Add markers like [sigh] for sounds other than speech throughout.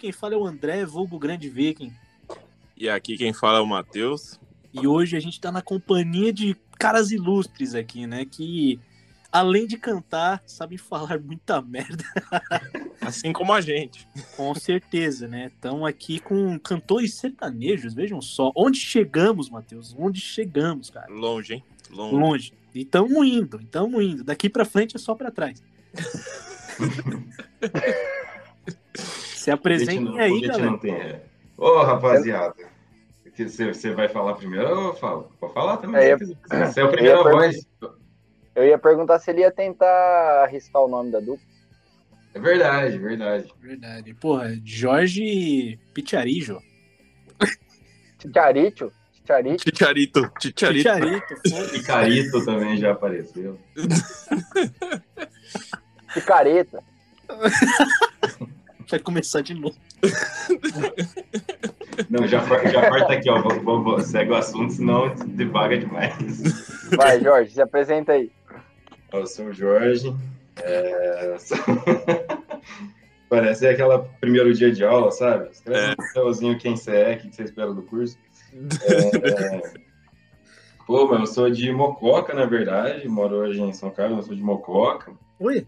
quem fala é o André, vulgo Grande Viking. E aqui quem fala é o Matheus. E hoje a gente tá na companhia de caras ilustres aqui, né? Que, além de cantar, sabem falar [laughs] muita merda. Assim como a gente. Com certeza, né? Estão aqui com cantores sertanejos, vejam só. Onde chegamos, Matheus? Onde chegamos, cara? Longe, hein? Longe. Longe. E estamos indo, estamos indo. Daqui pra frente é só pra trás. [laughs] Se apresentem aí, galera. Não tem, é. Ô, rapaziada. Você vai falar primeiro ou eu falo? Pode falar também. É, Você é o primeiro voz. Eu ia perguntar se ele ia tentar arriscar o nome da dupla. É verdade, verdade. Verdade. Porra, Jorge Picciarijo. Ticharito? Ticharito? Ticharito. Ticharito. Picciarito. E Carito também já apareceu. Picareta. [laughs] Vai começar de novo. Não, já, já corta aqui, ó. Vou, vou, vou, segue o assunto, senão devaga demais. Vai, Jorge, se apresenta aí. Eu sou o Jorge. É... [laughs] Parece aquela primeiro dia de aula, sabe? Escreve é. um quem você é, o que você espera do curso. [laughs] É... Pô, mas eu sou de Mococa, na verdade. Moro hoje em São Carlos, eu sou de Mococa. Oi?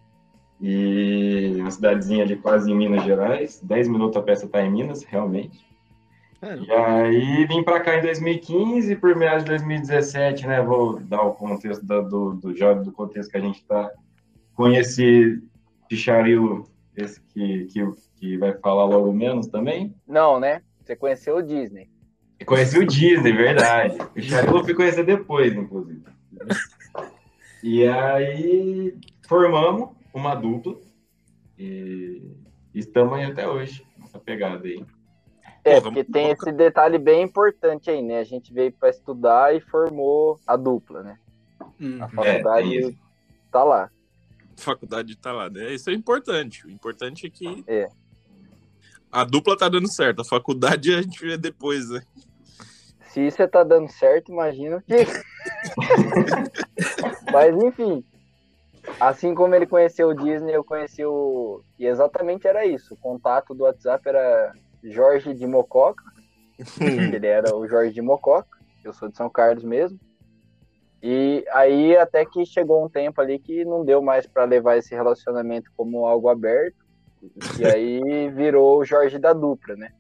E uma cidadezinha ali quase em Minas Gerais. 10 minutos a peça tá em Minas, realmente. É, e aí vim para cá em 2015, por meados de 2017, né? Vou dar o contexto do, do, do jovem, do contexto que a gente está. Conheci Picharilo, esse que, que, que vai falar logo menos também. Não, né? Você conheceu o Disney. Eu conheci o Disney, verdade. Picharilo eu fui conhecer depois, inclusive. [laughs] E aí formamos uma dupla e estamos aí até hoje, nessa pegada aí. É, porque tem esse detalhe bem importante aí, né? A gente veio para estudar e formou a dupla, né? Hum, a faculdade é, tá lá. A faculdade tá lá, né? Isso é importante. O importante é que é. a dupla tá dando certo. A faculdade a gente vê depois, né? Se isso tá dando certo, imagino que. [laughs] [laughs] Mas enfim. Assim como ele conheceu o Disney, eu conheci o. E exatamente era isso. O contato do WhatsApp era Jorge de Mococa. ele era o Jorge de Mococa. Eu sou de São Carlos mesmo. E aí até que chegou um tempo ali que não deu mais para levar esse relacionamento como algo aberto. E aí virou o Jorge da dupla, né?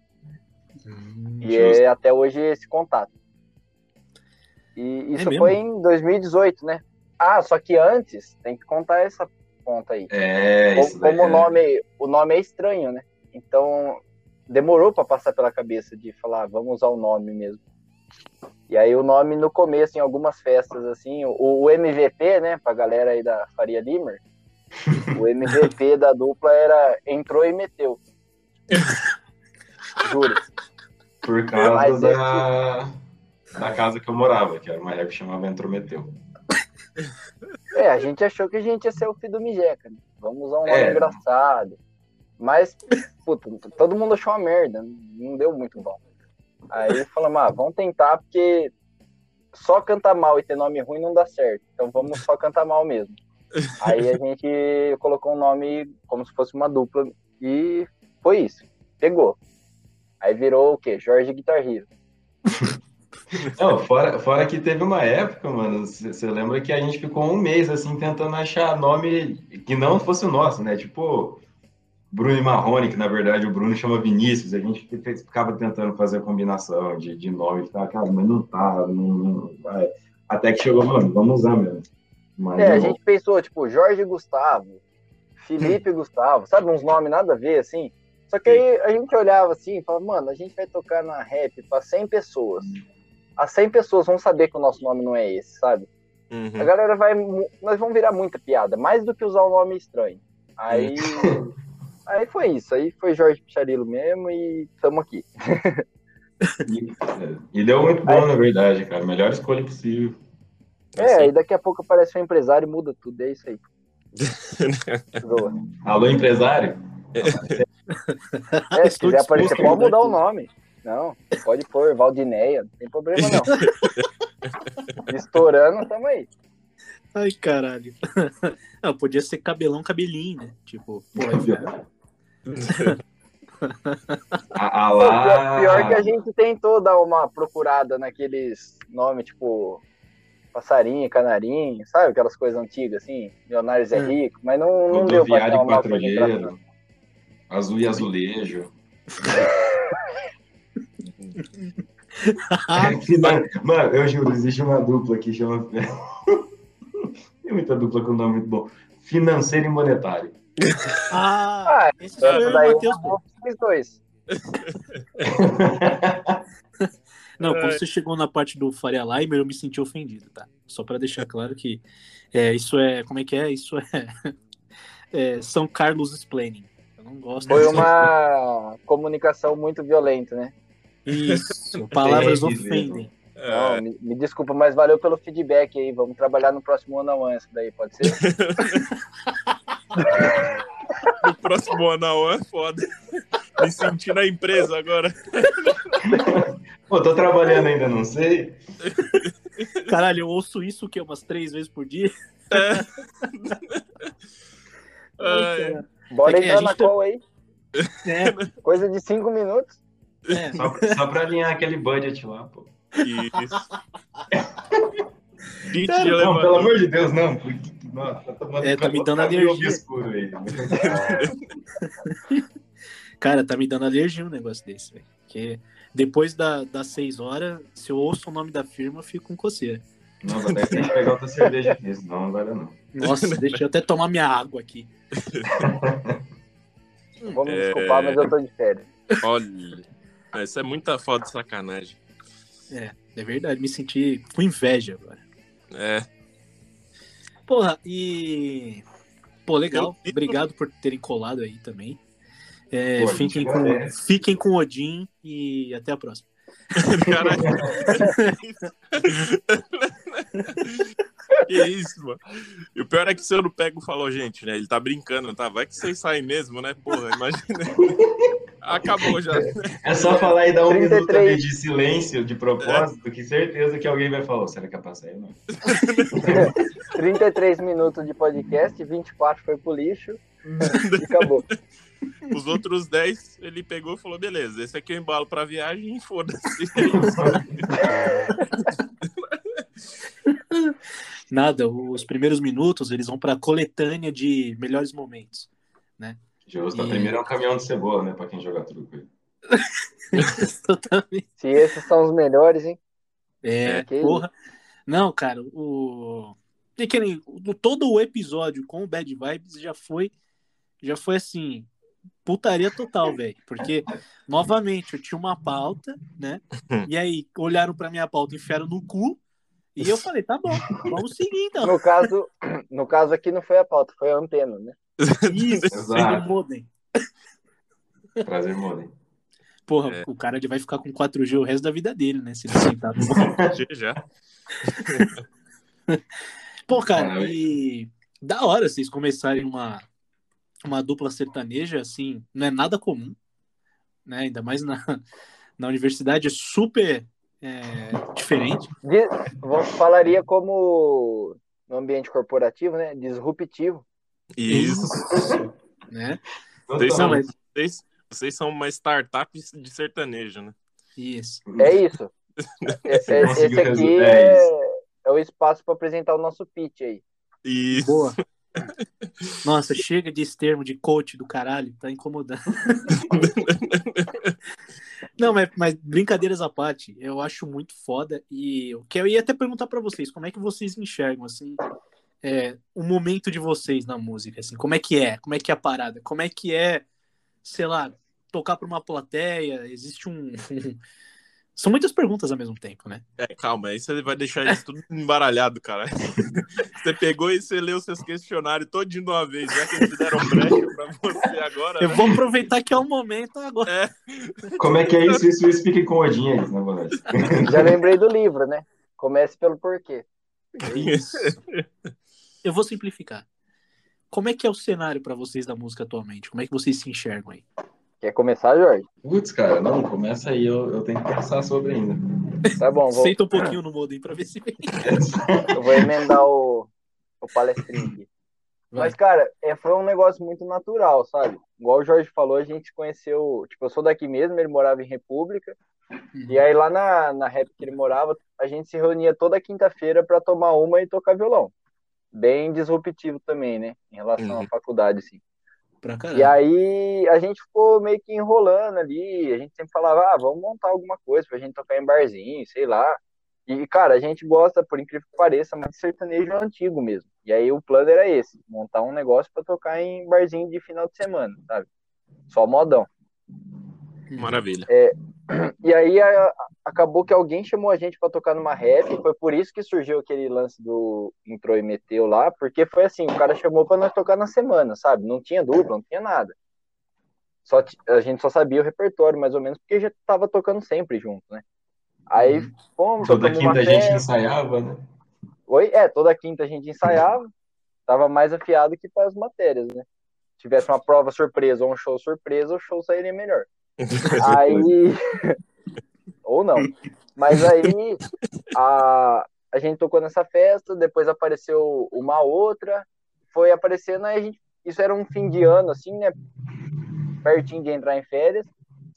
Hum, e é até hoje esse contato. E isso é foi em 2018, né? Ah, só que antes tem que contar essa conta aí. É, como, como o nome, o nome é estranho, né? Então demorou para passar pela cabeça de falar, vamos usar o nome mesmo. E aí o nome no começo, em algumas festas, assim, o, o MVP, né, pra galera aí da Faria Limer, [laughs] o MVP da dupla era entrou e meteu. [laughs] Juro. Por causa da, da casa que eu morava, que era uma época que chamava Entrometeu. É, a gente achou que a gente ia ser o filho do Mijeca, né? Vamos usar um nome é. engraçado. Mas, puta, todo mundo achou uma merda, não deu muito bom. Aí falamos, ah, vamos tentar, porque só cantar mal e ter nome ruim não dá certo. Então vamos só cantar mal mesmo. Aí a gente colocou um nome como se fosse uma dupla e foi isso. Pegou. Aí virou o quê? Jorge Guitar Hero. Não, fora, fora que teve uma época, mano, você lembra que a gente ficou um mês assim tentando achar nome que não fosse o nosso, né? Tipo, Bruno e Marrone, que na verdade o Bruno chama Vinícius, a gente ficava tentando fazer a combinação de, de nome, ficava, cara, mas não tá, não, não vai. Até que chegou, mano, vamos usar mesmo. Mas é, a gente pensou, tipo, Jorge Gustavo, Felipe [laughs] Gustavo, sabe, uns nomes nada a ver, assim. Só que aí a gente olhava assim e falava, mano, a gente vai tocar na rap para 100 pessoas. As 100 pessoas vão saber que o nosso nome não é esse, sabe? Uhum. A galera vai. Nós vamos virar muita piada, mais do que usar um nome estranho. Aí. [laughs] Aí foi isso, aí foi Jorge Picharilo mesmo e estamos aqui. e, e, deu muito bom, aí, na verdade, cara. Melhor escolha possível. É, assim. aí daqui a pouco aparece um empresário e muda tudo, é isso aí. [laughs] Alô, empresário? É, se quiser aparecer, pode mudar o nome. Não, pode pôr Valdineia, não tem problema não. [laughs] Estourando, tamo aí. Ai, caralho. [laughs] Não, podia ser cabelão, cabelinho, né? Tipo, pô, A, a Pô, lá... pior, pior que a gente tentou dar uma procurada naqueles nomes, tipo passarinho, canarinho, sabe? Aquelas coisas antigas, assim, Leonardo Zé Hum. Rico, mas não, não deu pra e uma patrulheiro. Azul e azulejo. [laughs] Ah, Finan- Mano, eu juro, existe uma dupla que chama. [laughs] Tem muita dupla com nome muito bom. Financeiro e monetário. ah, Ah, esse e o daí Matheus, vocês dois. [laughs] Não, quando Ai. você chegou na parte do Faria Limer, eu me senti ofendido, tá? Só pra deixar claro que é, isso é. Como é que é? Isso é, [laughs] é São Carlos Explaining. Eu não gosto Foi uma comunicação muito violenta, né? Isso, [laughs] palavras que ofendem. É, Não, me, me desculpa, mas valeu pelo feedback aí. Vamos trabalhar no próximo ano a one, isso daí, pode ser? [laughs] o próximo ano é foda. Me senti na empresa agora. [laughs] Pô, tô trabalhando ainda, não sei. Caralho, eu ouço isso o quê? Umas três vezes por dia? Ai, cara. Bora É que a entrar gente na tá- call aí. É, Coisa de cinco minutos. É. [laughs] Só, só pra alinhar aquele budget lá, pô. isso. Kit Cara, de Não, pelo amor de Deus, não. Nossa, tá tomando É, tá me dando alergia. obscuro. [laughs] Cara, tá me dando alergia um negócio desse, velho. Porque depois da, das seis horas, se eu ouço o nome da firma, eu fico com coceira. Não, até ter que pegar outra cerveja aqui, senão não vai dar, não. Nossa, [laughs] deixa eu até tomar minha água aqui. Vamos me É. desculpar, mas eu tô de férias. Olha. Isso é muita foda de sacanagem. É verdade, me senti com inveja agora. É. Porra, e. Pô, legal. Eu- Obrigado por terem colado aí também. É, Pô, fiquem, com, fiquem com o Odin e até a próxima. [laughs] Caralho. [laughs] [laughs] que isso, mano. E o pior é que o senhor não pega e falou, gente, né? Ele tá brincando, tá? Vai que vocês saem mesmo, né? Porra, imagina. [laughs] Acabou já. É só falar e dar um 33. minuto ali de silêncio, de propósito, que certeza que alguém vai falar, "Ô, será que é pra sair ou não? 33 minutos de podcast, 24 foi pro lixo e acabou. [laughs] Os outros 10, ele pegou e falou, beleza, esse aqui eu embalo pra viagem e foda-se. [laughs] Nada, os primeiros minutos eles vão pra coletânea de melhores momentos. Justo, a E- primeira é um caminhão de cebola, né, pra quem joga truco. Totalmente. [laughs] [laughs] Se esses são os melhores, hein? É, Que porra. Não, cara, o. e que nem- o- todo o episódio com o Bad Vibes já foi. Já foi assim. Putaria total, velho. Porque, novamente, eu tinha uma pauta, né? E aí olharam pra minha pauta, enfiaram no cu. E eu falei, tá bom, vamos seguir então. No caso, no caso aqui não foi a pauta, foi a antena, né? Isso, [laughs] Exato. modem. Prazer, Modem. Porra, É. o cara ele vai ficar com 4G o resto da vida dele, né? Se ele sentar no modem. já. [laughs] Pô, cara, e da hora vocês começarem uma, uma dupla sertaneja, assim, não é nada comum, né? Ainda mais na, na universidade, é super é, diferente. Falaria como no ambiente corporativo, né? Disruptivo. Isso. né? Vocês são, vocês, vocês são uma startup de sertanejo, né? isso. É isso. [laughs] É- é- conseguiu esse aqui é é, é o espaço para apresentar o nosso pitch aí. Isso. Boa. [laughs] Nossa, chega de esse termo de coach do caralho, tá incomodando. [laughs] Não, mas, mas brincadeiras à parte, eu acho muito foda e o que eu ia até perguntar pra vocês, como é que vocês enxergam assim, é, o momento de vocês na música, assim, como é que é, como é que é a parada, como é que é, sei lá, tocar pra uma plateia, existe um, [laughs] são muitas perguntas ao mesmo tempo, né? É, calma, aí você vai deixar isso tudo embaralhado, cara. [laughs] Você pegou e você leu seus questionários todinho de uma vez, já que eles deram brecha pra você agora. Eu né? vou aproveitar que é o momento agora. Como é que é isso? Isso explique com o Odin aí, na verdade. [laughs] Já lembrei do livro, né? Comece pelo porquê. Isso. [laughs] Eu vou simplificar. Como é que é o cenário pra vocês da música atualmente? Como é que vocês se enxergam aí? Quer começar, Jorge? Putz, cara, não, começa aí, eu, eu tenho que pensar sobre ainda. Tá bom, vou, Senta um pouquinho no modem pra ver se vem. eu vou emendar o, o palestrinho aqui. Vai. Mas, cara, é, foi um negócio muito natural, sabe? Igual o Jorge falou, a gente conheceu. Tipo, eu sou daqui mesmo, ele morava em República. Uhum. E aí lá na, na rap que ele morava, a gente se reunia toda quinta-feira pra tomar uma e tocar violão. Bem disruptivo também, né? Em relação Uhum. à faculdade, assim. Pra caralho. E aí a gente ficou meio que enrolando ali. A gente sempre falava, ah, vamos montar alguma coisa pra gente tocar em barzinho, sei lá. E, cara, a gente gosta, por incrível que pareça, mais de sertanejo antigo mesmo. E aí o plano era esse, montar um negócio pra tocar em barzinho de final de semana, sabe? Só modão. Maravilha. E aí a- acabou que alguém chamou a gente pra tocar numa rap, foi por isso que surgiu aquele lance do entrou e meteu lá, porque foi assim, o cara chamou pra nós tocar na semana, sabe? Não tinha dupla, não tinha nada. Só a gente só sabia o repertório, mais ou menos, porque já tava tocando sempre junto, né? Aí Uhum. fomos, Toda quinta a gente festa. ensaiava, né? Oi? É, toda quinta a gente ensaiava, tava mais afiado que para as matérias, né? Se tivesse uma prova surpresa ou um show surpresa, o show sairia melhor. Aí. [laughs] Ou não. Mas aí a, a gente tocou nessa festa, depois apareceu uma outra, foi aparecendo, aí a gente. Isso era um fim de ano, assim, né? Pertinho de entrar em férias.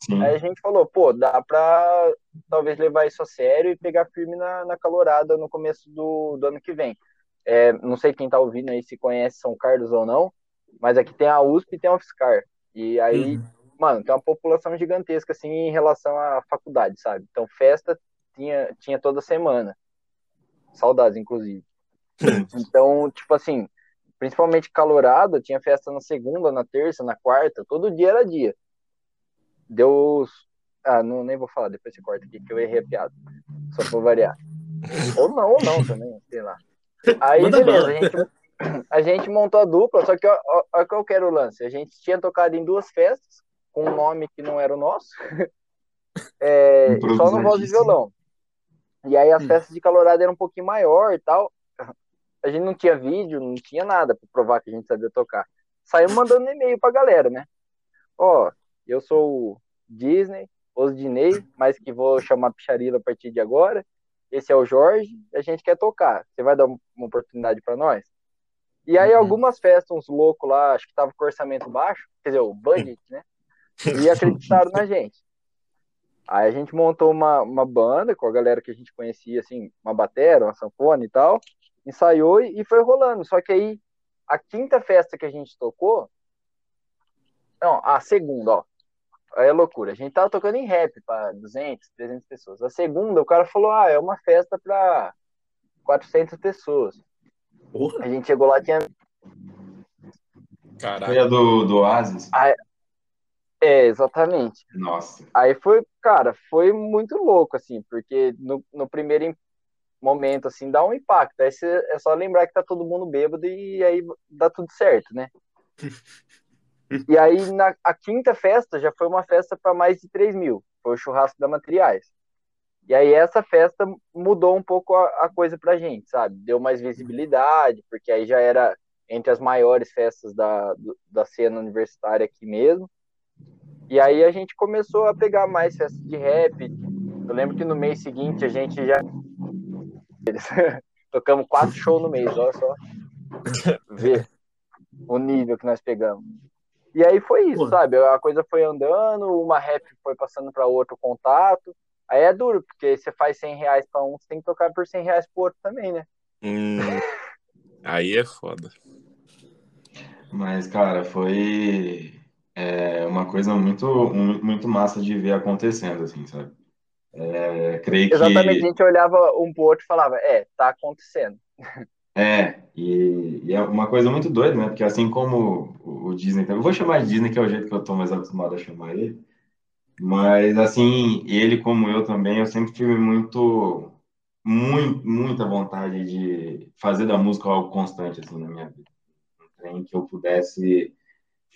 Sim. Aí a gente falou, pô, dá pra talvez levar isso a sério e pegar firme na, na calorada no começo do, do ano que vem. É, não sei quem tá ouvindo aí se conhece São Carlos ou não, mas aqui tem a USP e tem a UFSCar. E aí, Uhum. Mano, tem uma população gigantesca, assim, em relação à faculdade, sabe? Então, festa tinha, tinha toda semana. Saudades, inclusive. Então, tipo assim, principalmente calorada, tinha festa na segunda, na terça, na quarta, todo dia era dia. Deu. Ah, não, nem vou falar, depois você corta aqui, que eu errei a piada. Só pra variar. Ou não, ou não também, sei lá. Aí, Manda beleza, a gente, a gente montou a dupla, só que ó, ó que eu quero o lance. A gente tinha tocado em duas festas, com um nome que não era o nosso, [laughs] é, só no voz e Improvisadíssimo. violão. E aí as Hum. festas de calorada eram um pouquinho maior e tal. A gente não tinha vídeo, não tinha nada pra provar que a gente sabia tocar. Saiu mandando e-mail pra galera, né? Ó, eu sou o Disney, Osdinei, mas que vou chamar Picharila a partir de agora. Esse é o Jorge, a gente quer tocar. Você vai dar uma oportunidade pra nós? E aí Uhum. algumas festas, uns loucos lá, acho que tava com orçamento baixo, quer dizer, o budget, né? E acreditaram na gente. Aí a gente montou uma, uma banda com a galera que a gente conhecia, assim, uma batera, uma sanfona e tal, ensaiou e, e foi rolando. Só que aí, a quinta festa que a gente tocou, não, a segunda, ó, aí é loucura. A gente tava tocando em rap para 200, 300 pessoas. A segunda, o cara falou, ah, é uma festa para 400 pessoas. Porra. A gente chegou lá, tinha Foi Caralho. a do, do Oasis? É, exatamente. Nossa. Aí foi, cara, foi muito louco, assim, porque no, no primeiro im- momento, assim, dá um impacto. Aí cê- é só lembrar que tá todo mundo bêbado e aí dá tudo certo, né? [laughs] E aí, na a quinta festa já foi uma festa para mais de 3 mil. Foi o churrasco da Materiais. E aí, essa festa mudou um pouco a, a coisa pra gente, sabe? Deu mais visibilidade, porque aí já era entre as maiores festas da, do- da cena universitária aqui mesmo. E aí a gente começou a pegar mais festas de rap. Eu lembro que no mês seguinte a gente já. [laughs] Tocamos quatro shows no mês, olha só. [laughs] Ver o nível que nós pegamos. E aí foi isso, Pô. sabe? A coisa foi andando, uma rap foi passando para outro contato. Aí é duro, porque você faz 100 reais para um, você tem que tocar por 100 reais pro outro também, né? Hum, [laughs] aí é foda. Mas, cara, foi é, uma coisa muito, muito massa de ver acontecendo, assim, sabe? É, creio que. Exatamente, a gente olhava um pro outro e falava, é, tá acontecendo. É, e, e é uma coisa muito doida, né? Porque assim como o, o Disney, eu vou chamar de Disney, que é o jeito que eu tô mais acostumado a chamar ele, mas assim, ele como eu também, eu sempre tive muito, muito, muita vontade de fazer da música algo constante, assim, na minha vida. Um trem que eu pudesse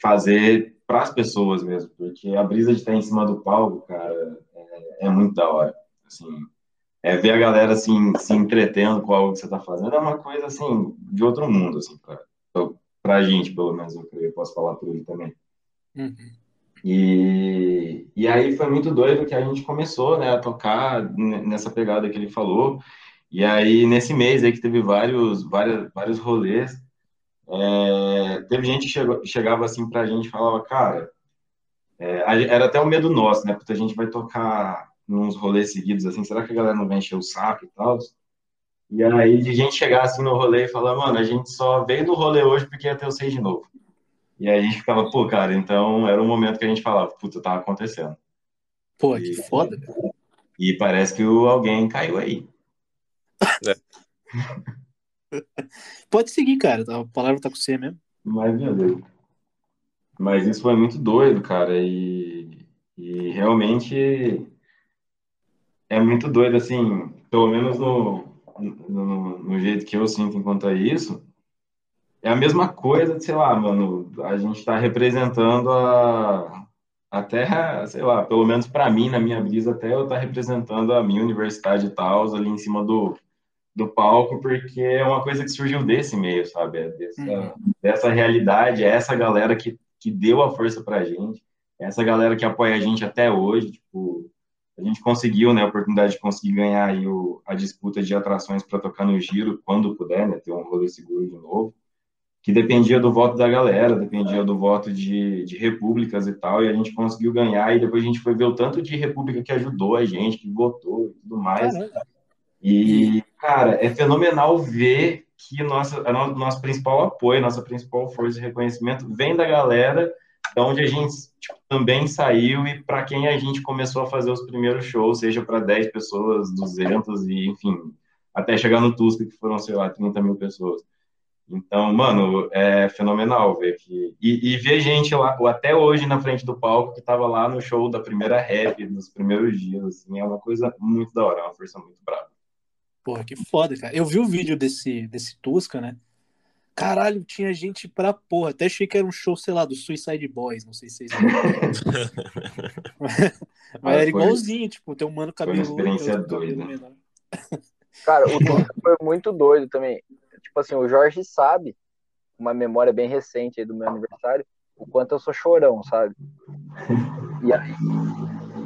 fazer para as pessoas mesmo, porque a brisa de estar em cima do palco, cara, é, é muito da hora, assim. É, ver a galera assim, se entretendo com algo que você está fazendo é uma coisa assim de outro mundo assim pra, pra gente pelo menos eu creio, posso falar por ele também. Uhum. e, e aí foi muito doido que a gente começou né, a tocar nessa pegada que ele falou. E aí nesse mês aí que teve vários vários, vários rolês é, teve gente que chegou, chegava assim pra gente e falava, cara, é, era até o medo nosso, né? Porque a gente vai tocar nos rolês seguidos, assim, será que a galera não vai encher o saco e tal? E aí de gente chegar assim no rolê e falar, mano, a gente só veio no rolê hoje porque ia ter o seis de novo. E aí a gente ficava, pô, cara, então era um momento que a gente falava, puta, tava acontecendo. Pô, que e, foda. E parece que o, alguém caiu aí. É. [laughs] Pode seguir, cara. A palavra tá com você mesmo. Mas, meu Deus. Mas isso foi muito doido, cara. E, e realmente é muito doido, assim, pelo menos no, no, no, jeito que eu sinto enquanto a isso. É a mesma coisa, sei lá, mano, a gente tá representando a, a Terra, sei lá, pelo menos para mim, na minha brisa, até eu tá representando a minha universidade e tal, ali em cima do, do palco, porque é uma coisa que surgiu desse meio, sabe? É dessa, uhum. dessa realidade, é essa galera que, que deu a força pra gente, é essa galera que apoia a gente até hoje, tipo, a gente conseguiu, né, a oportunidade de conseguir ganhar aí o, a disputa de atrações para tocar no giro, quando puder, né, ter um rolê seguro de novo, que dependia do voto da galera, dependia do voto de, de repúblicas e tal, e a gente conseguiu ganhar, e depois a gente foi ver o tanto de república que ajudou a gente, que votou e tudo mais. Caramba. E, cara, é fenomenal ver que nossa, a nosso principal apoio, nossa principal força de reconhecimento vem da galera, da onde a gente tipo, também saiu e para quem a gente começou a fazer os primeiros shows, seja para 10 pessoas, 200 e, enfim, até chegar no Tusca, que foram, sei lá, 30 mil pessoas. Então, mano, é fenomenal ver que. E, e ver gente lá, até hoje na frente do palco, que tava lá no show da primeira rap, nos primeiros dias, assim, é uma coisa muito da hora, é uma força muito brava. Porra, que foda, cara. Eu vi o vídeo desse, desse Tusca, né? Caralho, tinha gente pra porra. Até achei que era um show, sei lá, do Suicide Boys, não sei se vocês [laughs] Mas era igualzinho, tipo, tem um mano cabeludo. Foi uma experiência doida. Cara, o [laughs] Tusca foi muito doido também tipo assim, o Jorge sabe, uma memória bem recente aí do meu aniversário, o quanto eu sou chorão, sabe? E aí,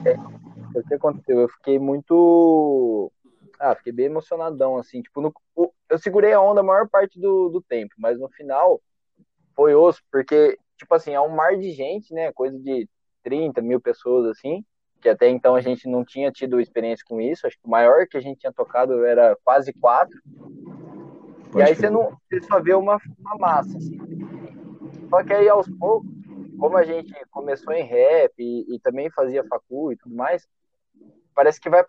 é, o que aconteceu? Eu fiquei muito. Ah, fiquei bem emocionadão, assim. Tipo, no, eu segurei a onda a maior parte do, do tempo, mas no final foi osso, porque, tipo assim, é um mar de gente, né? Coisa de 30 mil pessoas, assim, que até então a gente não tinha tido experiência com isso. Acho que o maior que a gente tinha tocado era quase quatro. Pode e aí você, não, você só vê uma, uma massa, assim. Só que aí, aos poucos, como a gente começou em rap e, e também fazia facu e tudo mais, parece que vai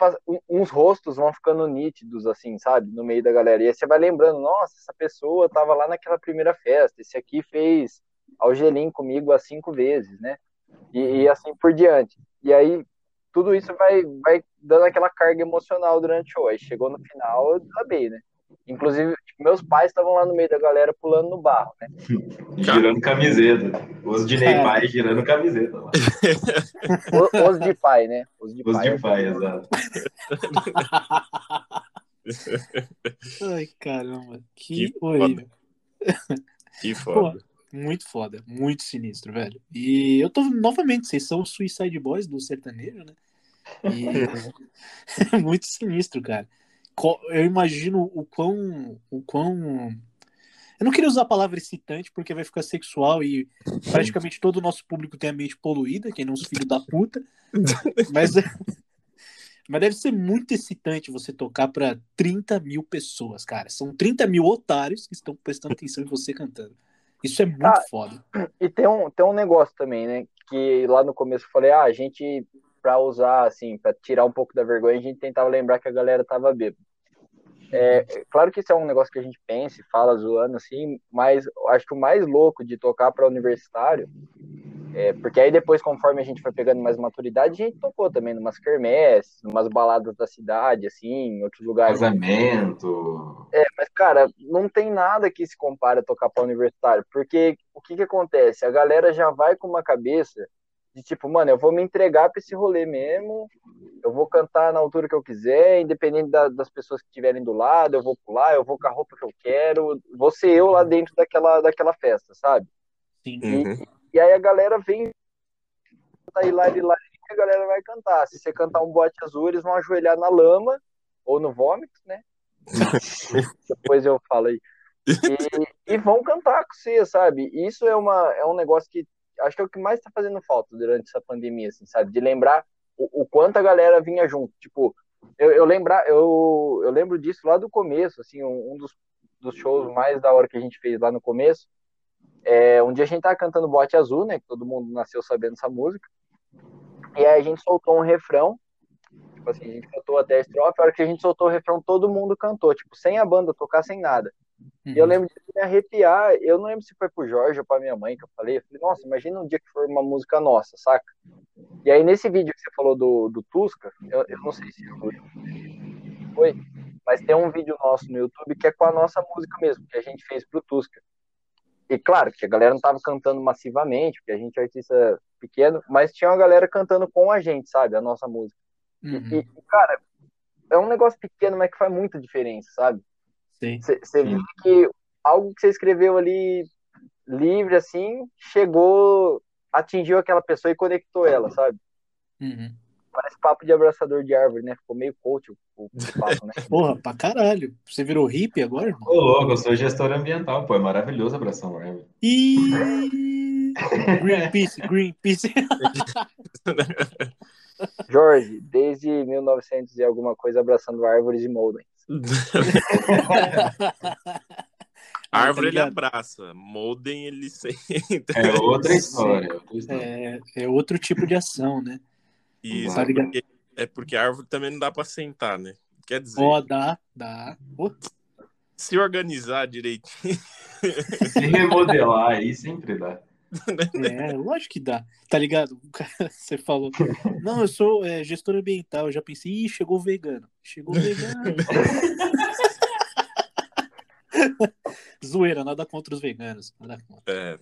uns rostos vão ficando nítidos, assim, sabe? No meio da galera. E aí você vai lembrando, nossa, essa pessoa tava lá naquela primeira festa, esse aqui fez algelim comigo há cinco vezes, né? E, e, assim por diante. E aí tudo isso vai, vai dando aquela carga emocional durante o show. Aí chegou no final, eu desabei, né? Inclusive, tipo, meus pais estavam lá no meio da galera pulando no barro, né? girando camiseta. Os de Ney é. pai girando camiseta lá. Os, de pai, né? Os de os pai, de pai exato. [laughs] Ai, caramba. Que, que horrível. Que foda. Pô, muito foda. Muito sinistro, velho. E eu tô, novamente, vocês são os Suicide Boys do sertanejo, né? E... [laughs] [laughs] muito sinistro, cara eu imagino o quão, o quão. Eu não queria usar a palavra excitante porque vai ficar sexual e praticamente todo o nosso público tem a mente poluída, quem não os filhos da puta. Mas, [laughs] mas deve ser muito excitante você tocar para 30 mil pessoas, cara. São 30 mil otários que estão prestando atenção em você cantando. Isso é muito ah, foda. E tem um, tem um negócio também, né? Que lá no começo eu falei, ah, a gente para usar, assim, para tirar um pouco da vergonha, a gente tentava lembrar que a galera tava bêbada. É, claro que isso é um negócio que a gente pensa e fala zoando, assim, mas acho que o mais louco de tocar para universitário, é, porque aí depois, conforme a gente foi pegando mais maturidade, a gente tocou também numas quermesses, numas baladas da cidade, assim, em outros lugares. Casamento. É, mas, cara, não tem nada que se compare a tocar para universitário, porque o que que acontece? A galera já vai com uma cabeça de tipo, mano, eu vou me entregar para esse rolê mesmo, eu vou cantar na altura que eu quiser, independente da, das pessoas que estiverem do lado, eu vou pular, eu vou com a roupa que eu quero, vou ser eu lá dentro daquela, daquela festa, sabe? Sim. E, uhum. e aí a galera vem, tá lá e lá e a galera vai cantar. Se você cantar um boate azul, eles vão ajoelhar na lama ou no vômito, né? [laughs] Depois eu falo aí. e, e, vão cantar com você, sabe? Isso é, uma, é um negócio que acho que é o que mais tá fazendo falta durante essa pandemia, assim, sabe? De lembrar o, o quanto a galera vinha junto. Tipo, eu, eu, lembrar, eu, eu lembro disso lá do começo, assim, um, um dos, dos shows mais da hora que a gente fez lá no começo. É, um dia a gente tava cantando Bote Azul, né? Que todo mundo nasceu sabendo essa música. E aí a gente soltou um refrão. Tipo assim, a gente cantou até a estrofe. A hora que a gente soltou o refrão, todo mundo cantou. Tipo, sem a banda tocar, sem nada. Uhum. E eu uhum. lembro de me arrepiar. Eu não lembro se foi pro Jorge ou pra minha mãe que eu falei. Eu falei, nossa, imagina um dia que for uma música nossa, saca? E aí nesse vídeo que você falou do, do Tusca, eu, eu não sei se foi, mas tem um vídeo nosso no YouTube que é com a nossa música mesmo, que a gente fez pro Tusca. E claro, que a galera não tava cantando massivamente, porque a gente é artista pequeno, mas tinha uma galera cantando com a gente, sabe? A nossa música. Uhum. E, e, cara, é um negócio pequeno, mas que faz muita diferença, sabe? Você vê que algo que você escreveu ali livre, assim, chegou, atingiu aquela pessoa e conectou ela, sabe? Uhum. Parece papo de abraçador de árvore, né? Ficou meio coach o, o papo, né? [laughs] Porra, pra caralho. Você virou hippie agora, irmão? Ô, louco, eu sou gestor ambiental, pô. É maravilhoso abraçar uma árvore. E... Greenpeace, Greenpeace. [laughs] Jorge, desde 1900 e alguma coisa abraçando árvores e moldens. [laughs] Árvore ele abraça, Molden ele senta. [laughs] É outra história. É, é outro tipo de ação, né? Isso, tá é, porque, é porque árvore também não dá para sentar, né? Quer dizer. Ó, oh, dá, dá. Oh. Se organizar direitinho. Se remodelar aí sempre dá. [laughs] É, lógico que dá. Tá ligado? [laughs] Você falou, não, eu sou é, gestor ambiental. Eu já pensei, ih, chegou o vegano. Chegou o vegano. [laughs] Zoeira, nada contra os veganos. Nada contra. É.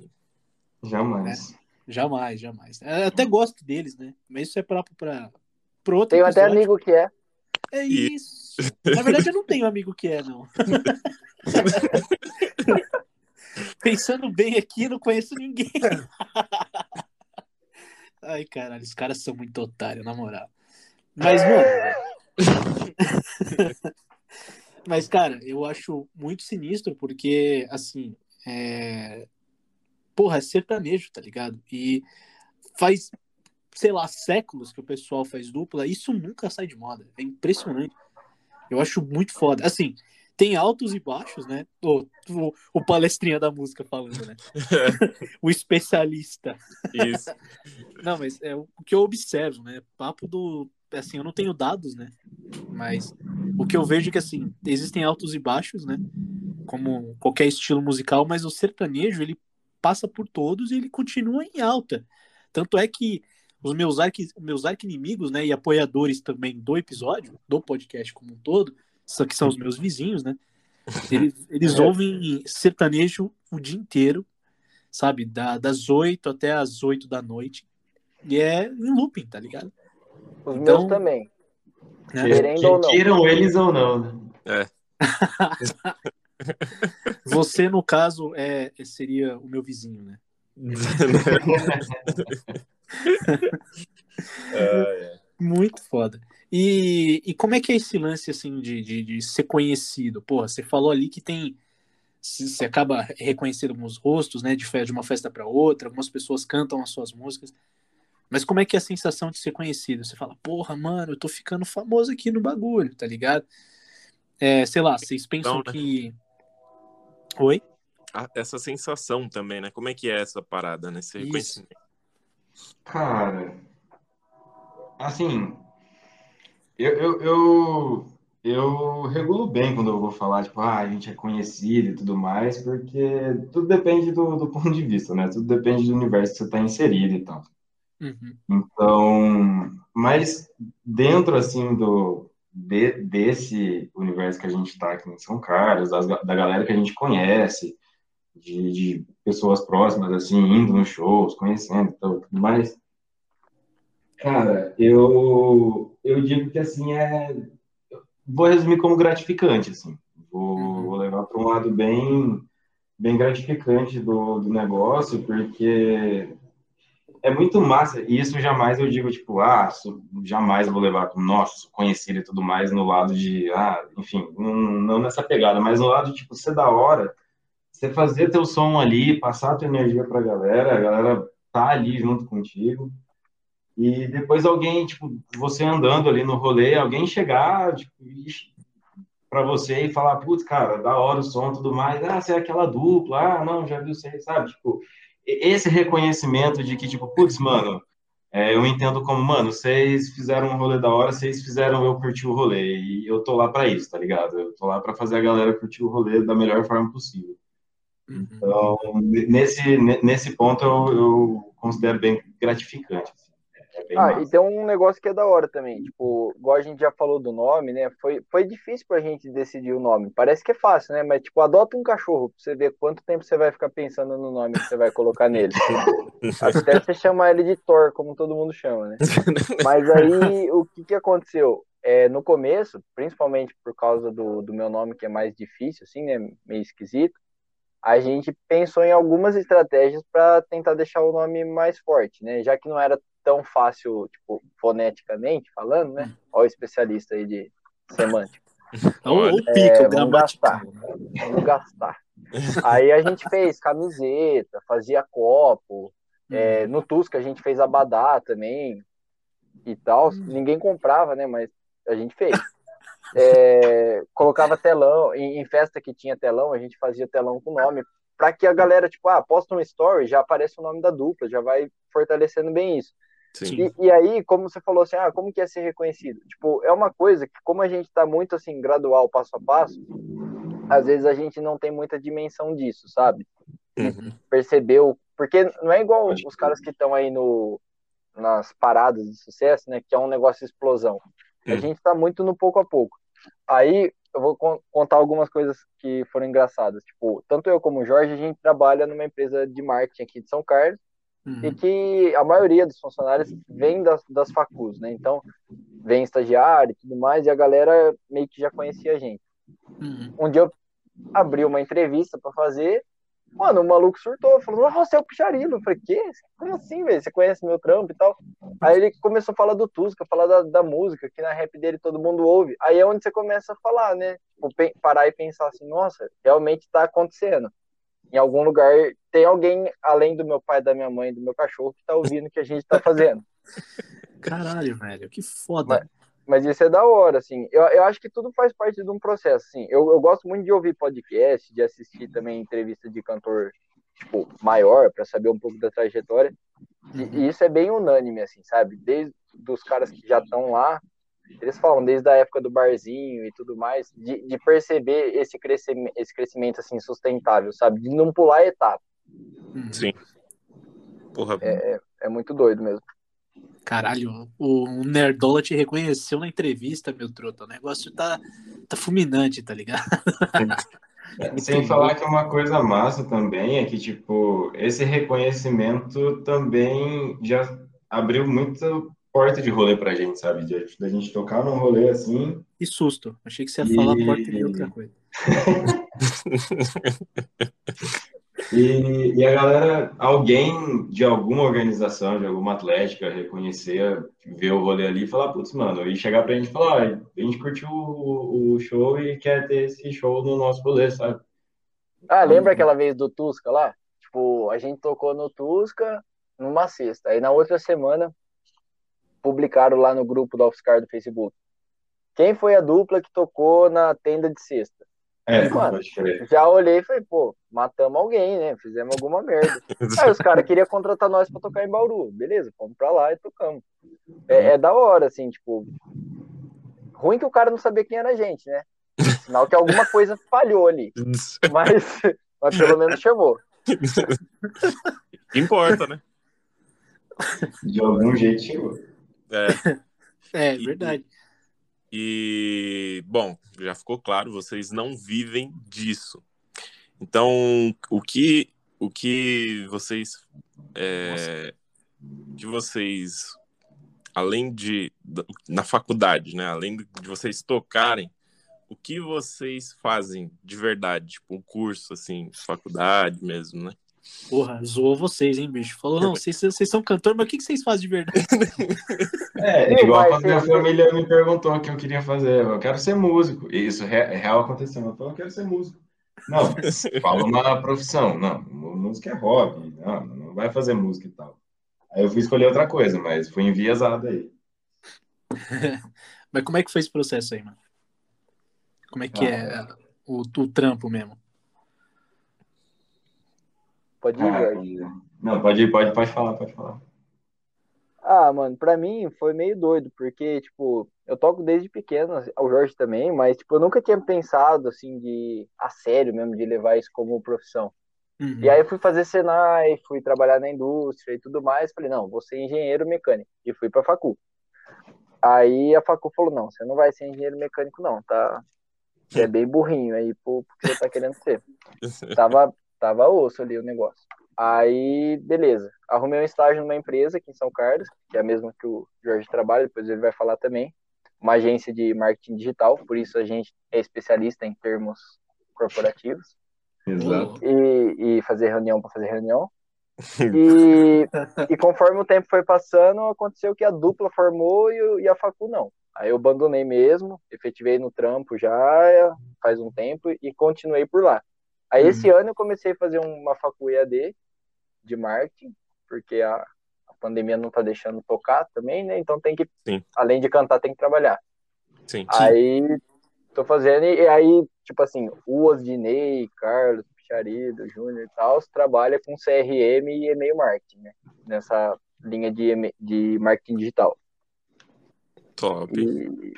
Jamais. É, jamais, jamais. Eu até gosto deles, né? Mas isso é próprio pra, pra outro Tenho episódio. até amigo que é. É isso. Na verdade, eu não tenho amigo que é, não. Pensando bem aqui, não conheço ninguém. [laughs] Ai, caralho, os caras são muito otários, na moral. Mas, mano. [laughs] Mas, cara, eu acho muito sinistro porque, assim, é. Porra, é sertanejo, tá ligado? E faz, sei lá, séculos que o pessoal faz dupla, isso nunca sai de moda. É impressionante. Eu acho muito foda. Assim, tem altos e baixos, né? O, o, o palestrinha da música falando, né? [laughs] o especialista. Isso. [laughs] não, mas é o que eu observo, né? Papo do. Assim, eu não tenho dados, né? Mas o que eu vejo é que, assim, existem altos e baixos, né? Como qualquer estilo musical, mas o sertanejo, ele passa por todos e ele continua em alta. Tanto é que os meus arqui, meus arqui inimigos, né, e apoiadores também do episódio, do podcast como um todo, que são os meus vizinhos, né? Eles, [laughs] eles é. ouvem sertanejo o dia inteiro, sabe? Da, das 8 até as 8 da noite. E é em looping, tá ligado? Os então, meus também. Né? Querendo ou não. Queiram eles ou não, né? É. [laughs] Você, no caso, é, seria o meu vizinho, né? [laughs] é, é. Muito foda. E, e como é que é esse lance, assim, de, de, de ser conhecido? Porra, você falou ali que tem. Você acaba reconhecendo alguns rostos, né, de, de uma festa para outra, algumas pessoas cantam as suas músicas. Mas como é que é a sensação de ser conhecido? Você fala, porra, mano, eu tô ficando famoso aqui no bagulho, tá ligado? É, sei lá, vocês pensam então, né? que. Oi? Essa sensação também, né? Como é que é essa parada, né? Esse reconhecimento. Cara, assim, eu, eu, eu, eu regulo bem quando eu vou falar, tipo, ah, a gente é conhecido e tudo mais, porque tudo depende do, do ponto de vista, né? Tudo depende do universo que você está inserido e tal. Uhum. Então, mas dentro, assim, do, de, desse universo que a gente está aqui em São Carlos, das, da galera que a gente conhece, de, de pessoas próximas, assim, indo nos shows, conhecendo e tudo mais, Cara, eu, eu digo que assim é. Vou resumir como gratificante, assim. Vou, uhum. vou levar para um lado bem, bem gratificante do, do negócio, porque é muito massa. E isso jamais eu digo, tipo, ah, jamais vou levar como, nossa, conhecido e tudo mais, no lado de, ah, enfim, não, não nessa pegada, mas no lado de, tipo, ser da hora você fazer teu som ali, passar tua energia pra galera, a galera tá ali junto contigo. E depois alguém, tipo, você andando ali no rolê, alguém chegar, tipo, para você e falar, putz, cara, da hora o som e tudo mais, ah, você é aquela dupla, ah, não, já viu você, sabe? Tipo, esse reconhecimento de que, tipo, putz, mano, é, eu entendo como, mano, vocês fizeram um rolê da hora, vocês fizeram eu curtir o rolê, e eu tô lá para isso, tá ligado? Eu tô lá para fazer a galera curtir o rolê da melhor forma possível. Uhum. Então, nesse, nesse ponto, eu, eu considero bem gratificante. É ah, massa. e tem um negócio que é da hora também, tipo, igual a gente já falou do nome, né? Foi, foi difícil pra gente decidir o nome. Parece que é fácil, né? Mas, tipo, adota um cachorro pra você ver quanto tempo você vai ficar pensando no nome que você vai colocar nele. [laughs] Até você chamar ele de Thor, como todo mundo chama, né? [laughs] Mas aí, o que que aconteceu? É, no começo, principalmente por causa do, do meu nome, que é mais difícil, assim, né? Meio esquisito, a gente pensou em algumas estratégias para tentar deixar o nome mais forte, né? Já que não era tão fácil, tipo, foneticamente falando, né? Olha o especialista aí de semântica. [laughs] O, o pico, é, vamos gastar. Vamos gastar. Aí a gente fez camiseta, fazia copo. É, hum. no Tusca a gente fez abadá também e tal. Hum. Ninguém comprava, né? Mas a gente fez. [laughs] É, colocava telão, em, em, festa que tinha telão, a gente fazia telão com nome, para que a galera, tipo, ah, posta um story, já aparece o nome da dupla, já vai fortalecendo bem isso. E, e, aí, como você falou assim, ah, como que é ser reconhecido? Tipo, é uma coisa que, como a gente está muito assim, gradual, passo a passo, às vezes a gente não tem muita dimensão disso, sabe? Uhum. Percebeu, porque não é igual os caras que estão aí no, nas paradas de sucesso, né? Que é um negócio de explosão. Uhum. A gente está muito no pouco a pouco. Aí eu vou contar algumas coisas que foram engraçadas. Tipo, tanto eu como o Jorge, a gente trabalha numa empresa de marketing aqui de São Carlos uhum. e que a maioria dos funcionários vem das, das facus, né? Então, vem estagiário e tudo mais, e a galera meio que já conhecia a gente. Uhum. Um dia eu abri uma entrevista para fazer, mano, o maluco surtou, falou, nossa, você é o Picharilo. Eu falei, quê? Como assim, velho? Você conhece meu trampo e tal? Aí ele começou a falar do Tusca, falar da, da música, que na rap dele todo mundo ouve. Aí é onde você começa a falar, né? Tipo, parar e pensar assim, nossa, realmente tá acontecendo em algum lugar tem alguém além do meu pai, da minha mãe, do meu cachorro que tá ouvindo o que a gente tá fazendo. [laughs] Caralho, velho, que foda. Mas, mas, isso é da hora, assim. Eu, eu acho que tudo faz parte de um processo, assim. Eu, eu gosto muito de ouvir podcast, de assistir também entrevista de cantor, tipo, maior, para saber um pouco da trajetória. E, e, isso é bem unânime, assim, sabe? Desde os caras que já estão lá eles falam desde a época do barzinho e tudo mais, de, de perceber esse crescimento, esse crescimento assim sustentável, sabe? De não pular etapa. Sim. Porra. É, é, é muito doido mesmo. Caralho, o Nerdola te reconheceu na entrevista, meu truta. O negócio tá, tá fulminante, tá ligado? [laughs] É, sem falar que uma coisa massa também é que, tipo, esse reconhecimento também já abriu muito porta de rolê pra gente, sabe? De, da gente tocar num rolê assim. Que susto. Achei que você ia e... falar porta de outra coisa. [laughs] e, e, a galera, alguém de alguma organização, de alguma atlética, reconhecer, ver o rolê ali e falar, putz, mano, e chegar pra gente e falar, ah, a gente curtiu o, o show e quer ter esse show no nosso rolê, sabe? Ah, lembra aquela vez do Tusca lá? Tipo, a gente tocou no Tusca numa sexta. Aí na outra semana publicaram lá no grupo do Offscar do Facebook. Quem foi a dupla que tocou na tenda de sexta? É, Mano, já olhei e falei, pô, matamos alguém, né? Fizemos alguma merda. [laughs] Aí os caras queriam contratar nós pra tocar em Bauru. Beleza, fomos pra lá e tocamos. É, é, da hora, assim, tipo. Ruim que o cara não sabia quem era a gente, né? Sinal que alguma coisa falhou ali. [laughs] Mas, mas pelo menos chamou. Importa, né? De algum jeito chegou. É, [laughs] é verdade. E, e, bom, já ficou claro, vocês não vivem disso. Então, o que, o que vocês. É, que vocês, além de. na faculdade, né? Além de vocês tocarem, o que vocês fazem de verdade? Tipo, um curso, assim, faculdade mesmo, né? Porra, zoou vocês, hein, bicho? Falou, não, vocês, vocês são cantores, mas o que, que vocês fazem de verdade? [laughs] É, igual quando minha família me perguntou o que eu queria fazer. Eu quero ser músico. E isso é real aconteceu. Eu falei, eu quero ser músico. Não, [laughs] fala uma profissão. Não, música é hobby. Não, não vai fazer música e tal. Aí eu fui escolher outra coisa, mas fui enviesado aí. [laughs] mas como é que foi esse processo aí, mano? Como é que é ah, é o, o trampo mesmo? Pode ir, ah, Jorge. Não, pode ir, pode, pode falar, pode falar. Ah, mano, pra mim foi meio doido, porque, tipo, eu toco desde pequeno, o Jorge também, mas, tipo, eu nunca tinha pensado, assim, de, a sério mesmo, de levar isso como profissão. Uhum. E aí eu fui fazer Senai, fui trabalhar na indústria e tudo mais, falei, não, vou ser engenheiro mecânico, e fui pra facu. Aí a facu falou, não, você não vai ser engenheiro mecânico não, tá? Você é [laughs] bem burrinho aí, porque você tá querendo ser. [laughs] tava, tava osso ali o negócio. Aí, beleza. Arrumei um estágio numa empresa aqui em São Carlos, que é a mesma que o Jorge trabalha, depois ele vai falar também. Uma agência de marketing digital, por isso a gente é especialista em termos corporativos. Exato. E, e fazer reunião para fazer reunião. [laughs] E, e conforme o tempo foi passando, aconteceu que a dupla formou e, e a facu não. Aí eu abandonei mesmo, efetivei no trampo já faz um tempo e continuei por lá. Aí uhum. esse ano eu comecei a fazer uma facu EAD de marketing, porque a, a pandemia não tá deixando tocar também, né? Então tem que, Sim. além de cantar, tem que trabalhar. Sim. Aí tô fazendo, e aí, tipo assim, o Osdinei, Carlos, Picharido, Júnior e tal, trabalha com CRM e e-mail marketing, né? Nessa linha de, de marketing digital. Top. E,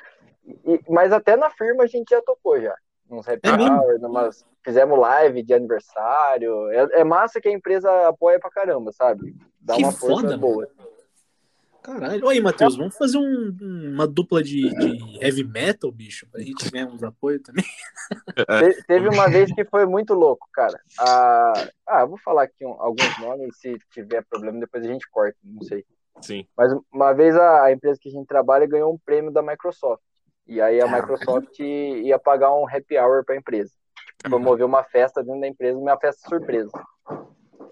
e, mas até na firma a gente já tocou já. Uns happy é hour, numas fizemos live de aniversário. É, é, massa que a empresa apoia pra caramba, sabe? Dá que uma força foda, boa. Caralho. Oi, Matheus, vamos fazer um, uma dupla de, de, heavy metal, bicho, pra gente ganhar uns apoio também. Te, teve uma vez que foi muito louco, cara. Ah, ah vou falar aqui um, alguns nomes, se tiver problema, depois a gente corta, não sei. Sim. Mas uma vez a, a empresa que a gente trabalha ganhou um prêmio da Microsoft. E aí a Microsoft ia pagar um happy hour para a empresa. Tipo, promover uma festa dentro da empresa, uma festa surpresa.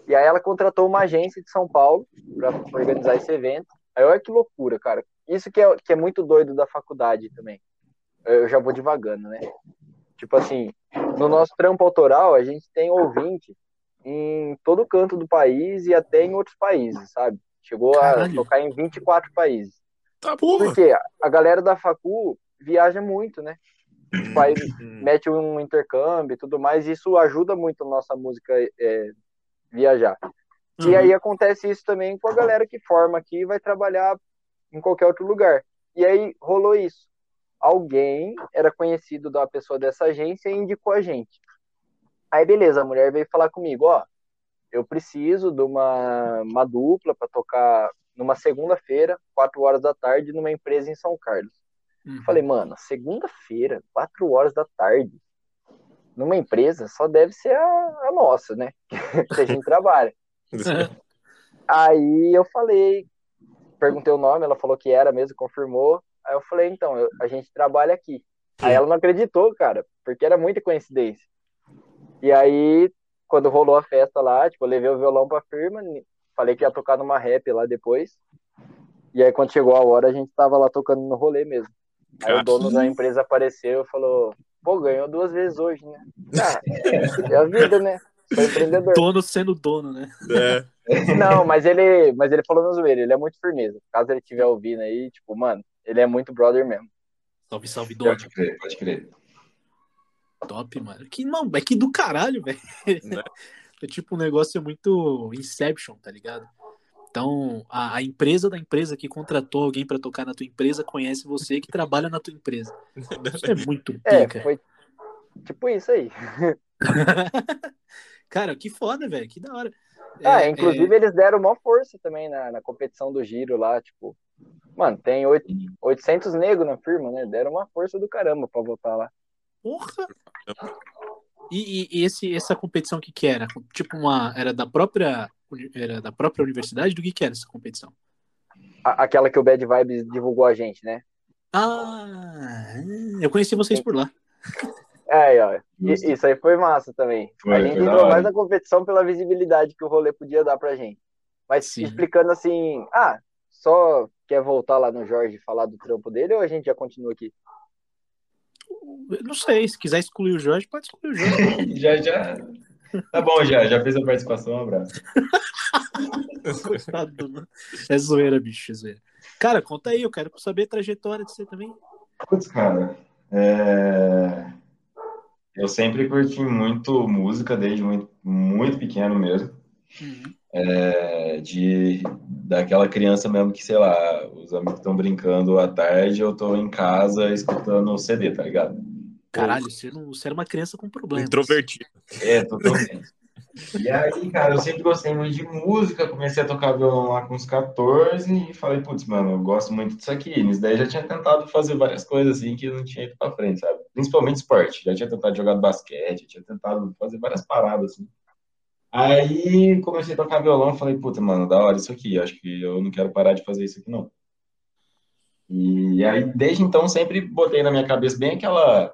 E aí ela contratou uma agência de São Paulo para organizar esse evento. Aí olha que loucura, cara. Isso que é, que é muito doido da faculdade também. Eu já vou devagando, né? Tipo assim, no nosso trampo autoral, a gente tem ouvinte em todo canto do país e até em outros países, sabe? Chegou Caralho. a tocar em 24 países. Tá porra. Porque a galera da facu viaja muito, né? Tipo, aí mete um intercâmbio e tudo mais, e isso ajuda muito a nossa música é, viajar. Uhum. E aí acontece isso também com a galera que forma aqui e vai trabalhar em qualquer outro lugar. E aí rolou isso. Alguém era conhecido da pessoa dessa agência e indicou a gente. Aí beleza, a mulher veio falar comigo, ó, eu preciso de uma, uma dupla para tocar numa segunda-feira, quatro horas da tarde, numa empresa em São Carlos. Uhum. Falei, mano, segunda-feira, quatro horas da tarde, numa empresa, só deve ser a, a nossa, né? [laughs] que a gente trabalha. [laughs] Aí eu falei, perguntei o nome, ela falou que era mesmo, confirmou. Aí eu falei, então, eu, a gente trabalha aqui. Aí ela não acreditou, cara, porque era muita coincidência. E aí, quando rolou a festa lá, tipo, eu levei o violão pra firma, falei que ia tocar numa rap lá depois. E aí, quando chegou a hora, a gente tava lá tocando no rolê mesmo. Aí o dono da empresa apareceu e falou: pô, ganhou duas vezes hoje, né? Ah, é a vida, né? Sou empreendedor. Dono sendo dono, né? É. Não, mas ele, mas ele falou no zoeiro, ele é muito firmeza. Caso ele estiver ouvindo aí, tipo, mano, ele é muito brother mesmo. Salve, salve, dono. Pode crer, pode crer. Top, mano. Que, não, é que do caralho, velho. Né? [laughs] É tipo um negócio muito Inception, tá ligado? Então, a, a, empresa da empresa que contratou alguém para tocar na tua empresa conhece você que trabalha na tua empresa. Isso é muito [laughs] pica. É, foi tipo isso aí. [laughs] Cara, que foda, velho. Que da hora. Ah, é, inclusive é... eles deram uma força também na, na competição do giro lá, tipo, mano, tem 8, 800 negros na firma, né? Deram uma força do caramba pra votar lá. Porra! E, e, e esse, essa competição que que era? Tipo uma, era da própria era da própria universidade? Do que, que era essa competição? Aquela que o Bad Vibes divulgou a gente, né? Ah, eu conheci vocês por lá. É, ó, isso aí foi massa também. Foi, a gente entrou mais na competição pela visibilidade que o rolê podia dar pra gente. Mas Sim. explicando assim, ah, só quer voltar lá no Jorge e falar do trampo dele ou a gente já continua aqui? Não sei, se quiser excluir o Jorge, pode excluir o Jorge. [laughs] já, já. Tá bom, já. Já fez a participação, um abraço. [laughs] Coitado. É zoeira, bicho, é zoeira. Cara, conta aí, eu quero saber a trajetória de você também. Putz, cara. É... Eu sempre curti muito música, desde muito, muito pequeno mesmo. Uhum. É, de daquela criança mesmo que, sei lá, os amigos estão brincando à tarde, eu tô em casa escutando o CD, tá ligado? Caralho, você, não, você era uma criança com problemas. Introvertido. É, totalmente. E aí, cara, eu sempre gostei muito de música, comecei a tocar violão lá com uns 14 e falei, putz, mano, eu gosto muito disso aqui. Nisso daí já tinha tentado fazer várias coisas assim que não tinha ido pra frente, sabe? Principalmente esporte. Já tinha tentado jogar basquete, tinha tentado fazer várias paradas assim. Aí comecei a tocar violão, falei, puta, mano, da hora isso aqui, acho que eu não quero parar de fazer isso aqui não. E aí, desde então, sempre botei na minha cabeça bem aquela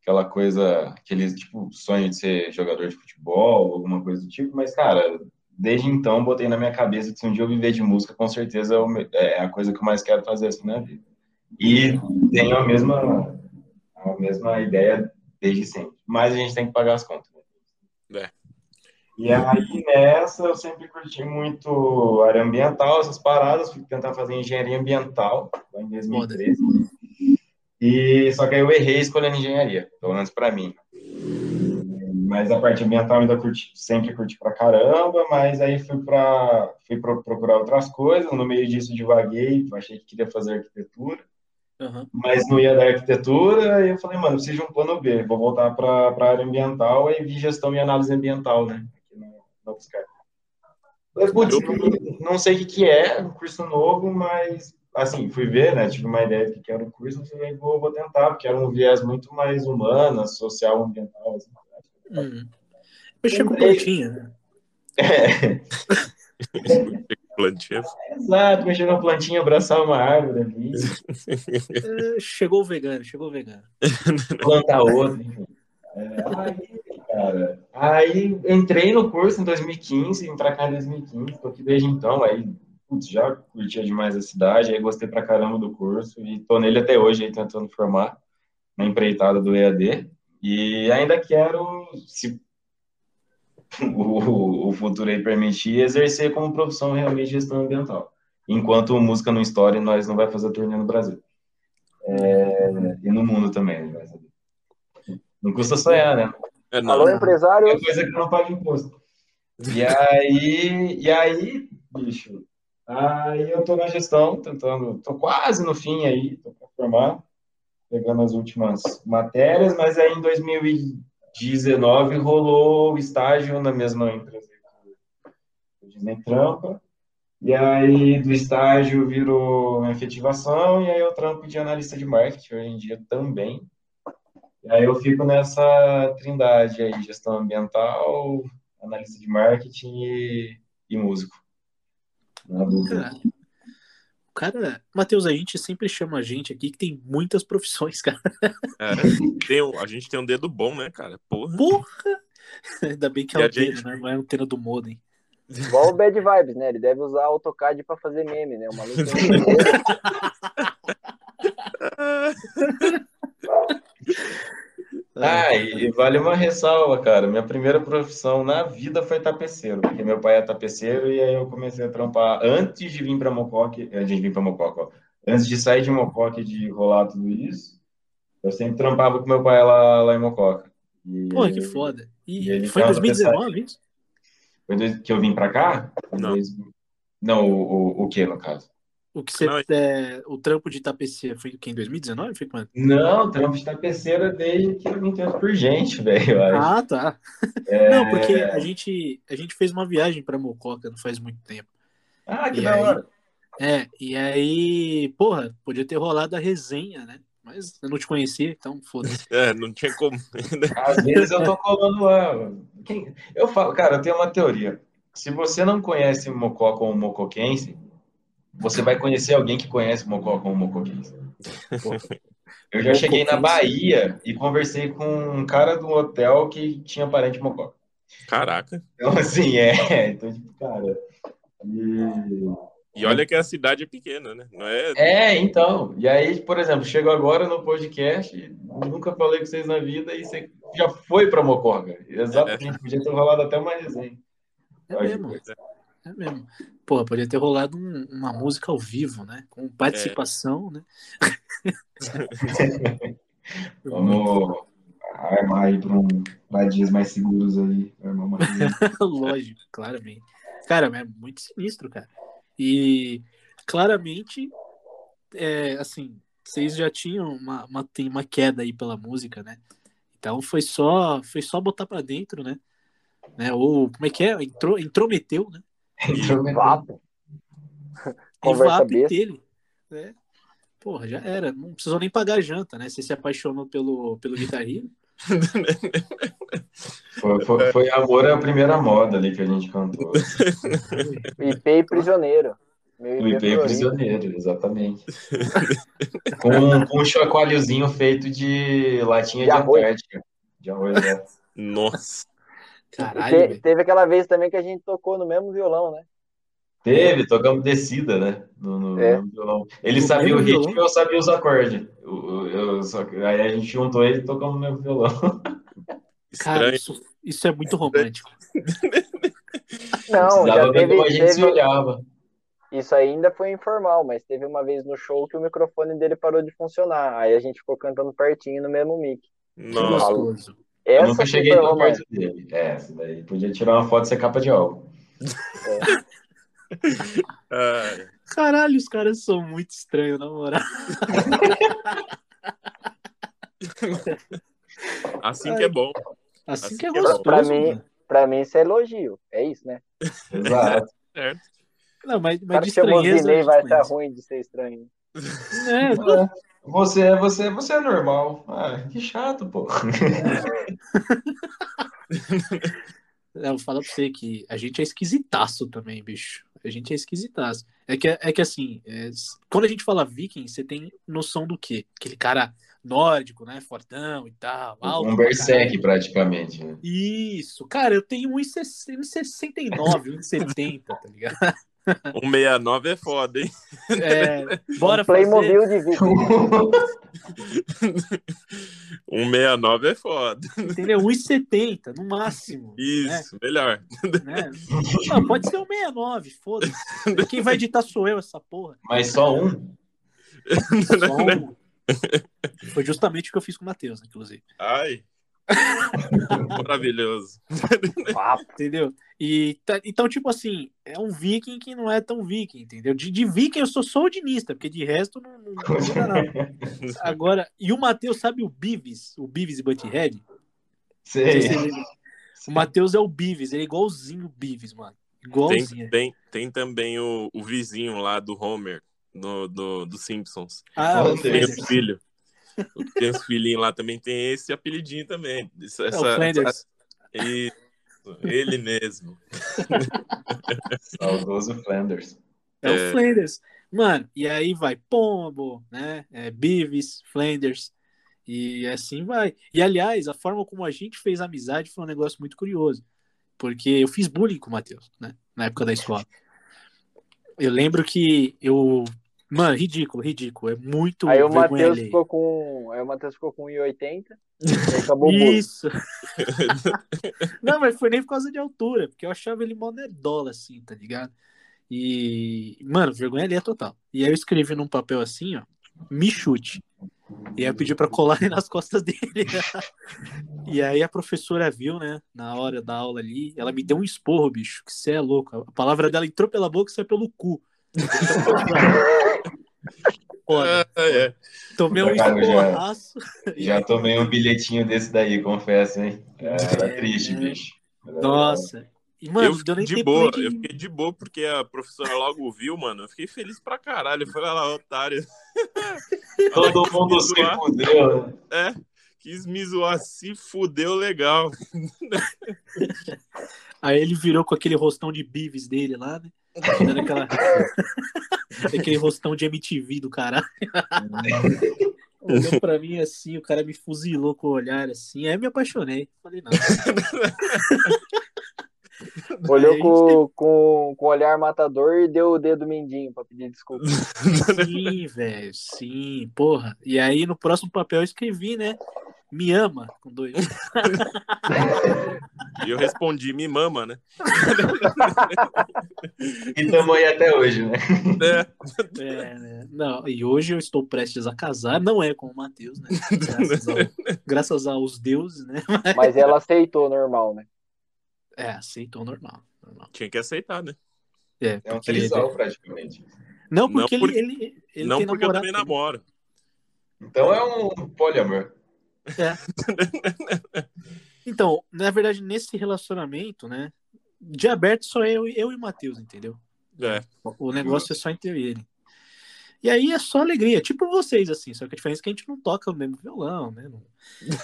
aquela coisa, aquele tipo sonho de ser jogador de futebol, alguma coisa do tipo, mas cara, desde então botei na minha cabeça que se um dia eu viver de música, com certeza é, é a coisa que eu mais quero fazer assim na vida. E tenho a mesma a mesma ideia desde sempre. Mas a gente tem que pagar as contas. Né? É. E aí nessa eu sempre curti muito área ambiental, essas paradas, fui tentar fazer engenharia ambiental lá em 2013. E só que aí eu errei escolhendo engenharia, pelo menos para mim. Mas a parte ambiental eu ainda curti, sempre curti pra caramba, mas aí fui para fui procurar outras coisas, no meio disso divaguei, achei que queria fazer arquitetura. Uhum. Mas não ia dar arquitetura, e eu falei, mano, preciso de um plano B, vou voltar para a área ambiental, aí vi gestão e análise ambiental, né? Aqui no, no UFSCar. Falei, putz, não, não sei o que, que é, um curso novo, mas assim, fui ver, né? Tive uma ideia do que era o curso, falei, vou, vou tentar, porque era um viés muito mais humano, social, ambiental. Assim. Hum. Mexer com plantinha, né? É. Plantinha. Exato, mexer com plantinha, abraçar uma árvore ali. É, [laughs] chegou o vegano, chegou o vegano. [laughs] Plantar outra, enfim. É, aí, cara, aí entrei no curso em 2015, vim pra cá em 2015, tô aqui desde então, aí putz, já curtia demais a cidade, aí gostei pra caramba do curso e tô nele até hoje aí tentando formar na empreitada do EAD e ainda quero, se [laughs] o, o futuro aí permitir, exercer como profissão realmente gestão ambiental. Enquanto música no Story, nós não vai fazer turnê no Brasil. É, e no mundo também, né? Não custa sonhar, né? É, não. Alô, empresário? É coisa que não paga imposto. E aí, e aí, bicho, Aí eu tô na gestão, tentando, tô quase no fim aí, tô para formar, pegando as últimas matérias, mas aí em 2019 rolou o estágio na mesma empresa que Disney Trampa, e aí do estágio virou efetivação, e aí eu trampo de analista de marketing hoje em dia também. E aí eu fico nessa trindade aí, gestão ambiental, analista de marketing e, e músico. Cara, o cara, Matheus, a gente sempre chama a gente aqui que tem muitas profissões, [laughs] cara. É, tem um- a gente tem um dedo bom, né, cara? Porra. Porra! Ainda bem que é E o a dele, gente- né? Não é a antena do modem. Igual o Bad Vibes, né? Ele deve usar AutoCAD pra fazer meme, né? O maluco tem [laughs] [laughs] Ah, e, e vale uma ressalva, cara. Minha primeira profissão na vida foi tapeceiro, porque meu pai é tapeceiro e aí eu comecei a trampar antes de vir para Mocoque, antes de vir para Mocoque, ó. Antes de sair de Mocoque de rolar tudo isso, eu sempre trampava com meu pai lá, lá em Mococa. E Porra, que foda. E, E foi em tava 2019 isso? Foi que eu vim para cá? Não. Não, o, o, o que, no caso? O que você. Não, é, o trampo de tapeceiro foi o que? Em 2019? Foi quando? Não, trampo de tapeceiro desde que [laughs] eu me entendo por gente, velho. Ah, tá. É. Não, porque a gente, a gente fez uma viagem pra Mococa não faz muito tempo. Ah, que E da aí? hora. É, e aí, porra, podia ter rolado a resenha, né? Mas eu não te conhecia, então foda-se. [laughs] É, não tinha como. Às vezes eu tô colando lá. mano. Quem- Eu falo, cara, eu tenho uma teoria. Se você não conhece Mococa ou Mocoquense, você vai conhecer alguém que conhece Mococa ou Mocoquense. Pô, [laughs] Eu já cheguei na Bahia e conversei com um cara do hotel que tinha parente Mococa. Caraca. Então, assim, é. [laughs] Então, tipo, cara. E, E olha que a cidade é pequena, né? Não é... É, então. E aí, por exemplo, chego agora no podcast, nunca falei com vocês na vida e você já foi para Mocoga. Exatamente. É. Podia ter rolado até uma resenha. É mesmo. É mesmo. Porra, podia ter rolado um, uma música ao vivo, né? Com participação, né? [laughs] Vamos armar aí para um dias mais seguros aí. [laughs] Lógico, claramente. Cara, é muito sinistro, cara. E claramente, é, assim, vocês já tinham uma, uma, tem uma queda aí pela música, né? Então foi só, foi só botar para dentro, né? né? Ou como é que é? Entrou, intrometeu, né? [laughs] Intrometeu. E vapo dele. Né? Porra, já era. Não precisou nem pagar janta, né? Você se apaixonou pelo, pelo guitarrista. [laughs] Foi, foi, foi, Amor é a primeira moda ali que a gente cantou. IP e Prisioneiro. o IP e Prisioneiro, exatamente. [laughs] com, com um chacoalhozinho feito de latinha de, de Antártica. De arroz, né? Nossa. Caralho. Te, teve aquela vez também que a gente tocou no mesmo violão, né? Teve, tocamos descida, né? No, no, é. no violão. Ele no sabia o ritmo e eu sabia os acordes. Eu, eu, só, aí a gente juntou ele e tocamos no mesmo violão. [laughs] Cara, isso, isso, é muito romântico. [laughs] Não, já teve, a gente teve... se olhava. Isso ainda foi informal, mas teve uma vez no show que o microfone dele parou de funcionar. Aí a gente ficou cantando pertinho no mesmo mic. Nossa. Essa eu nunca cheguei na parte dele. É, essa daí. Podia tirar uma foto e ser capa de álbum. [laughs] É. Caralho, os caras são muito estranhos, na moral. [laughs] Assim que é bom. Assim, assim que é gostoso. Pra mim, pra mim, isso é elogio. É isso, né? Exato. [laughs] certo. Não, mas, mas de estranheza... Dinei, vai estar ruim de ser estranho. É, você, é, você, você é normal. Ah, que chato, pô. [laughs] Eu falar pra você que a gente é esquisitaço também, bicho. A gente é esquisitaço. É que, é que assim, é, quando a gente fala viking, você tem noção do quê? Aquele cara nórdico, né? Fortão e tal. Alto um berserk, praticamente. Né? Isso. Cara, eu tenho 1,69, 1,70, tá ligado? 169 é foda, hein? É, bora um Playmobil de vídeo. [laughs] 169 é foda. Entendeu? 1,70 no máximo. Isso, né? melhor. Né? Não, pode ser 169, foda-se. Quem vai editar sou eu, essa porra. Mas só um? Só um. Foi justamente o que eu fiz com o Matheus, inclusive. Ai. [laughs] Maravilhoso. entendeu? E, tá, então, tipo assim, é um viking que não é tão viking, entendeu? De, de viking eu sou só odinista, porque de resto não, não, não nada. [laughs] Agora, e o Matheus sabe o Bivis, o Bivis e Butthead? Sei. o Matheus é o Bivis, ele é igualzinho o Bivis, mano. Igualzinho. Tem, tem, tem também o, o vizinho lá do Homer, no, do, do Simpsons. Ah, o filho. Tem os filhinhos lá também, tem esse apelidinho também. Essa, é o Flanders. Essa... Isso, ele mesmo. [laughs] Saudoso Flanders. É, é, o Flanders. Mano, e aí vai Pombo, né? É, Beavis, Flanders. E assim vai. E aliás, a forma como a gente fez amizade foi um negócio muito curioso. Porque eu fiz bullying com o Matheus, né? Na época da escola. Eu lembro que eu Mano, ridículo, ridículo. É muito. Aí o Matheus ficou com. Aí o Matheus ficou com 1,80 e acabou Isso. [laughs] não, mas foi nem por causa de altura, porque eu achava ele mó nerdola, assim, tá ligado? E, mano, vergonha ali é total. E aí eu escrevi num papel assim, ó, me chute. E aí eu pedi pra colar nas costas dele. [laughs] e aí a professora viu, né, na hora da aula ali, ela me deu um esporro, bicho, que você é louco. A palavra dela entrou pela boca e saiu pelo cu. [laughs] Foda. É, é. Tomei um esporraço. Já, já, tomei um bilhetinho desse daí, confesso, hein? Era é, triste, bicho. Era Nossa. E, mano, eu fiquei de boa, de... eu fiquei de boa porque a professora logo viu, mano. Eu fiquei feliz pra caralho. Falei lá, otário. [laughs] Todo mundo se fudeu, né? É, quis me zoar, se fudeu legal. [laughs] Aí ele virou com aquele rostão de bives dele lá, né? Aquela... [laughs] aquele rostão de MTV do caralho. [laughs] Olhou pra mim assim, o cara me fuzilou com o olhar assim, aí me apaixonei. Falei, não. [laughs] Olhou Aí com, com, com o olhar matador e deu o dedo mindinho pra pedir desculpa. Sim, velho, sim, porra. E aí no próximo papel eu escrevi, né? Me ama, com dois. [laughs] E eu respondi, me mama, né? [laughs] E estamos aí até hoje, né? É. É, né? Não, e hoje eu estou prestes a casar, não é com o Matheus, né? Graças, ao- graças aos deuses, né? [laughs] Mas ela aceitou normal, né? É, aceitou normal. normal. Tinha que aceitar, né? É, É um trisal, praticamente. Não, porque Não ele, ele, ele não tem porque eu namorado. também namoro. Então é um poliamor. É. [laughs] Então, na verdade, nesse relacionamento, né? De aberto só eu, eu e o Matheus, entendeu? É. O negócio é só entre eu e ele. E aí é só alegria, tipo vocês, assim. Só que a diferença é que a gente não toca o mesmo violão, né? Não,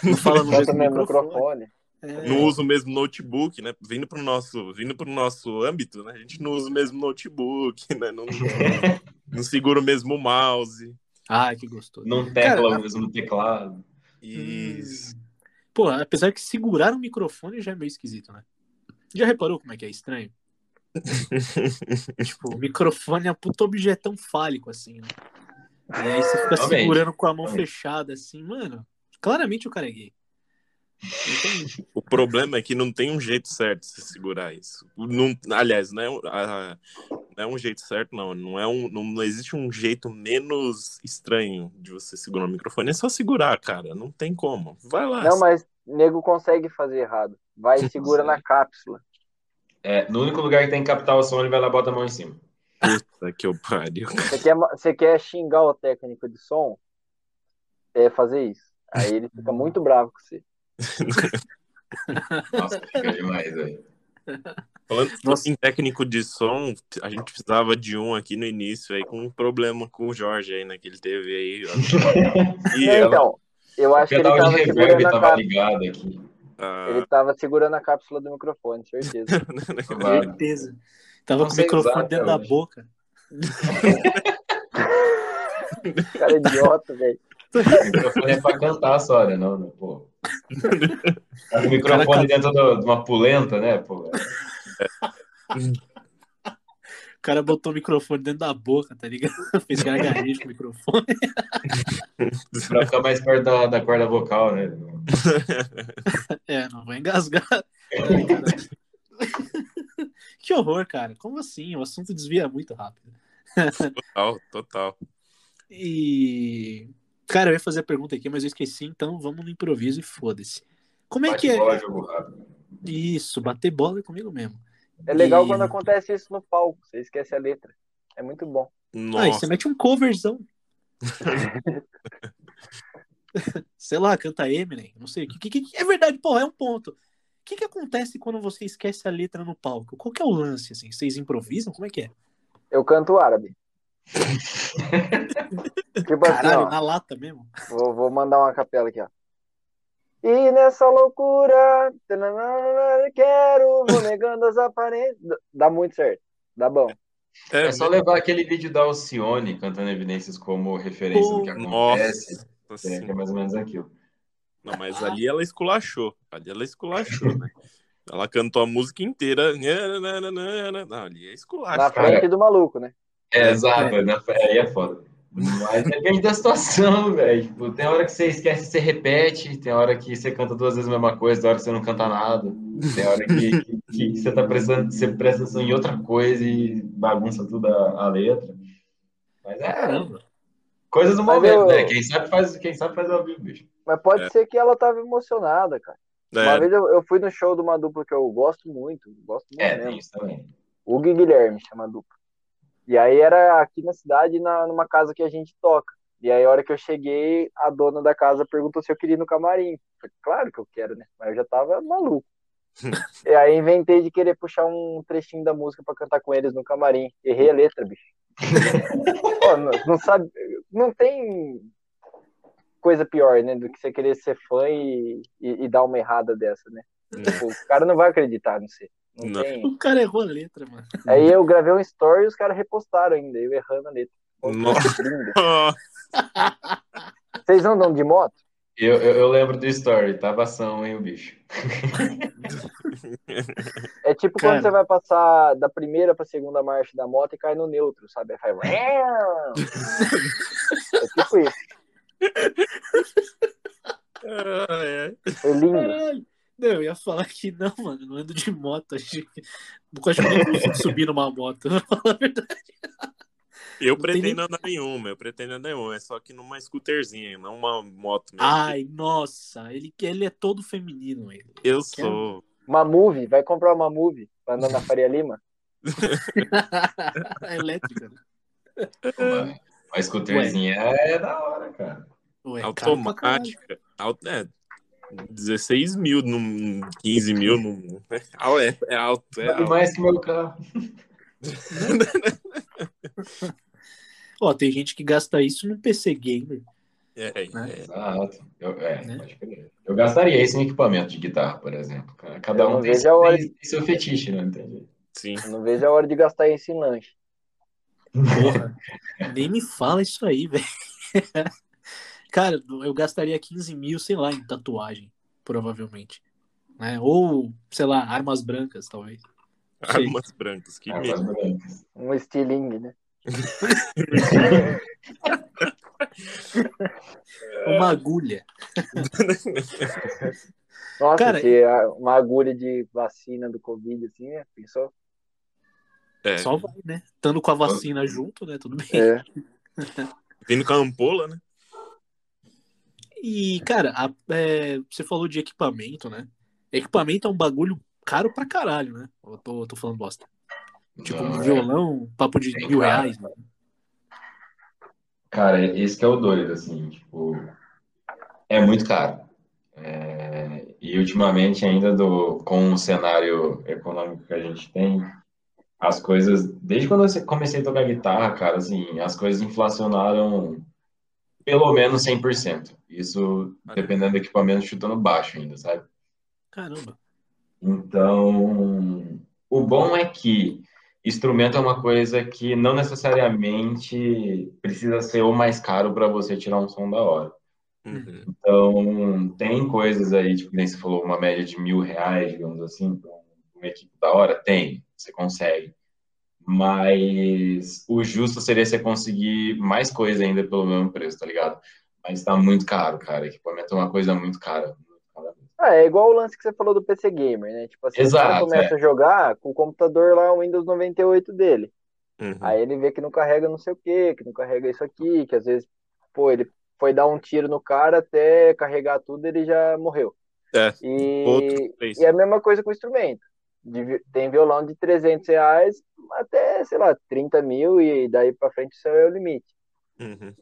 não fala no mesmo microfone. microfone. É, Não usa o mesmo notebook, né? Vindo pro nosso, vindo pro nosso âmbito, né? A gente não usa o mesmo notebook, né? Não, [laughs] não segura o mesmo mouse. Ai, que gostoso. Não tecla Cara, mesmo no Isso. Pô, apesar que segurar um microfone já é meio esquisito, né? Já reparou como é que é estranho? [laughs] tipo, o microfone é um puto objetão fálico, assim, né? E aí você fica segurando com a mão fechada, assim, mano. Claramente o cara é gay. Então, O problema é que não tem um jeito certo de se segurar isso. Não, aliás, é, um- a- é um jeito certo, não. Não, é um, não, não existe um jeito menos estranho de você segurar o microfone. É só segurar, cara. Não tem como. Vai lá. Não, mas nego consegue fazer errado. Vai e segura na cápsula. É, no único lugar que tem que captar o som, ele vai lá e bota a mão em cima. Puta que eu pariu. Você quer, você quer xingar o técnico de som? É fazer isso. Aí ele fica muito bravo com você. [laughs] Nossa, fica demais, velho. Falando Nossa. em técnico de som, a gente precisava de um aqui no início aí com um problema com o Jorge aí, né? Que ele teve aí. [laughs] E Não, ela- então, eu acho que ele tava tava de segurando reverb, a tava cápsula. ligado aqui. ah, Ele tava segurando a cápsula do microfone, certeza. [laughs] Provável. certeza. Tava Não com o microfone usar dentro até da hoje. boca. [laughs] Cara é idiota, velho. O microfone é pra cantar só, né? Não, não, pô. Tá com o microfone Cara, dentro do- de uma pulenta, né, pô? O cara botou o microfone dentro da boca, tá ligado? [laughs] Fez gargarejo com o microfone. [laughs] Pra ficar mais perto da, da corda vocal, né? [laughs] É, não vou engasgar. Que horror, cara. Como assim? O assunto desvia muito rápido. Total, total. E. Cara, eu ia fazer a pergunta aqui, mas eu esqueci, então vamos no improviso e foda-se. Como é que Bate bola, é jogo rápido. isso? Bater bola é comigo mesmo. É legal E- quando acontece isso no palco. Você esquece a letra. É muito bom. Ah, e Nossa, você mete um coverzão. [laughs] Sei lá, canta Eminem, não sei. Que, que, que- é verdade, pô, é um ponto. O que, que acontece quando você esquece a letra no palco? Qual que é o lance, assim? Vocês improvisam? Como é que é? Eu canto árabe. Tipo assim, Caralho, ó. na lata mesmo? Vou, vou mandar uma capela aqui, ó. E nessa loucura, quero, vou negando as aparências. Dá muito certo. Dá bom. é, É só levar aquele vídeo da Alcione cantando evidências como referência do que acontece. nossa, É, que é mais ou menos aquilo. Não, mas ali ela esculachou. Ali ela esculachou, né? Ela cantou a música inteira. Não, ali é esculacho. Na frente do maluco, né? É, exato, na- aí é foda. Mas depende da situação, [laughs] velho. Tipo, tem hora que você esquece, você repete, tem hora que você canta duas vezes a mesma coisa, tem hora que você não canta nada, tem hora que, que- que você tá prestando, você presta atenção em outra coisa e bagunça tudo a, a letra. Mas é Caramba. coisas do Mas momento, eu- né? Quem sabe faz, quem sabe faz ao vivo, bicho. Mas pode É. ser que ela tava emocionada, cara. Uma É, vez eu, eu fui no show de uma dupla que eu gosto muito. Gosto muito É, mesmo. tem isso também. Hugo e Guilherme chama a dupla. E aí era aqui na cidade, na, numa casa que a gente toca. E aí, a hora que eu cheguei, a dona da casa perguntou se eu queria ir no camarim. Falei, claro que eu quero, né? Mas eu já tava maluco. [laughs] e aí inventei de querer puxar um trechinho da música pra cantar com eles no camarim. Errei a letra, bicho. [laughs] Pô, não, não sabe, não tem coisa pior, né, do que você querer ser fã e, e, e dar uma errada dessa, né? Tipo, o cara não vai acreditar no você. Não, Não. tem. O cara errou a letra, mano. Aí eu gravei um story e os caras repostaram ainda, eu errando a letra. Nossa. [laughs] Vocês andam de moto? Eu, eu, eu lembro do story, tava ação, hein, o bicho. É tipo Cara. quando você vai passar da primeira pra segunda marcha da moto e cai no neutro, sabe? Aí faz... [laughs] é tipo isso. É. Lindo. Não, eu ia falar que não, mano, não ando de moto. Que eu acho que nem consigo subir numa moto. [laughs] pra falar a verdade. Eu Não pretendo nem- andar nenhuma, eu pretendo andar nenhuma, é só que numa scooterzinha, não uma moto mesmo. Ai, nossa, ele, ele é todo feminino, ele. eu sou. Uma movie, vai comprar uma movie pra andar na Faria Lima? [laughs] É elétrica, né? Uma, uma scooterzinha é da hora, cara. Ué, caralho. automática. Auto, é, 16 mil, num, 15 mil. Num, é, é alto. É Vale alto. mais que meu carro. [laughs] Ó, tem gente que gasta isso no PC Gamer. É, Né? é. Exato. Eu, é, Né? Eu gastaria isso em equipamento de guitarra, por exemplo. Cada um não tem, vejo a hora tem- seu fetiche, né? Entendi. Sim. Eu não vejo a hora de gastar isso em lanche. Porra, nem me fala isso aí, velho. [laughs] Cara, eu gastaria 15 mil, sei lá, em tatuagem, provavelmente. Né? Ou, sei lá, armas brancas, talvez. Armas brancas, que Armas medo. brancas. Um estilingue, né? [laughs] Uma agulha. [laughs] Nossa, Cara, uma agulha de vacina do Covid, assim, né? Pensou? É, Só vai, né? Estando com a vacina junto, né? Tudo bem. É. [laughs] vindo com a ampola, né? E, cara, a- é, você falou de equipamento, né? Equipamento é um bagulho caro pra caralho, né? Eu tô, tô falando bosta. Tipo, um Não, é. violão, papo de mil caro. reais. Né? Cara, esse que é o doido, assim, tipo, é muito caro. É, e ultimamente ainda do, com o cenário econômico que a gente tem, as coisas, desde quando eu comecei a tocar guitarra, cara, assim, as coisas inflacionaram pelo menos 100%. Isso dependendo do equipamento chutando baixo ainda, sabe? Caramba. Então, o bom é que instrumento é uma coisa que não necessariamente precisa ser o mais caro para você tirar um som da hora. Uhum. Então, tem coisas aí, tipo, nem você falou, uma média de mil reais, digamos assim, para uma equipe da hora? Tem, você consegue. Mas o justo seria você conseguir mais coisa ainda pelo mesmo preço, tá ligado? Mas tá muito caro, cara. Equipamento é uma coisa muito cara. Ah, é igual o lance que você falou do PC Gamer, né? Tipo assim, Exato, o cara começa a jogar com o computador lá, o Windows 98 dele. Uhum. Aí ele vê que não carrega não sei o que, que não carrega isso aqui, que às vezes, pô, ele foi dar um tiro no cara até carregar tudo ele já morreu. É, E, outro e é a mesma coisa com o instrumento. De tem violão de 300 reais até, sei lá, 30 mil e daí pra frente o seu é o limite. Uhum.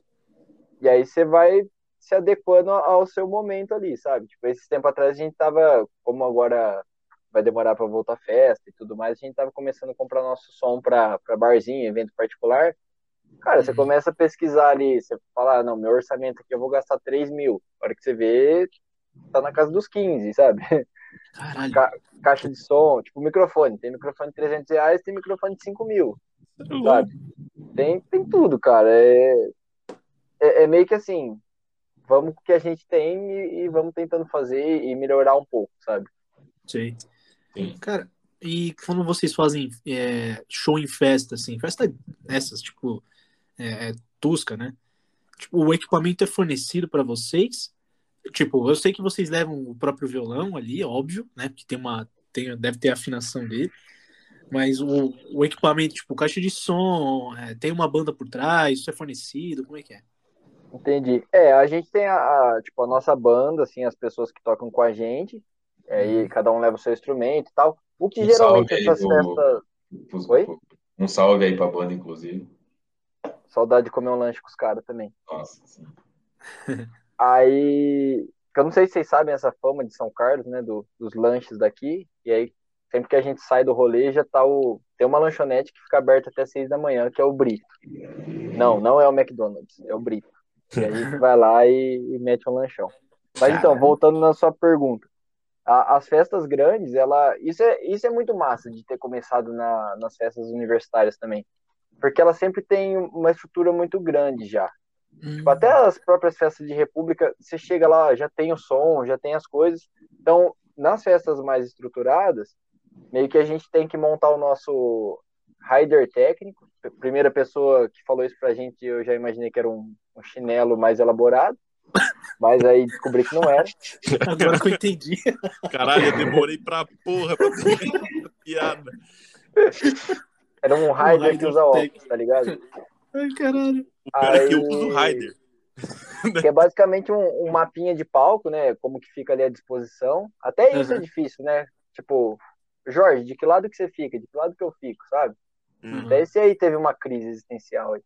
E aí você vai se adequando ao seu momento ali, sabe? Tipo, esse tempo atrás a gente tava, como agora vai demorar pra voltar a festa e tudo mais, a gente tava começando a comprar nosso som pra, pra barzinho, evento particular. Cara, você Uhum. começa a pesquisar ali, você fala, ah, não, meu orçamento aqui eu vou gastar 3 mil. A hora que você vê, tá na casa dos 15, sabe? [laughs] Caralho. Ca- Caixa de som, tipo microfone. Tem microfone de 300 reais, tem microfone de 5 mil, sabe? Tem, tem tudo, cara. É, é, é meio que assim, vamos com o que a gente tem e, e vamos tentando fazer e melhorar um pouco, sabe? Sei. Sim. Cara, e quando vocês fazem é, show em festa, assim, festa essas, tipo, é, é, Tusca, né? Tipo, o equipamento é fornecido pra vocês? Tipo, eu sei que vocês levam o próprio violão ali, óbvio, né? Porque tem uma, tem, deve ter a afinação dele. Mas o, o equipamento, tipo, caixa de som, é, tem uma banda por trás, isso é fornecido, como é que é? Entendi. É, a gente tem a, a, tipo, a nossa banda, assim, as pessoas que tocam com a gente, aí cada um leva o seu instrumento e tal. O que Um geralmente essas pro- festas. pro- Oi? Um salve aí pra banda, inclusive. Saudade de comer um lanche com os caras também. Nossa, sim. [laughs] Aí, eu não sei se vocês sabem essa fama de São Carlos, né, do- dos lanches daqui, e aí sempre que a gente sai do rolê já tá o tem uma lanchonete que fica aberta até seis da manhã, que é o Brito. Não, não é o McDonald's, é o Brito. E a gente vai lá e, e mete um lanchão. Mas então, voltando na sua pergunta, a- as festas grandes, ela isso é isso é muito massa de ter começado na- nas festas universitárias também, porque ela sempre tem uma estrutura muito grande já. Tipo, até as próprias festas de república, você chega lá, já tem o som, já tem as coisas. Então, nas festas mais estruturadas, meio que a gente tem que montar o nosso rider técnico. A primeira pessoa que falou isso pra gente, eu já imaginei que era um, um chinelo mais elaborado. Mas aí descobri que não era. [laughs] Agora que eu entendi. Caralho, eu demorei pra porra pra ter essa piada. Era um rider que rider usa óculos, tá ligado? Ai, caralho. O cara Aí- que usa o Rider. [laughs] Que é basicamente um, um mapinha de palco, né? Como que fica ali à disposição. Até isso é Uhum. difícil, né? Tipo, Jorge, de que lado que você fica? De que lado que eu fico, sabe? Hum, Até esse aí teve uma crise existencial. aí.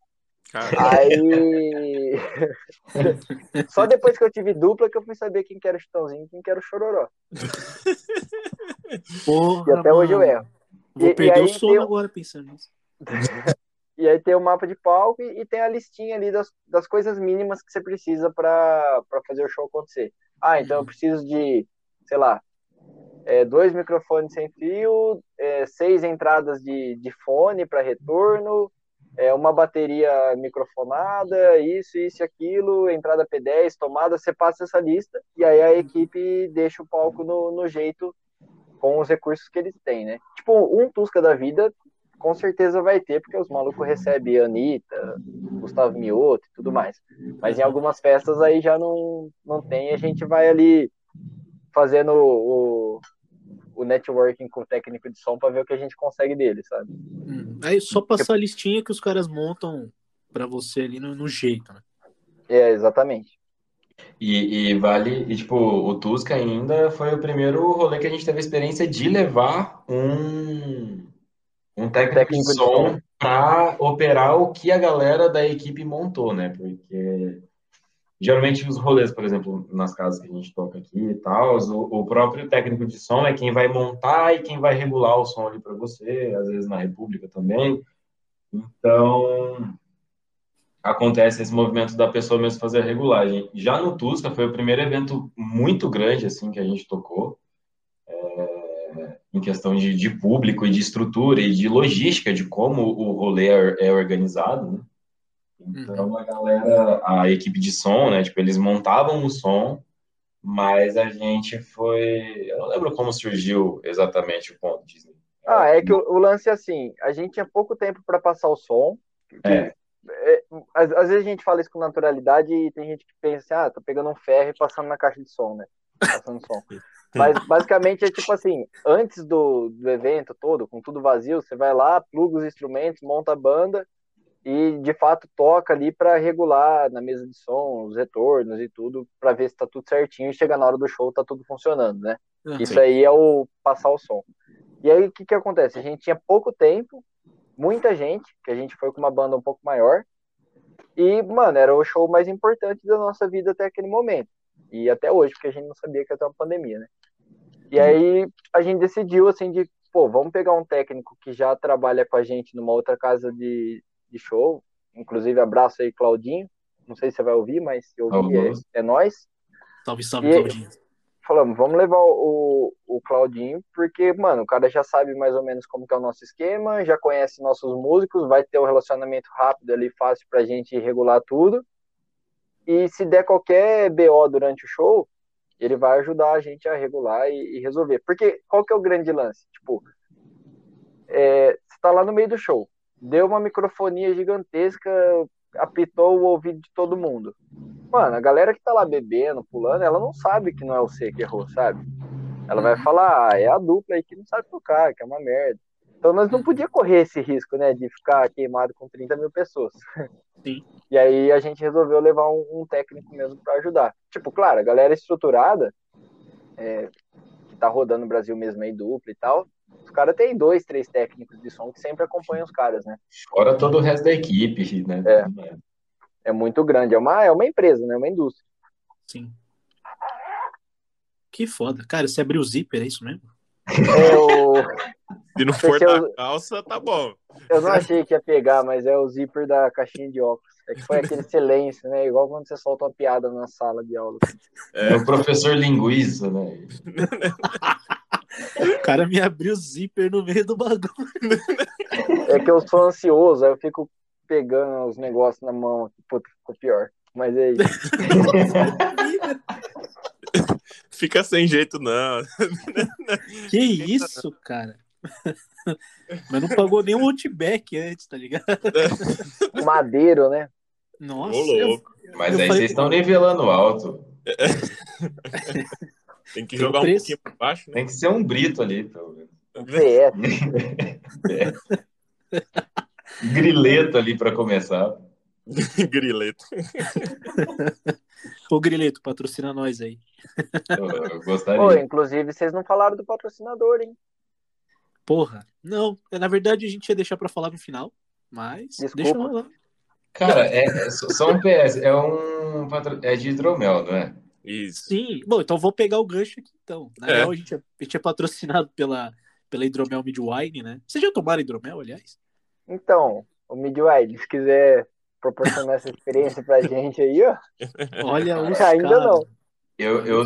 cara, Aí. [laughs] Só depois que eu tive dupla que eu fui saber quem que era o Chitãozinho e quem que era o Chororó. Porra, E até hoje eu mano. erro. Vou E- e perder aí o sono tem- agora pensando nisso. [laughs] E aí tem o mapa de palco e, e tem a listinha ali das, das coisas mínimas que você precisa para fazer o show acontecer. Ah, então eu preciso de, sei lá, é, dois microfones sem fio, é, seis entradas de, de fone para retorno, é, uma bateria microfonada, isso, isso e aquilo, entrada P10, tomada, você passa essa lista e aí a equipe deixa o palco no, no jeito com os recursos que eles têm, né? Tipo, um Tusca da vida com certeza vai ter, porque os malucos recebem Anitta, Gustavo Mioto e tudo mais. Mas em algumas festas aí já não, não tem, a gente vai ali fazendo o, o networking com o técnico de som para ver o que a gente consegue dele, sabe? Hum. Aí só passar a listinha que os caras montam pra você ali no, no jeito, né? É, exatamente. E, e vale, e tipo, o Tusca ainda foi o primeiro rolê que a gente teve a experiência de levar um, um técnico, Técnico de som som. para operar o que a galera da equipe montou, né? Porque geralmente os rolês, por exemplo, nas casas que a gente toca aqui e tal, o, o próprio técnico de som é quem vai montar e quem vai regular o som ali para você, às vezes na República também. Então, acontece esse movimento da pessoa mesmo fazer a regulagem. Já no Tusca foi o primeiro evento muito grande assim que a gente tocou, em questão de, de público e de estrutura e de logística de como o rolê é, é organizado, né? Então a galera, a equipe de som, né? Tipo, eles montavam o som, mas a gente foi, eu não lembro como surgiu exatamente o ponto Disney. Ah, é que o, o lance é assim, a gente tinha pouco tempo para passar o som. É. É, às, às vezes a gente fala isso com naturalidade e tem gente que pensa assim, ah, tá pegando um ferro e passando na caixa de som, né? Passando som. [laughs] Mas basicamente é tipo assim, antes do, do evento todo, com tudo vazio, você vai lá, pluga os instrumentos, monta a banda e de fato toca ali para regular na mesa de som, os retornos e tudo, para ver se tá tudo certinho e chega na hora do show tá tudo funcionando, né? Ah, Isso aí é o passar o som. E aí o que que acontece? A gente tinha pouco tempo, muita gente, que a gente foi com uma banda um pouco maior. E, mano, era o show mais importante da nossa vida até aquele momento. E até hoje, porque a gente não sabia que ia ter uma pandemia, né? E aí a gente decidiu assim de, pô, vamos pegar um técnico que já trabalha com a gente numa outra casa de, de show. Inclusive, abraço aí, Claudinho. Não sei se você vai ouvir, mas se ouvir é, é nós Salve, salve, E- Claudinho. falamos, vamos levar o, o Claudinho, porque, mano, o cara já sabe mais ou menos como que é o nosso esquema, já conhece nossos músicos, vai ter um relacionamento rápido ali, fácil pra gente regular tudo. E se der qualquer BO durante o show, ele vai ajudar a gente a regular e, e resolver. Porque qual que é o grande lance? Tipo, é, você tá lá no meio do show, deu uma microfonia gigantesca, apitou o ouvido de todo mundo. Mano, a galera que tá lá bebendo, pulando, ela não sabe que não é você que errou, sabe? Ela vai falar, ah, é a dupla aí que não sabe tocar, que é uma merda. Então nós não podia correr esse risco, né, de ficar queimado com 30 mil pessoas. [laughs] Sim. E aí a gente resolveu levar um, um técnico mesmo pra ajudar. Tipo, claro, a galera estruturada, é, que tá rodando no Brasil mesmo aí, dupla e tal, os caras têm dois, três técnicos de som que sempre acompanham os caras, né? Fora todo o resto da equipe, né? É. É muito grande, é uma, é uma empresa, né? É uma indústria. Sim. Que foda. Cara, você abriu o zíper, é isso mesmo? É [laughs] o... Se não for da calça, tá bom. Eu não achei que ia pegar, mas é o zíper da caixinha de óculos. É que foi aquele silêncio, né? Igual quando você solta uma piada na sala de aula. É o professor linguiça, né? [laughs] O cara me abriu o zíper no meio do bagulho. É que eu sou ansioso, aí eu fico pegando os negócios na mão. aqui. Puta, ficou pior. Mas é isso. [laughs] Fica sem jeito, não. [laughs] Que isso, cara? Mas não pagou nem o Outback antes, tá ligado? Madeiro, né? Nossa, Ô, eu. Mas Eu aí falei, vocês estão nivelando alto. Tem que Tem jogar o um pouquinho pra baixo, né? Tem que ser um brito ali, pelo menos. VS. [laughs] Grileto ali pra começar. [laughs] Grileto. Ô, Grileto, patrocina nós aí. Eu, gostaria. Pô, inclusive, vocês não falaram do patrocinador, hein? Porra. Não, é, na verdade a gente ia deixar pra falar no final, mas Desculpa. deixa eu lá. Cara, é, é só um PS. É um patro- é de hidromel, não é? Isso. Sim, bom, então vou pegar o gancho aqui então. Na É. real, a gente, é, a gente é patrocinado pela, pela Hidromel Midwine, né? Vocês já tomaram hidromel, aliás? Então, o Midwide, se quiser proporcionar essa experiência pra gente aí, ó. Olha [laughs] os Ainda caras. não. Eu, eu,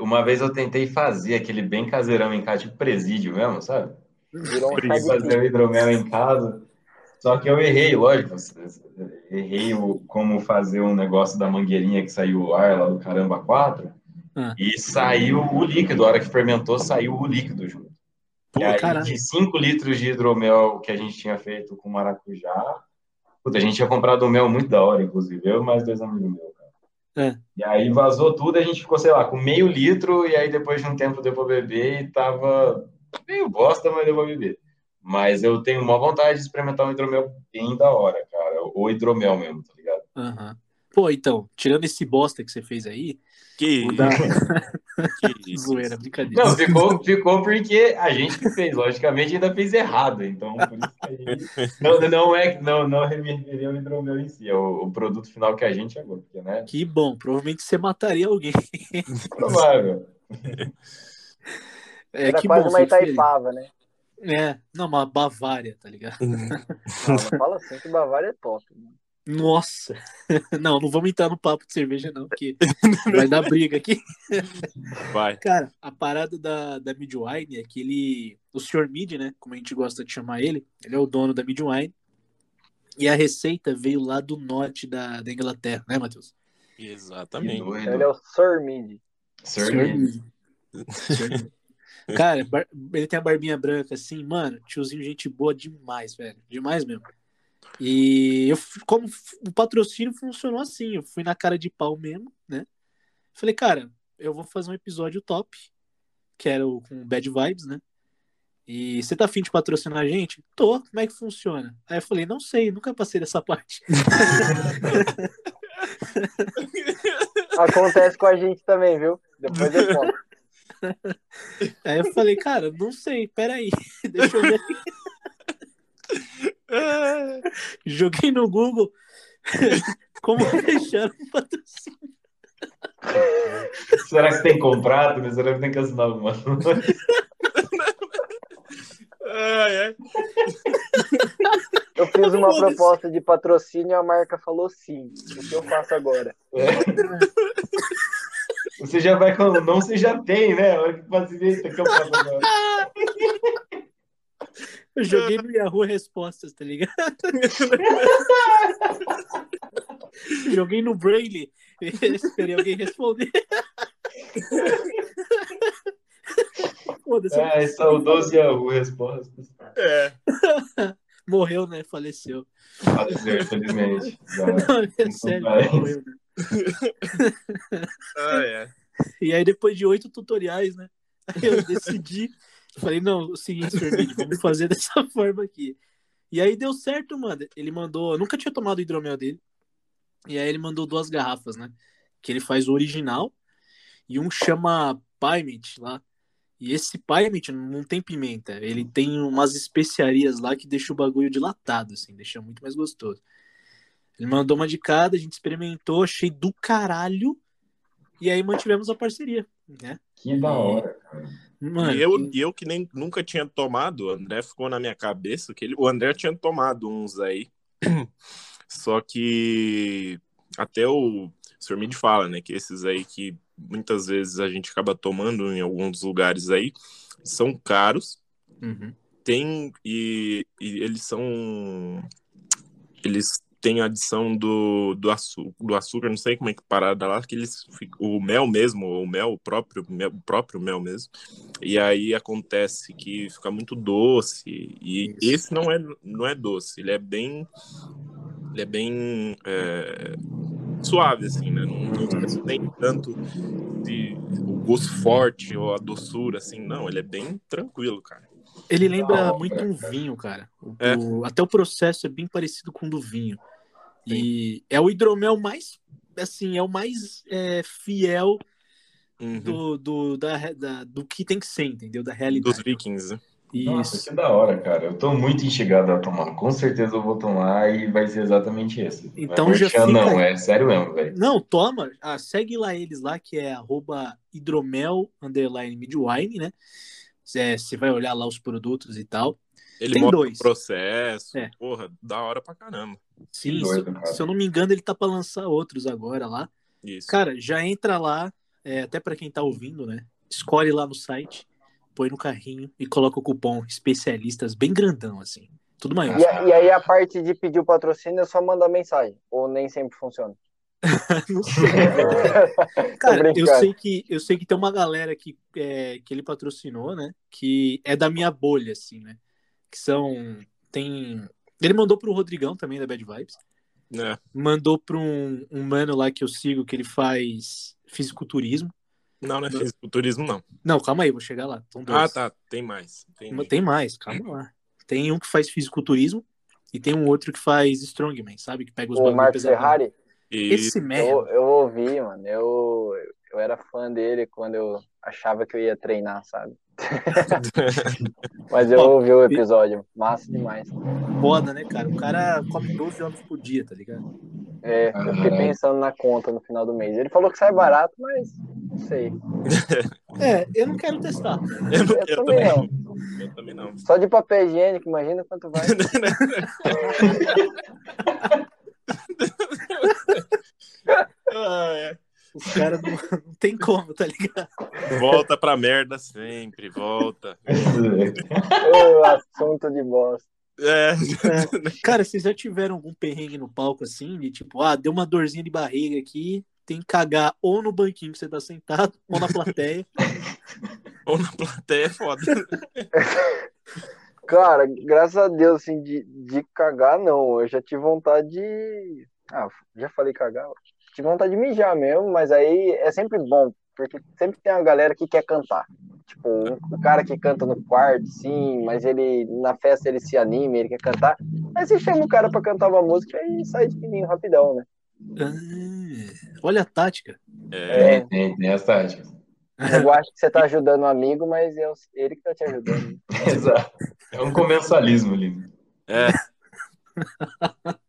uma vez eu tentei fazer aquele bem caseirão em casa, tipo presídio mesmo, sabe? Virou um fazer o hidromel em casa. Só que eu errei, lógico. Errei o, como fazer um negócio da mangueirinha que saiu o ar lá do caramba 4. Ah. E saiu o líquido. A hora que fermentou, saiu o líquido junto. Pô, E aí, caralho. de 5 litros de hidromel que a gente tinha feito com maracujá, puta, a gente tinha comprado um mel muito da hora, inclusive, eu e mais dois amigos meus, cara. É. E aí vazou tudo, a gente ficou, sei lá, com meio litro, e aí depois de um tempo deu pra beber e tava meio bosta, mas deu pra beber. Mas eu tenho uma vontade de experimentar um hidromel bem da hora, cara. Ou hidromel mesmo, tá ligado? Aham. Pô, então, tirando esse bosta que você fez aí, Que da... [laughs] zoeira, brincadeira. Não, ficou, ficou porque a gente que fez, logicamente ainda fez errado. Então, por isso que a gente. [laughs] Não, não é não, não reverteria o hidromel em si, é o, o produto final que a gente chegou, porque, né? Que bom, provavelmente você mataria alguém. [laughs] Provável. É, Era que quase bom, uma feliz. Itaipava, né? É, não, uma Bavária, tá ligado? Não, não fala assim que Bavária é top. né? Nossa! [laughs] Não, não vamos entrar no papo de cerveja, não, porque [laughs] vai dar briga aqui. Vai. Cara, a parada da, da Midwine é que ele. O Sr. Mid, né? Como a gente gosta de chamar ele, ele é o dono da Midwine. E a receita veio lá do norte da, da Inglaterra, né, Matheus? Exatamente. Ele é o Sir Mid. Sir Sr. Mid. Mid. Cara, bar- ele tem a barbinha branca assim, mano, tiozinho, gente boa demais, velho. Demais mesmo. E eu, como o patrocínio funcionou assim, eu fui na cara de pau mesmo, né? Falei, cara, eu vou fazer um episódio top, que era o com Bad Vibes, né? E você tá afim de patrocinar a gente? Tô, como é que funciona? Aí eu falei, não sei, nunca passei dessa parte. [laughs] Acontece com a gente também, viu? Depois eu conto. Aí eu falei, cara, não sei, peraí, [laughs] deixa eu ver. [laughs] [laughs] Joguei no Google [laughs] como [laughs] fechar um patrocínio. Será que tem contrato? né? Será que tem que assinar uma? Ah, é. Eu fiz uma proposta de patrocínio e a marca falou sim. O que eu faço agora? Você já vai com. Não, você já tem, né? A hora que facilita que eu faço agora. Eu joguei no Yahoo Respostas, tá ligado? [laughs] joguei no Braille. Esperei alguém responder. Foda-se, É, saudoso Yahoo Respostas. É. morreu, né? Faleceu. Faleceu, infelizmente. [laughs] Não, é sério, morreu, né? [laughs] Ah, é. E aí, depois de oito tutoriais, né? Eu decidi. Falei, não, o seguinte, Sr. Mid, vamos fazer [laughs] dessa forma aqui. E aí deu certo, mano. Ele mandou. Eu nunca tinha tomado o hidromel dele. E aí ele mandou duas garrafas, né? Que ele faz o original. E um chama Piment lá. E esse Piment não tem pimenta. Ele tem umas especiarias lá que deixa o bagulho dilatado, assim. Deixa muito mais gostoso. Ele mandou uma de cada, a gente experimentou, achei do caralho. E aí mantivemos a parceria, né? Que da hora, cara. Mano, E eu, e eu que nem nunca tinha tomado, o André ficou na minha cabeça que ele, o André tinha tomado uns aí. [coughs] Só que até o Sr. Mid fala, né, que esses aí que muitas vezes a gente acaba tomando em alguns lugares aí são caros, Uhum. tem e, e eles são eles tem a adição do, do, açúcar, do açúcar, não sei como é que parada lá, que eles, o mel mesmo, o mel, o próprio, mel, o próprio mel mesmo, e aí acontece que fica muito doce, e Isso. esse não é, não é doce, ele é bem, ele é bem é, suave, assim, né, não, não tem tanto de, o gosto forte ou a doçura, assim, não, ele é bem tranquilo, cara. Ele lembra muito um vinho, cara. O, é. o, até o processo é bem parecido com o do vinho. Sim. E é o hidromel mais, assim, é o mais é, fiel uhum. do, do, da, da, do que tem que ser, entendeu? Da realidade. Dos vikings, né? Isso. Nossa, que da hora, cara. Eu tô muito instigado a tomar. Com certeza eu vou tomar e vai ser exatamente esse. Então já fica... Não, é sério mesmo, velho. Não, toma. Ah, segue lá eles lá, que é arroba hidromel, underline midwine, né? É, você vai olhar lá os produtos e tal. Ele Tem dois. o processo, é. porra, da hora pra caramba. Sim, doido, se, se, eu não me engano, ele tá pra lançar outros agora lá. Isso. Cara, já entra lá, é, até para quem tá ouvindo, né? Escolhe lá no site, põe no carrinho e coloca o cupom especialistas bem grandão, assim. Tudo maior. E, e aí a parte de pedir o patrocínio é só mandar mensagem, ou nem sempre funciona? [laughs] não sei. [laughs] Cara, eu sei que eu sei que tem uma galera que, é, que ele patrocinou, né? Que é da minha bolha, assim, né? Que são. Tem. Ele mandou pro Rodrigão também, da Bad Vibes. É. Mandou para um, um mano lá que eu sigo que ele faz fisiculturismo. Não, não é fisiculturismo, não. Não, calma aí, vou chegar lá. Ah, tá. Tem mais. Tem... tem mais, calma lá. Tem um que faz fisiculturismo e tem um outro que faz strongman, sabe? Que pega os O Marcos Ferrari? E... Esse merda. Eu, eu ouvi, mano. Eu, eu era fã dele quando eu achava que eu ia treinar, sabe? [laughs] Mas eu ouvi o episódio. Massa demais. Foda, né, cara? O cara come 12 ovos por dia, tá ligado? É, eu fiquei pensando na conta no final do mês. Ele falou que sai barato, mas não sei. [laughs] É, eu não quero testar. Eu, não, eu, eu também, não. Eu também não. Só de papel higiênico, imagina quanto vai. [laughs] ah, é. Os caras não, não tem como, tá ligado? Volta pra merda sempre, volta. Ô, assunto de bosta. É. é. Cara, vocês já tiveram algum perrengue no palco assim? De tipo, ah, deu uma dorzinha de barriga aqui, tem que cagar ou no banquinho que você tá sentado, ou na plateia. ou na plateia é foda. Cara, graças a Deus, assim, de, de cagar, não. Eu já tive vontade de. Ah, já falei cagar. Tive vontade de mijar mesmo, mas aí é sempre bom, porque sempre tem uma galera que quer cantar. Tipo, um cara que canta no quarto, sim, mas ele na festa ele se anima, ele quer cantar. Aí você chama o cara pra cantar uma música e sai de fininho rapidão, né? Ah, olha a tática. É, é. Tem, tem as táticas. Eu acho que você tá ajudando um amigo, mas é ele que tá te ajudando. [laughs] Exato. É um comensalismo ali. É. [laughs]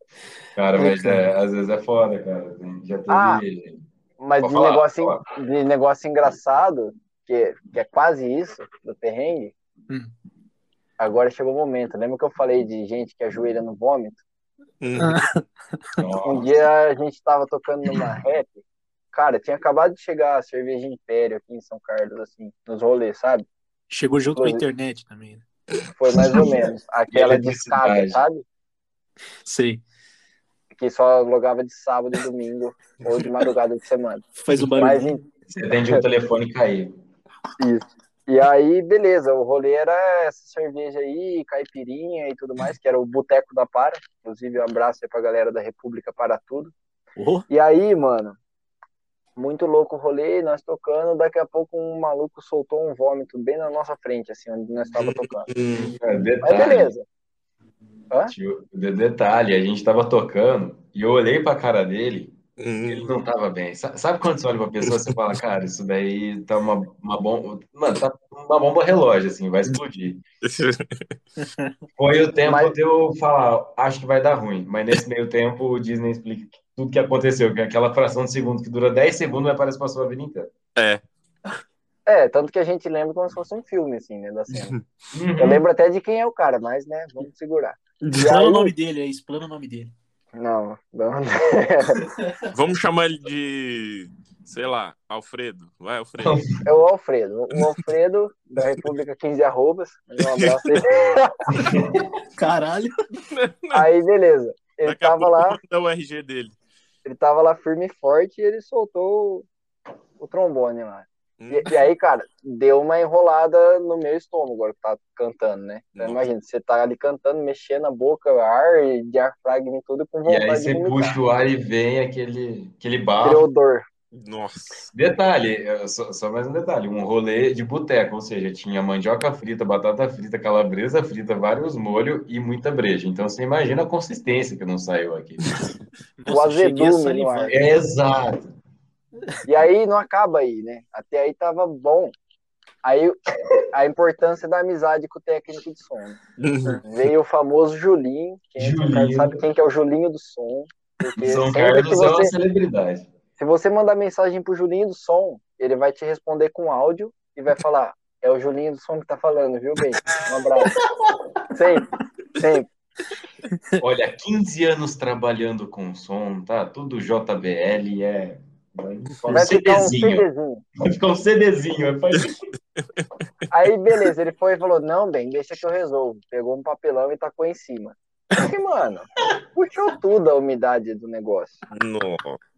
Cara, mas é, às vezes é foda, cara. Já teve... Ah, mas de, falar, negócio, de negócio engraçado, que, que é quase isso, do perrengue, hum. agora chegou o momento. Lembra que eu falei de gente que ajoelha no vômito? Hum. [laughs] um dia a gente tava tocando numa rap, cara, tinha acabado de chegar a cerveja Império aqui em São Carlos, assim, nos rolês, sabe? Chegou junto Foi... com a internet também, né? Foi mais ou menos. [laughs] Aquela de sábado, sabe? Sei. Que só logava de sábado e domingo, [laughs] ou de madrugada de semana. Faz o barulho. Mas, Você atende o telefone cair. Isso. E aí, beleza, o rolê era essa cerveja aí, caipirinha e tudo mais, que era o Boteco da Para. Inclusive, um abraço aí pra galera da República para tudo. Oh. E aí, mano, muito louco o rolê, nós tocando, daqui a pouco um maluco soltou um vômito bem na nossa frente, assim, onde nós estávamos tocando. [laughs] É, Mas beleza. Tio, detalhe, a gente tava tocando e eu olhei pra cara dele ele não tava bem. Sabe quando você olha pra pessoa e você fala, [laughs] cara, isso daí tá uma, uma bomba. Mano, tá uma bomba relógio, assim, vai explodir. [laughs] Foi o tempo mas... de eu falar, acho que vai dar ruim. Mas nesse meio tempo o Disney explica tudo que aconteceu, que é aquela fração de segundo que dura 10 segundos, mas parece que passou a vida inteira. É. É, tanto que a gente lembra como se fosse um filme, assim, né, da cena. Uhum. [laughs] Eu lembro até de quem é o cara, mas, né, vamos segurar. Explana o nome dele aí, explana o nome dele. Não, não. [laughs] Vamos chamar ele de, sei lá, Alfredo. Vai, Alfredo. É o Alfredo. O Alfredo, da República 15 Arrobas. Um abraço aí. [laughs] Caralho. Aí, beleza. ele Daqui tava lá, o RG dele. ele tava lá firme e forte e ele soltou o, o trombone lá. E, e aí, cara, deu uma enrolada no meu estômago agora que tá cantando, né? Então imagina, você tá ali cantando, mexendo a boca, ar, e diafragma e tudo, com E vontade aí de você puxa o ar e vem aquele, aquele Aquele barro. odor. Nossa. Detalhe, eh, só, só mais um detalhe, um rolê de boteco, ou seja, tinha mandioca frita, batata frita, calabresa frita, vários molhos e muita breja. Então você imagina a consistência que não saiu aqui. [laughs] Nossa, a azedume no ar. É exato. E aí não acaba aí, né? Até aí tava bom. Aí a importância da amizade com o técnico de som. né? Veio o famoso Julinho, quem Julinho. sabe quem que é o Julinho do som. Porque São Carlos que é uma você, celebridade. se você mandar mensagem pro Julinho do som, ele vai te responder com áudio e vai falar: é o Julinho do som que tá falando, viu, bem? Um abraço. Sempre, sempre. Olha, 15 anos trabalhando com som, tá? Tudo JBL é. Vai ficar um Vai ficar um CDzinho. CDzinho. Vai ficar um CDzinho. é pra- Aí, beleza, ele foi e falou: Não, bem, deixa que eu resolvo. Pegou um papelão e tacou em cima. Porque, mano, puxou tudo a umidade do negócio.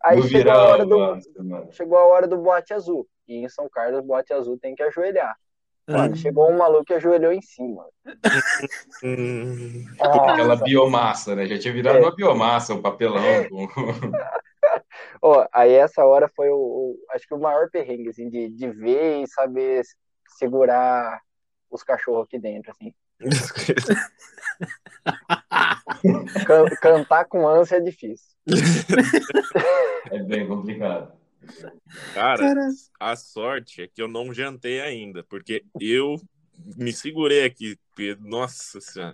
Aí No chegou a, hora do, chegou a hora do boate azul. E em São Carlos, boate azul tem que ajoelhar. Ah, Mano, chegou um maluco e ajoelhou em cima. Hum, Aquela biomassa, né? Já tinha virado É. uma biomassa, o papelão. com- [laughs] [laughs] Ó, aí essa hora foi o, o- acho que o maior perrengue, assim, de, de ver e saber segurar os cachorros aqui dentro, assim. [laughs] Can- cantar com ânsia é difícil. É bem complicado. Cara, Cara. a sorte é que eu não jantei ainda, porque eu me segurei aqui. porque, Nossa senhora.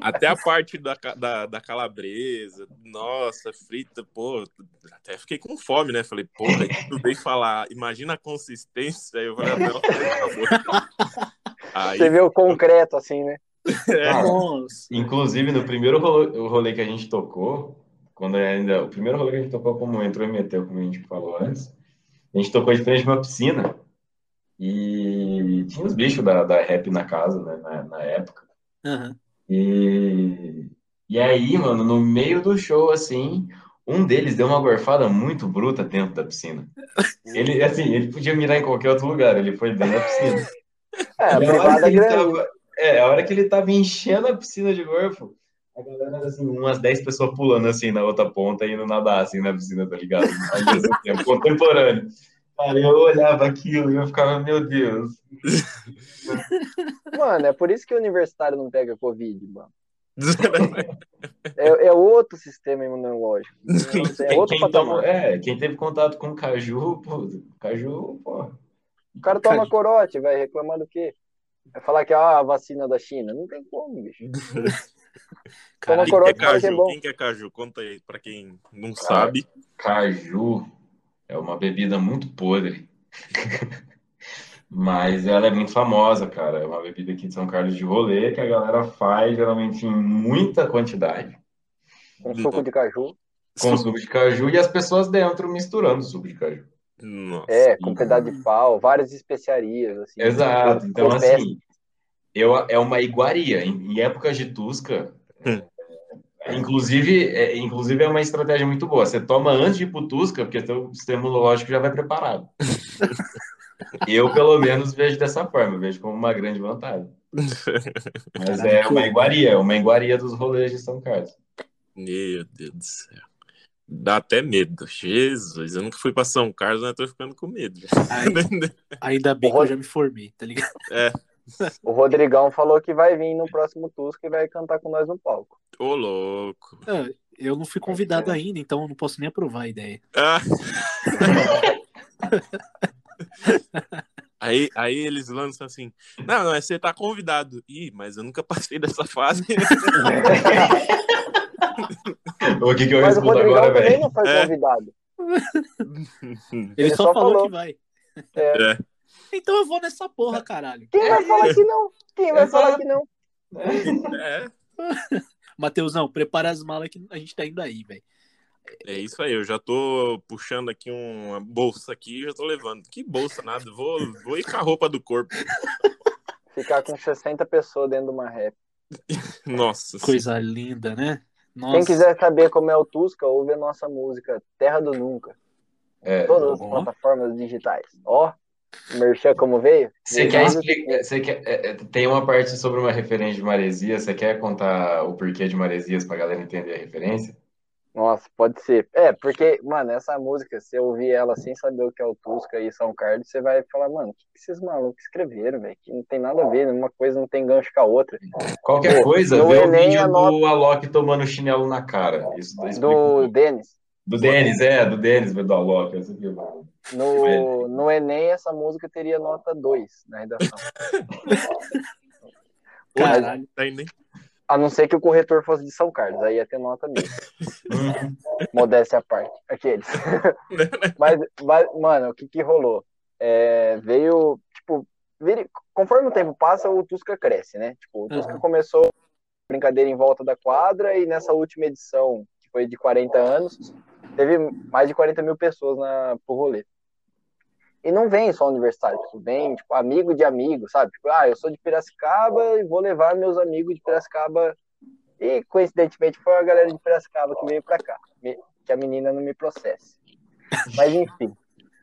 Até a parte da, da, da calabresa, nossa, frita, pô, até fiquei com fome, né? Falei, porra, tudo bem falar, imagina a consistência. Aí eu falei, ah, não, acabou. Aí, Você vê o concreto, assim, né? é, Ah, Nossa. Inclusive, no primeiro rolê, o rolê que a gente tocou, quando ainda. O primeiro rolê que a gente tocou como entrou e meteu, como a gente falou antes, a gente tocou de frente de uma piscina. E tinha os bichos da, da rap na casa, né? Na, na época. Aham. E, e aí, mano, no meio do show, assim, um deles deu uma gorfada muito bruta dentro da piscina. [laughs] Ele, assim, ele podia mirar em qualquer outro lugar, ele foi dentro da piscina. [laughs] É, a privada é grande. tava, é, a hora que ele tava enchendo a piscina de gorfo, a galera era assim, umas 10 pessoas pulando assim na outra ponta e indo nadar assim na piscina, tá ligado? Ao mesmo tempo, contemporâneo. Cara, eu olhava aquilo e eu ficava, meu Deus. [laughs] Mano, é por isso que o universitário não pega Covid, mano. [laughs] É, é outro sistema imunológico. É Quem, outro quem tomou- é, quem teve contato com caju, pô, caju, pô. O cara toma Cara. corote, vai reclamar do quê? Vai falar que é ah, a vacina da China. Não tem como, bicho. [laughs] Quem corote que é fala que é caju? bom. Quem que é caju? Conta aí pra quem não Cara. sabe. Caju é uma bebida muito podre. Mas ela é muito famosa, cara. É uma bebida aqui de São Carlos de rolê que a galera faz geralmente em muita quantidade, Um suco de caju. com suco de caju e as pessoas dentro misturando suco de caju. Nossa. É, com pedaço de pau, várias especiarias, assim. Exato. Então, assim, eu, é uma iguaria. Em, em épocas de Tusca, Hum. é, inclusive, é, inclusive é uma estratégia muito boa. Você toma antes de ir pro Tusca, porque seu sistema imunológico já vai preparado. [laughs] Eu, pelo menos, vejo dessa forma, vejo como uma grande vantagem. Mas é uma iguaria, é uma iguaria dos rolês de São Carlos. Meu Deus do céu. Dá até medo. Jesus, eu nunca fui pra São Carlos, mas eu tô ficando com medo. Ai, [laughs] ainda bem que eu já me formei, tá ligado? O Rodrigão falou que vai vir no próximo Tusca e vai cantar com nós no palco. Ô, louco. Ah, Eu não fui convidado ainda, então eu não posso nem aprovar a ideia. Ah. [laughs] Aí, aí eles lançam assim: Não, não, é você tá convidado. Ih, mas eu nunca passei dessa fase. [laughs] O que, que eu Mas respondo agora, velho? não foi É. convidado. Ele, Ele só, só falou, falou. que vai. É. Então eu vou nessa porra, caralho. Quem vai falar que não? Quem vai falar que não? É, [laughs] Mateusão, prepara as malas que a gente tá indo aí, velho. é isso aí. Eu já tô puxando aqui uma bolsa aqui e já tô levando. Que bolsa, nada. Vou, vou ir com a roupa do corpo. Ficar com 60 pessoas dentro de uma rap. [laughs] Nossa. Coisa linda, né? Nossa. Quem quiser saber como é o Tusca, ouve a nossa música Terra do Nunca. É. Todas as plataformas digitais. Ó, merchan como veio? Você quer Nossa, explicar? Você quer, é, é, tem uma parte sobre uma referência de maresia. Você quer contar o porquê de maresias pra galera entender a referência? Nossa, pode ser. É, porque, mano, essa música, se eu ouvir ela sem saber o que é o Tusca e São Carlos, você vai falar, mano, o que esses malucos escreveram, velho? Que não tem nada a ver, uma coisa não tem gancho com a outra. Qualquer Pô, coisa, vê o vídeo a do Alok tomando chinelo na cara. Isso um Do. Denis. Do Denis, é, do Denis, mano. No, no Enem, essa música teria nota 2 na redação. Caralho. Tá indo, hein? A não ser que o corretor fosse de São Carlos, aí ia ter nota dele. Uhum. Modéstia à parte. Aqueles. [laughs] mas, mas, mano, o que que rolou? É, veio, tipo, vire- conforme o tempo passa, o Tusca cresce, né? Tipo, o Tusca Uhum. começou brincadeira em volta da quadra e nessa última edição, que foi de 40 anos, teve mais de 40 mil pessoas na, pro rolê. E não vem só universitário, tipo, vem, tipo, amigo de amigo, sabe? Tipo, ah, eu sou de Piracicaba e vou levar meus amigos de Piracicaba. E, coincidentemente, foi a galera de Piracicaba que veio pra cá. Que a menina não me processe. Mas, enfim.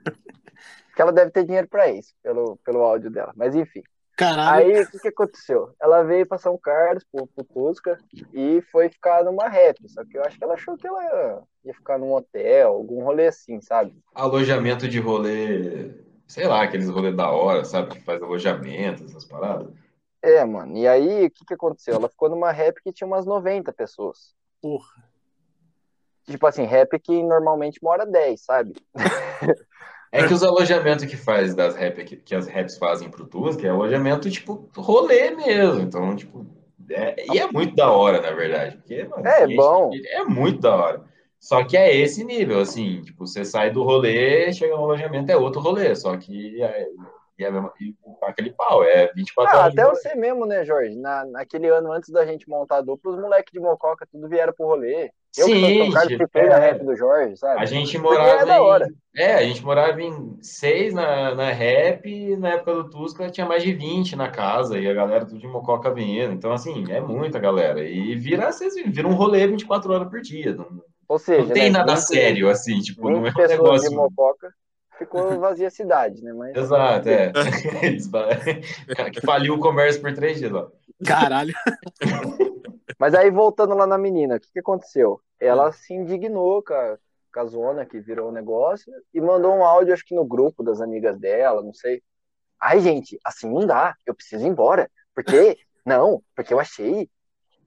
[laughs] que ela deve ter dinheiro pra isso, pelo, pelo áudio dela. Mas, enfim. Caralho. Aí, o que, que aconteceu? Ela veio pra São Carlos, pro, pro Tusca, e foi ficar numa rap. Só que eu acho que ela achou que ela ia ficar num hotel, algum rolê assim, sabe? Alojamento de rolê, sei lá, aqueles rolê da hora, sabe? Que faz alojamento, essas paradas. É, mano. E aí, o que, que aconteceu? Ela ficou numa rap que tinha umas 90 pessoas. Porra. Tipo assim, rap que normalmente mora 10, sabe? [laughs] É que os alojamentos que faz das rap, que, que as raps fazem pro Tusk é alojamento, tipo, rolê mesmo. Então, tipo, é- e é muito da hora, na verdade. Porque, mano, É, gente, bom. É muito da hora. Só que é esse nível, assim, tipo, você sai do rolê, chega no alojamento, é outro rolê. Só que é, e é e aquele pau, é 24 Ah, horas. de até você mesmo, né, Jorge? Na, naquele ano antes da gente montar a dupla, os moleques de Mococa tudo vieram pro rolê. Eu que sou Sim, São Carlos, tipo, fiquei na rap do Jorge, sabe? A gente morava da hora. em. É, a gente morava em seis na, na rap, e na época do Tusca tinha mais de 20 na casa, e a galera tudo de Mococa vindo. Então, assim, é muita galera. E vira, vocês viram, vira um rolê 24 horas por dia. Não, Ou seja, não tem né, nada 20 sério, assim, tipo, 20 não é um pessoas de negócio. Mococa, ficou vazia a cidade, né? Mas Exato, é. [laughs] que [laughs] faliu o comércio por três dias, ó. Caralho. Mas aí, voltando lá na menina, o que, que aconteceu? Ela se indignou com a, com a zona que virou o negócio e mandou um áudio, acho que no grupo das amigas dela, não sei. Ai, gente, assim não dá, eu preciso ir embora. Porque, não, porque eu achei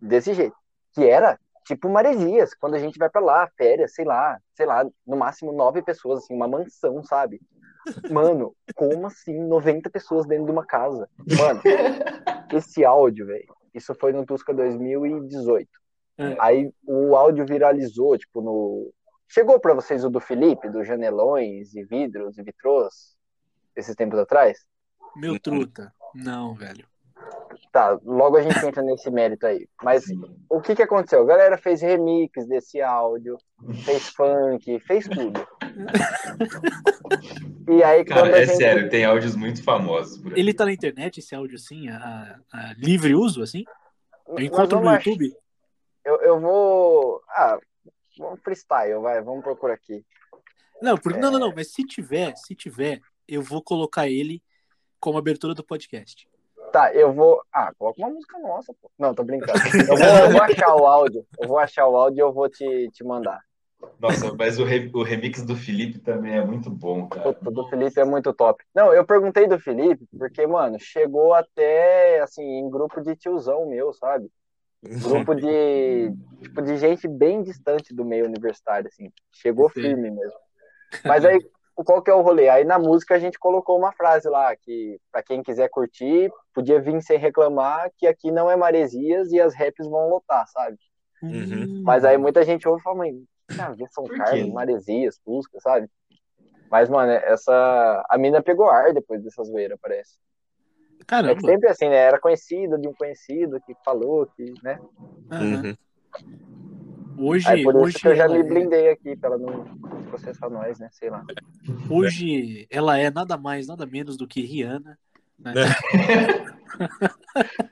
desse jeito. Que era tipo Maresias, quando a gente vai pra lá, férias, sei lá, sei lá, no máximo nove pessoas, assim, uma mansão, sabe? Mano, como assim 90 pessoas dentro de uma casa? Mano, [laughs] esse áudio, velho, isso foi no Tusca 2018. É. Aí o áudio viralizou, tipo, no. Chegou pra vocês o do Felipe, dos janelões e vidros e vitrôs, esses tempos atrás? Meu truta. Não, velho. Tá, logo a gente entra nesse mérito aí. Mas Assim, o que que aconteceu? A galera fez remix desse áudio, fez funk, fez tudo. [laughs] E aí cara, é gente... sério, tem áudios muito famosos por aí. Ele tá na internet, esse áudio assim, a, a livre uso, assim? Eu encontro no ach- YouTube? Eu, eu vou... Ah, vamos freestyle, vai, vamos procurar aqui. Não, porque, É. não, não, não, mas se tiver, se tiver, eu vou colocar ele como abertura do podcast. Tá, eu vou... Ah, coloca uma música nossa, pô. Não, tô brincando. [laughs] Eu vou, eu vou achar o áudio, eu vou achar o áudio e eu vou te, te mandar. Nossa, mas o, re- o remix do Felipe também é muito bom, cara. Puta, do Felipe é muito top. Não, eu perguntei do Felipe porque, mano, chegou até, assim, em grupo de tiozão meu, sabe? Grupo de, [laughs] tipo, de gente bem distante do meio universitário, assim. Chegou firme mesmo. Mas aí, qual que é o rolê? Aí na música a gente colocou uma frase lá, que pra quem quiser curtir, podia vir sem reclamar que aqui não é maresias e as raps vão lotar, sabe? Uhum. Hum. Mas aí muita gente ouve e fala, mãe, São Carlos? Maresias, Tusca, sabe? Mas, mano, essa. A mina pegou ar depois dessa zoeira, parece. É que Caramba. sempre assim, né? Era conhecida de um conhecido que falou, que, né? Uhum. Hoje, Aí por isso hoje, que eu já me é, blindei aqui pra ela não processar nós, né? Sei lá. hoje ela é nada mais, nada menos do que Rihanna. né?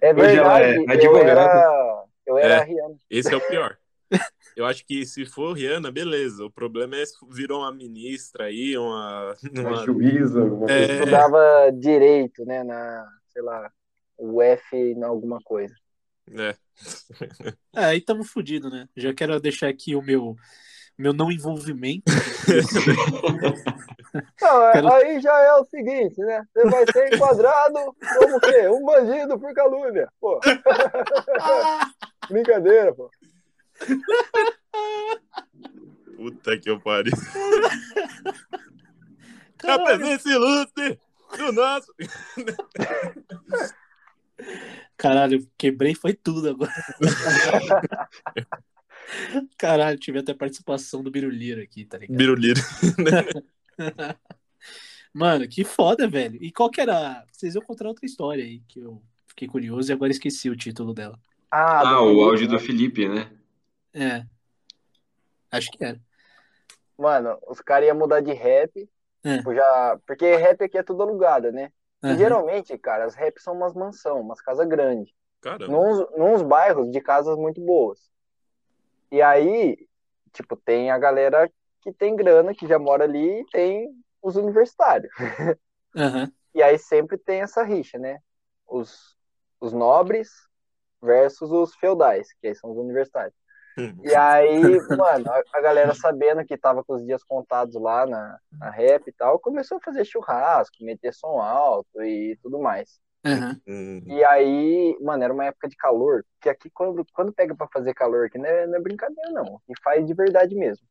É Hoje ela é verdade, eu advogada. era. Eu era É. a Rihanna. Esse é o pior. Eu acho que se for Rihanna, beleza. O problema é se virou uma ministra aí, uma. Uma uma... juíza, alguma É. coisa. Estudava direito, né? Na, sei lá, o F em alguma coisa. É. [laughs] É, aí tamo fudido, né? Já quero deixar aqui o meu, meu não envolvimento. [laughs] Não, é- Quero- aí já é o seguinte, né? Você vai ser enquadrado como o quê? Um bandido por calúnia. Pô, [laughs] brincadeira, pô. Puta que eu pariu. Caralho. Apresente ilustre do nosso. Caralho, quebrei foi tudo agora. [laughs] Caralho, tive até participação do Biruliro aqui, tá ligado? Biruliro. [laughs] Mano, que foda, velho. E qual que era? Vocês iam contar outra história aí, que eu fiquei curioso e agora esqueci o título dela. Ah, Ah, o Felipe, áudio né? do Felipe, né? É. Acho que era. Mano, os caras iam mudar de rap. É. tipo, já... Porque rap aqui é tudo alugado, né? E Aham. geralmente, cara, as raps são umas mansão, umas casas grandes. Caramba. Nos bairros de casas muito boas. E aí, tipo, tem a galera que tem grana, que já mora ali, e tem os universitários. [laughs] Aham. E aí sempre tem essa rixa, né? Os, os nobres versus os feudais, que aí são os universitários. E aí, [laughs] mano, a, galera sabendo que tava com os dias contados lá na, na rap e tal, começou a fazer churrasco, meter som alto e tudo mais. Aham. Hum, E aí, mano, era uma época de calor, que aqui quando, quando pega pra fazer calor aqui não é, não é brincadeira, não. E faz de verdade mesmo.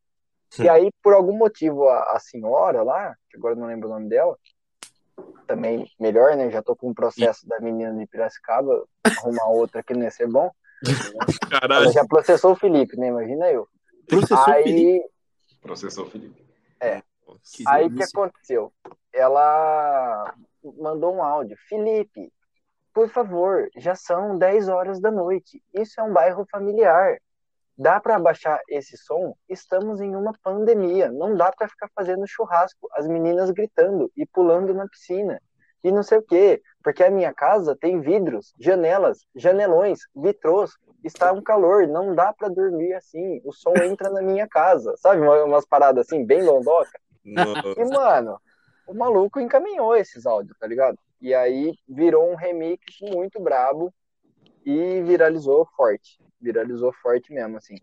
E aí, por algum motivo, a, a senhora lá, que agora não lembro o nome dela, também melhor, né? Já tô com um processo da menina de Piracicaba, arrumar outra que não ia ser bom. Caralho. Ela já processou o Felipe, né? Imagina eu. Processou o Felipe. Aí, Processou o Felipe. Que aí o que aconteceu? Ela mandou um áudio. Felipe, por favor, já são 10 horas da noite. Isso é um bairro familiar. Dá para abaixar esse som? Estamos em uma pandemia. Não dá para ficar fazendo churrasco, as meninas gritando e pulando na piscina. E não sei o quê, porque a minha casa tem vidros, janelas, janelões, vitrôs. Está um calor, não dá para dormir assim. O som entra na minha casa. Sabe, uma- umas paradas assim, bem londoca. E, mano, o maluco encaminhou esses áudios, tá ligado? E aí virou um remix muito brabo e viralizou forte. Viralizou forte mesmo, assim.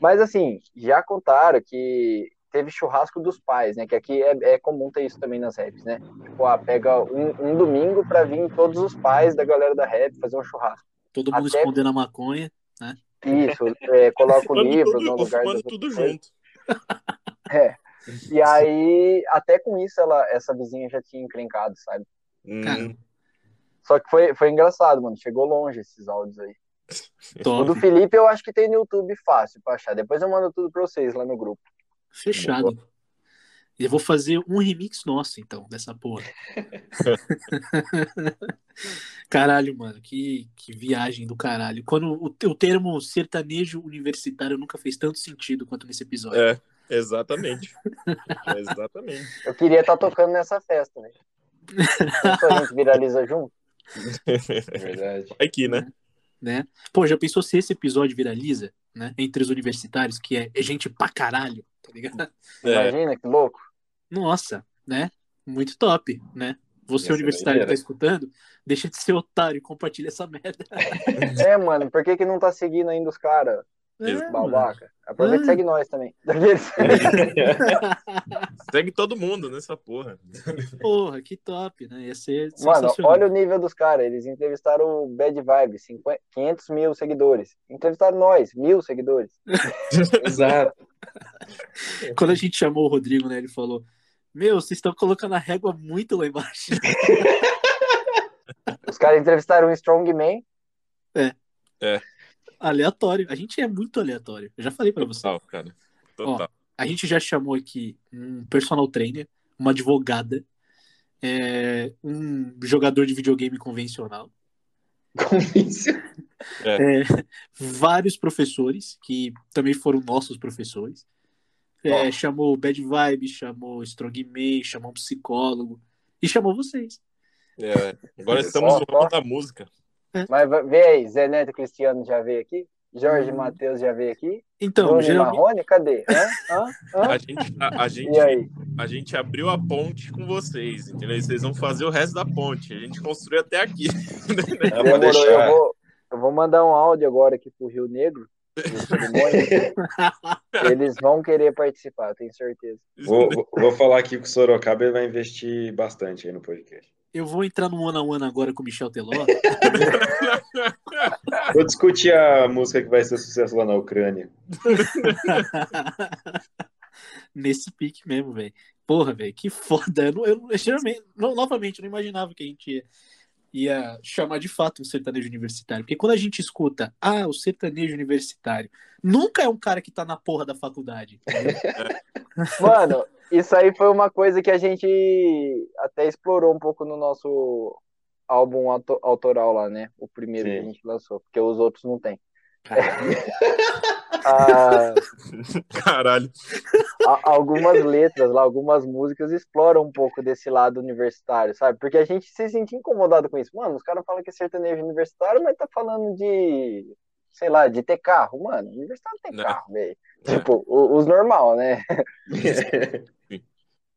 Mas, assim, já contaram que teve churrasco dos pais, né? Que aqui é, é comum ter isso também nas raps, né? Tipo, ah, pega um, um domingo pra vir todos os pais da galera da rap fazer um churrasco. Todo mundo até- escondendo a maconha. Isso, é, coloca o livro tudo, no lugar das tudo junto. [laughs] É. E aí, até com isso, ela, essa vizinha já tinha encrencado, sabe? Hum, Cara, Só que foi, foi engraçado, mano. Chegou longe esses áudios aí. O top. do Felipe eu acho que tem no YouTube fácil pra achar. Depois eu mando tudo pra vocês lá no grupo. Fechado. E eu vou fazer um remix nosso, então, dessa porra. [laughs] caralho, mano, que, que viagem do caralho. Quando o, o termo sertanejo universitário nunca fez tanto sentido quanto nesse episódio. É, exatamente. [laughs] exatamente. Eu queria estar tocando nessa festa. [laughs] Então a gente viraliza junto. É verdade. Aqui, né? Né? Pô, já pensou se esse episódio viraliza, né? Entre os universitários, que é, é gente pra caralho, tá ligado? É, Imagina que louco. Nossa, né? Muito top, né? Você, universitário que tá escutando, deixa de ser otário e compartilha essa merda. [laughs] É, mano, por que, que não tá seguindo ainda os caras? É, mano. Babaca. Aproveita e segue nós também. [laughs] [laughs] Segue todo mundo nessa porra. Porra, que top, né? Ia ser Mano, olha o nível dos caras. Eles entrevistaram o Bad Vibe, 50 500 mil seguidores. Entrevistaram nós, mil seguidores. [laughs] Exato. Quando a gente chamou o Rodrigo, né? Ele falou: Meu, vocês estão colocando a régua muito lá embaixo. Os caras entrevistaram o Strongman. Aleatório. A gente é muito aleatório. Eu já falei pra você. Total, cara. Total. A gente já chamou aqui um personal trainer, uma advogada, é, um jogador de videogame convencional, Convenceu. [laughs] é, vários professores que também foram nossos professores. É, Ó. Chamou o Bad Vibe, chamou Strongman, chamou um psicólogo e chamou vocês. É, agora estamos Ó, no ó. da música. Mas va- vê aí, Zé Neto Cristiano já veio aqui? Jorge Hum. Matheus já veio aqui? Então, Bruno geralmente. Marrone, cadê? [laughs] Hã? Hã? Hã? A gente, a, a gente, E aí? a gente abriu a ponte com vocês, entendeu? E vocês vão fazer o resto da ponte. A gente construiu até aqui. [laughs] Demorou, deixar. eu, vou, eu vou mandar um áudio agora aqui pro Rio Negro. [laughs] Eles vão querer participar, eu tenho certeza. Vou, vou- vou falar aqui que o Sorocaba ele vai investir bastante aí no podcast. Eu vou entrar no one on one agora com o Michel Teló. [laughs] Vou discutir a música que vai ser sucesso lá na Ucrânia. [laughs] Nesse pique mesmo, velho. Porra, velho, que foda. Eu, eu, eu não, novamente, eu não imaginava que a gente ia, ia chamar de fato um sertanejo universitário. Porque quando a gente escuta, ah, o sertanejo universitário, nunca é um cara que tá na porra da faculdade. [laughs] Mano, isso aí foi uma coisa que a gente até explorou um pouco no nosso álbum auto- autoral lá, né? O primeiro que a Sim. gente lançou, porque os outros não tem. Caralho. [laughs] Ah, Caralho. algumas letras lá, algumas músicas exploram um pouco desse lado universitário, sabe? Porque a gente se sentia incomodado com isso. Mano, os caras falam que é sertanejo universitário, mas tá falando de, sei lá, de ter carro. Mano, universitário tem Né? carro, velho. Tipo, o- os normal, né? [laughs]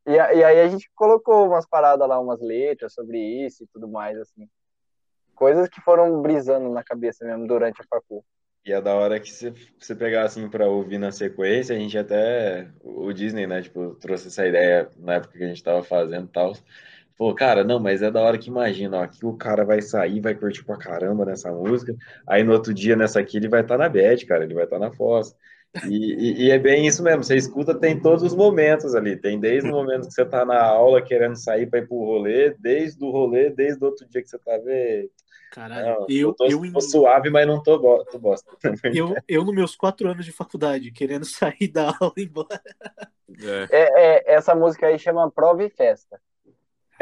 E, a- e aí a gente colocou umas paradas lá, umas letras sobre isso e tudo mais, assim. Coisas que foram brisando na cabeça mesmo durante a facu. E é da hora que se você pegar assim pra ouvir na sequência, a gente até. O Disney, né? Tipo, trouxe essa ideia na época que a gente tava fazendo e tal. Falou, cara, não, mas é da hora que imagina, ó, aqui o cara vai sair, vai curtir pra caramba nessa música. Aí no outro dia, nessa aqui, ele vai estar na bad, cara, ele vai estar na fossa. E, e- e é bem isso mesmo, você escuta, tem todos os momentos ali. Tem desde o momento que você tá na aula querendo sair pra ir pro rolê, desde o rolê, desde o outro dia que você tá vendo. Caralho. Não, eu, tô, eu, em- tô suave, mas não tô, bo- tô bosta. [laughs] eu, eu, nos meus quatro anos de faculdade, querendo [laughs] sair da aula e ir embora. É. É, é, essa música aí chama Prova e Festa.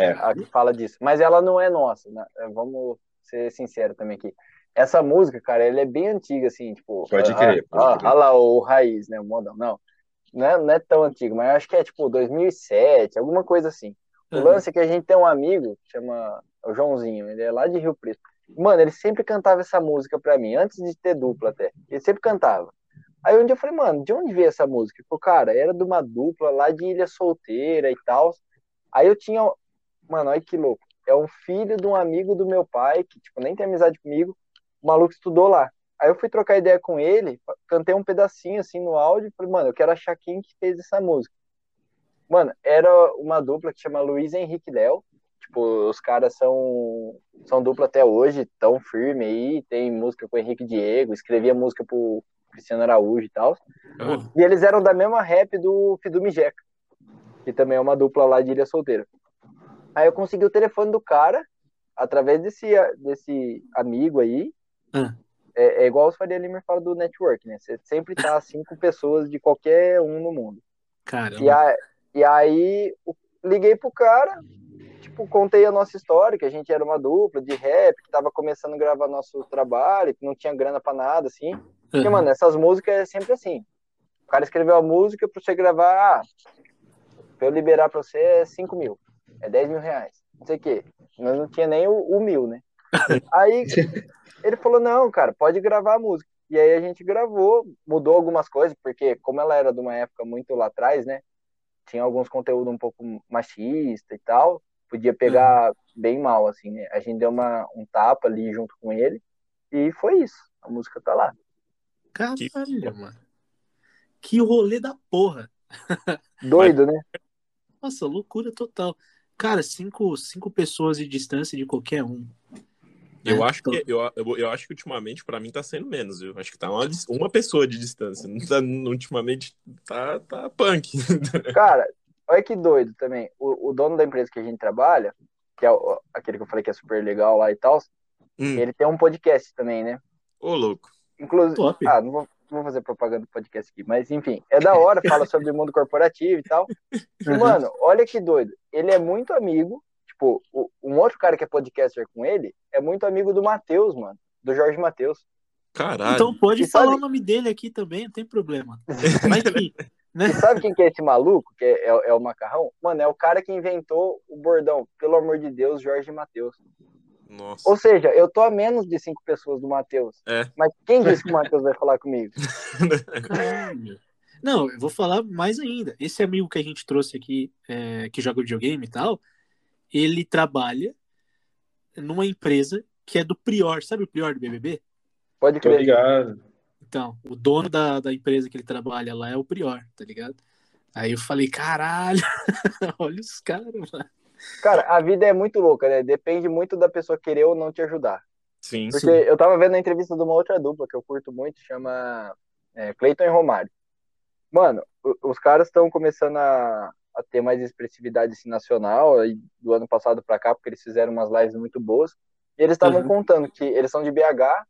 É. A que fala disso. Mas ela não é nossa, né? Vamos ser sinceros também aqui. Essa música, cara, ela é bem antiga, assim, tipo. Pode ah, crer, pode ah, crer. Olha lá o Raiz, né? O modão. Não. Não é, não é tão antigo, mas eu acho que é tipo 2007, alguma coisa assim. O Aham. lance é que a gente tem um amigo, que chama o Joãozinho, ele é lá de Rio Preto. Mano, ele sempre cantava essa música pra mim, antes de ter dupla até. Ele sempre cantava. Aí um dia eu falei, mano, de onde veio essa música? Ele falou, cara, era de uma dupla lá de Ilha Solteira e tal. Aí eu tinha. Mano, olha que louco. É um filho de um amigo do meu pai, que, tipo, nem tem amizade comigo. O maluco estudou lá. Aí eu fui trocar ideia com ele, cantei um pedacinho assim no áudio e falei, mano, eu quero achar quem que fez essa música. Mano, era uma dupla que chama Luiz Henrique Léo. Tipo, os caras são, são dupla até hoje, tão firme aí. Tem música com o Henrique Diego, escrevia música pro Cristiano Araújo e tal. Porra. E eles eram da mesma rap do Fidu Mijeca, que também é uma dupla lá de Ilha Solteira. Aí eu consegui o telefone do cara, através desse, desse amigo aí. Ah. É, é igual os Faria Limer fala do network, né? Você sempre tá [laughs] assim com pessoas de qualquer um no mundo. Caramba. E, a, e aí liguei pro cara, tipo, contei a nossa história, que a gente era uma dupla de rap, que tava começando a gravar nosso trabalho, que não tinha grana pra nada, assim. Porque, Aham. mano, essas músicas é sempre assim. O cara escreveu a música pra você gravar, ah, pra eu liberar pra você é 5 mil, é 10 mil reais, não sei o quê. Mas não tinha nem o, o mil, né? [laughs] Aí ele falou, não, cara, pode gravar a música. E aí a gente gravou, mudou algumas coisas, porque como ela era de uma época muito lá atrás, né? Tinha alguns conteúdos um pouco machista e tal, podia pegar bem mal, assim, né? A gente deu uma, um tapa ali junto com ele, e foi isso. A música tá lá. Caralho, mano. Que rolê da porra. Doido, né? Nossa, loucura total. Cara, cinco, cinco pessoas de distância de qualquer um. Eu É, acho então- que eu, eu, eu acho que ultimamente pra mim tá sendo menos, viu? Acho que tá uma, uma pessoa de distância. Não tá- ultimamente tá, tá punk. [laughs] Cara, olha que doido também. O, o dono da empresa que a gente trabalha, que é o- aquele que eu falei que é super legal lá e tal, Hum, ele tem um podcast também, né? Ô, louco. Inclusive. Top. Ah, não vou, vou fazer propaganda do podcast aqui, mas enfim, é da hora, [laughs] fala sobre o mundo corporativo e tal. E, mano, olha que doido. Ele é muito amigo, tipo, o- um outro cara que é podcaster com ele é muito amigo do Matheus, mano, do Jorge Matheus. Caralho. Então pode E falar sabe- o nome dele aqui também, não tem problema. [laughs] Que, né? E sabe quem que é esse maluco, que é, é- é o Macarrão? Mano, é o cara que inventou o bordão, pelo amor de Deus, Jorge Matheus. Nossa. Ou seja, eu tô a menos de cinco pessoas do Matheus. É. Mas quem disse que o Matheus vai falar comigo? [laughs] Não, eu vou falar mais ainda. Esse amigo que a gente trouxe aqui, é, que joga videogame e tal, ele trabalha numa empresa que é do Prior. Sabe o Prior do BBB? Pode crer. ligado. Então, o dono da, da empresa que ele trabalha lá é o Prior, tá ligado? Aí eu falei, caralho, [laughs] olha os caras, mano. Cara, a vida é muito louca, né? Depende muito da pessoa querer ou não te ajudar. Sim, Porque Sim. eu tava vendo a entrevista de uma outra dupla que eu curto muito, chama é, Cleiton e Romário. Mano, os caras estão começando a, a ter mais expressividade assim, nacional do ano passado pra cá, porque eles fizeram umas lives muito boas. E eles estavam Uhum. contando que eles são de BH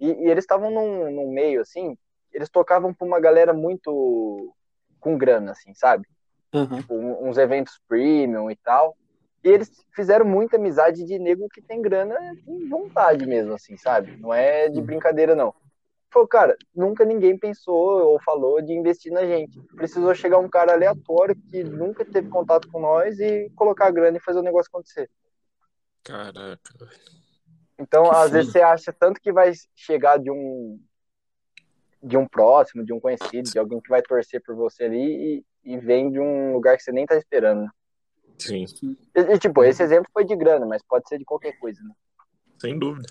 e, e eles estavam num, num meio assim, eles tocavam pra uma galera muito com grana, assim, sabe? Aham. Tipo, uns eventos premium e tal. E eles fizeram muita amizade de nego que tem grana com vontade mesmo, assim, sabe? Não é de brincadeira, não. Falou, cara, nunca ninguém pensou ou falou de investir na gente. Precisou chegar um cara aleatório que nunca teve contato com nós e colocar a grana e fazer o negócio acontecer. Caraca. Então, Que às foda. vezes você acha tanto que vai chegar de um de um próximo, de um conhecido, de alguém que vai torcer por você ali e, e vem de um lugar que você nem tá esperando. Sim, E, e, tipo, esse exemplo foi de grana, mas pode ser de qualquer coisa, né? sem dúvida.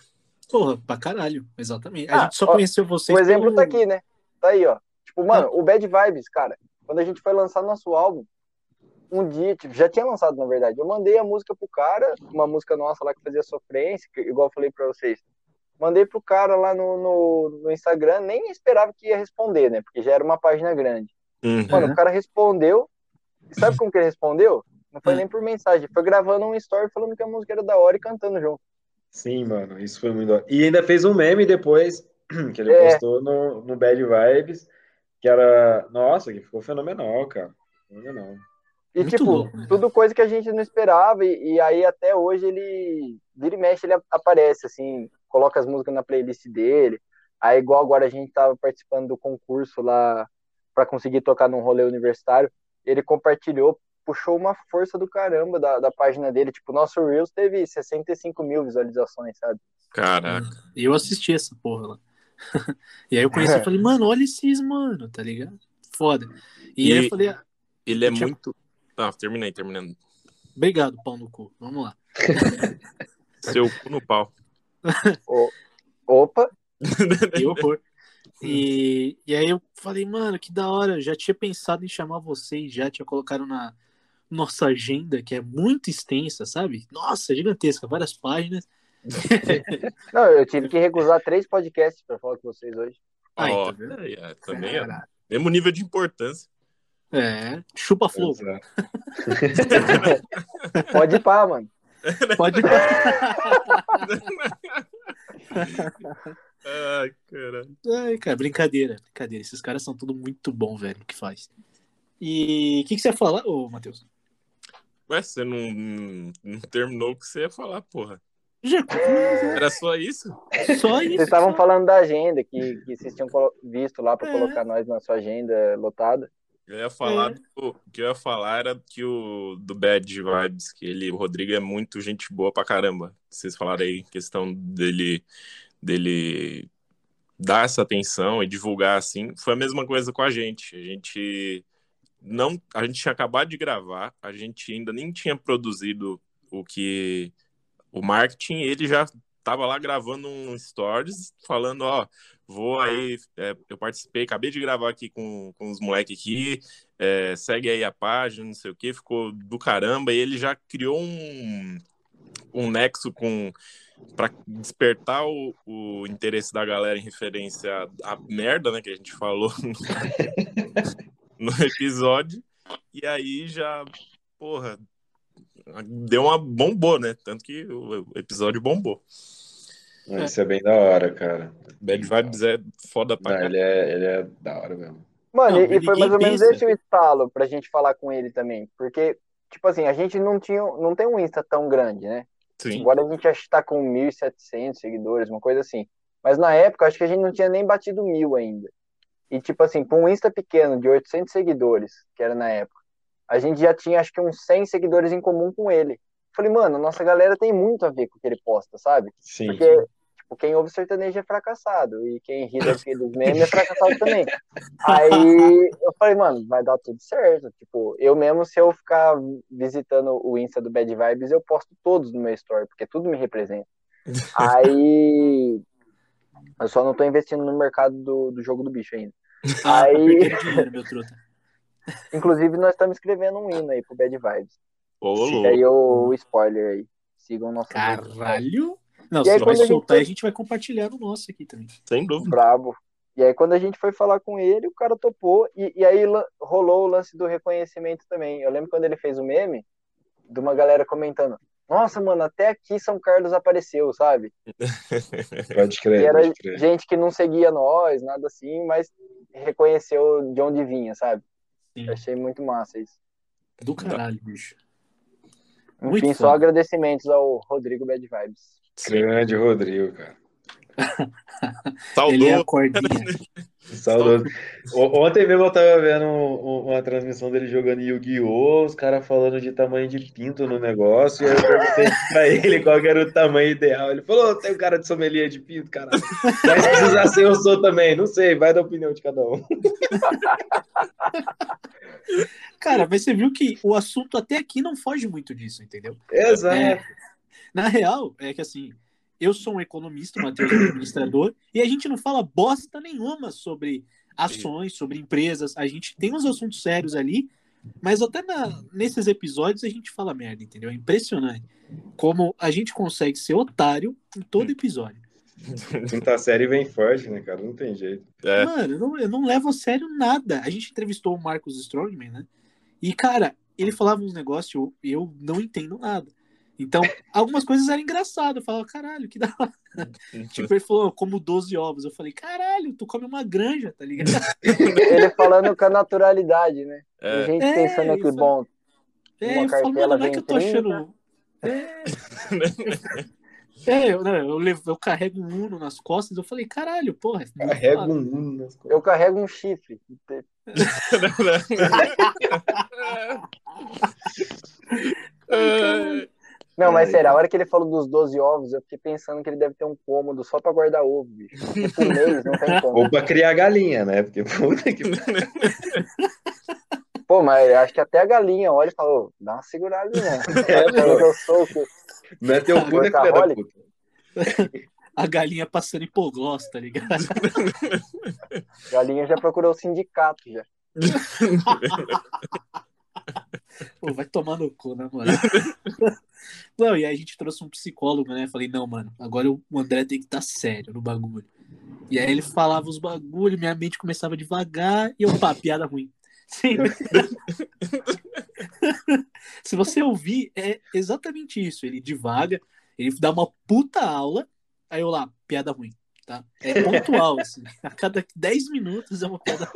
Porra, pra caralho, exatamente. A Ah, gente só ó, conheceu vocês. O exemplo pelo- tá aqui, né? Tá aí, ó. Tipo, mano, o Bad Vibes, cara, quando a gente foi lançar nosso álbum, um dia, tipo, já tinha lançado, na verdade, eu mandei a música pro cara, uma música nossa lá que fazia sofrência, que, igual eu falei pra vocês. Mandei pro cara lá no, no, no Instagram, nem esperava que ia responder, né? Porque já era uma página grande. Uhum. Mano, o cara respondeu. Sabe como que ele respondeu? Não foi nem por mensagem, foi gravando um story falando que a música era da hora e cantando junto. Sim, mano, isso foi muito. E ainda fez um meme depois, [clears throat] que ele É. postou no, no Bad Vibes, que era. Nossa, que ficou fenomenal, cara. Fenomenal. E, Muito tipo, louco, né? tudo coisa que a gente não esperava. E, e aí, até hoje, ele vira e mexe, ele ap- aparece, assim, coloca as músicas na playlist dele. Aí, igual agora a gente tava participando do concurso lá pra conseguir tocar num rolê universitário, ele compartilhou, puxou uma força do caramba da, da página dele. Tipo, nosso Reels teve 65 mil visualizações, sabe? Caraca. E eu assisti essa porra lá. [laughs] e aí eu conheci e falei, mano, olha esses, mano, tá ligado? Foda. E, E- aí eu falei, ah, Ele é Tinha- muito. Ah, terminei, terminando. obrigado, pau no cu. Vamos lá. [laughs] Seu cu no pau. [laughs] O- Opa, Que horror. E, e aí eu falei, mano, que da hora. Eu já tinha pensado em chamar vocês, já tinha colocado na nossa agenda, que é muito extensa, sabe? Nossa, gigantesca, várias páginas. [laughs] não, eu tive que recusar três podcasts pra falar com vocês hoje. Tá vendo? é, é, também é. Mesmo nível de importância. É, chupa. Exato. [laughs] Pode ir pá, mano. [laughs] Pode. Ai, caralho. Ai, cara, brincadeira, brincadeira. Esses caras são tudo muito bom, velho, o que faz. E o que, que você ia falar, ô Matheus? Ué, você não, não terminou o que você ia falar, porra. Já, Era só isso? só isso. Vocês estavam só. falando da agenda, que, que vocês tinham visto lá pra É. colocar nós na sua agenda lotada. Eu ia falar É. do, o que eu ia falar era que o do Bad Vibes, que ele, o Rodrigo é muito gente boa pra caramba. Vocês falaram aí questão dele dele dar essa atenção e divulgar assim. Foi a mesma coisa com a gente. A gente não, a gente tinha acabado de gravar, a gente ainda nem tinha produzido o que o marketing, ele já tava lá gravando um stories falando, ó, vou aí, é, eu participei, acabei de gravar aqui com, com os moleques aqui, é, segue aí a página, não sei o que, ficou do caramba, e ele já criou um, um nexo com para despertar o, o interesse da galera em referência à, à merda, né, que a gente falou [laughs] [laughs] no episódio, e aí já, porra, deu uma bombou, né, tanto que o episódio bombou. Isso é bem da hora, cara. Bad Vibes é foda pra Não, caralho. ele, é, ele é da hora mesmo. Mano, Não, e, e foi mais ou menos pensa. esse o estalo pra gente falar com ele também. Porque, tipo assim, a gente não tinha, não tem um Insta tão grande, né? Sim. Agora a gente acho que tá com 1.700 seguidores, uma coisa assim. Mas na época, acho que a gente não tinha nem batido mil ainda. E, tipo assim, com um Insta pequeno de 800 seguidores, que era na época, a gente já tinha, acho que uns 100 seguidores em comum com ele. falei, mano, nossa galera tem muito a ver com o que ele posta, sabe? Sim. Porque, tipo, quem ouve sertanejo é fracassado. E quem ri daqueles [laughs] memes é fracassado também. Aí eu falei, mano, vai dar tudo certo. Tipo, eu mesmo, se eu ficar visitando o Insta do Bad Vibes, eu posto todos no meu story, porque tudo me representa. [laughs] Aí. Eu só não tô investindo no mercado do, do jogo do bicho ainda. [laughs] Ah, Aí- dinheiro, meu truta. [laughs] Inclusive, nós estamos escrevendo um hino aí pro Bad Vibes. Ô, Fica aí o, o spoiler aí. Sigam o nosso Caralho! Não, E aí, você vai quando a gente soltar e a gente vai compartilhar no nosso aqui também. Sem dúvida. brabo. E aí, quando a gente foi falar com ele, o cara topou. E, e aí rolou o lance do reconhecimento também. Eu lembro quando ele fez o meme, de uma galera comentando: Nossa, mano, até aqui São Carlos apareceu, sabe? [laughs] Pode E crer, era pode crer. gente que não seguia nós, nada assim, mas reconheceu de onde vinha, sabe? Sim. Achei muito massa isso. Do caralho, bicho. Enfim, Muito só foda. agradecimentos ao Rodrigo Bad Vibes. Grande Rodrigo, cara. [laughs] Ele é a Saudou. cordinha. [laughs] Saudoso. O- Ontem mesmo eu tava vendo um- uma transmissão dele jogando Yu-Gi-Oh! Os caras falando de tamanho de pinto no negócio. E aí eu perguntei [laughs] pra ele qual era o tamanho ideal. Ele falou: tem um cara de sommelier de pinto, caralho. Mas se precisar ser, eu sou também. Não sei, vai da opinião de cada um. [laughs] Cara, mas você viu que o assunto até aqui não foge muito disso, entendeu? Exato. É, na real, é que assim, eu sou um economista, o Matheus é um administrador, e a gente não fala bosta nenhuma sobre ações, sobre empresas. A gente tem uns assuntos sérios ali, mas até na- nesses episódios a gente fala merda, entendeu? É impressionante como a gente consegue ser otário em todo episódio. Quinta série vem forte, né, cara? Não tem jeito. É. Mano, eu não, eu não levo a sério nada. A gente entrevistou o Marcos Strongman, né? E, cara, ele falava uns negócios e eu, eu não entendo nada. Então, algumas coisas eram engraçadas. Eu falava, caralho, que da hora. Tipo, ele falou, como 12 ovos. Eu falei, caralho, tu come uma granja, tá ligado? [laughs] Ele falando com a naturalidade, né? É. A gente É, pensando aqui, isso- bom, É, Uma eu falo, mano, não é que eu tô vem achando. É, [laughs] é eu, não, eu, levo, eu carrego um Uno nas costas. Eu falei, caralho, porra. é foda. um Uno nas costas. eu carrego um chifre. [laughs] É. Não, mas Ai, sério, a hora que ele falou dos 12 ovos, eu fiquei pensando que ele deve ter um cômodo só pra guardar ovo, bicho. Tipo, um mês, não tem como. [laughs] Ou pra criar galinha, né? Porque puta que Pô, mas acho que até a galinha olha e fala, ô, dá uma segurada, né? [laughs] É, que eu sou o quê? não é teu [laughs] cu, filha da Workaholic? puta? A galinha passando hipoglós, tá ligado? Galinha já procurou o sindicato, já. [laughs] Pô, vai tomar no cu, moral. [laughs] Não, e aí a gente trouxe um psicólogo, né? Falei, não, mano, agora o André tem que estar sério no bagulho. E aí ele falava os bagulhos, minha mente começava devagar e eu, pá, piada ruim. [laughs] Sim. Se você ouvir, é exatamente isso. Ele divaga, ele dá uma puta aula, aí eu lá, piada ruim, tá? É pontual, assim. A cada 10 minutos é uma piada.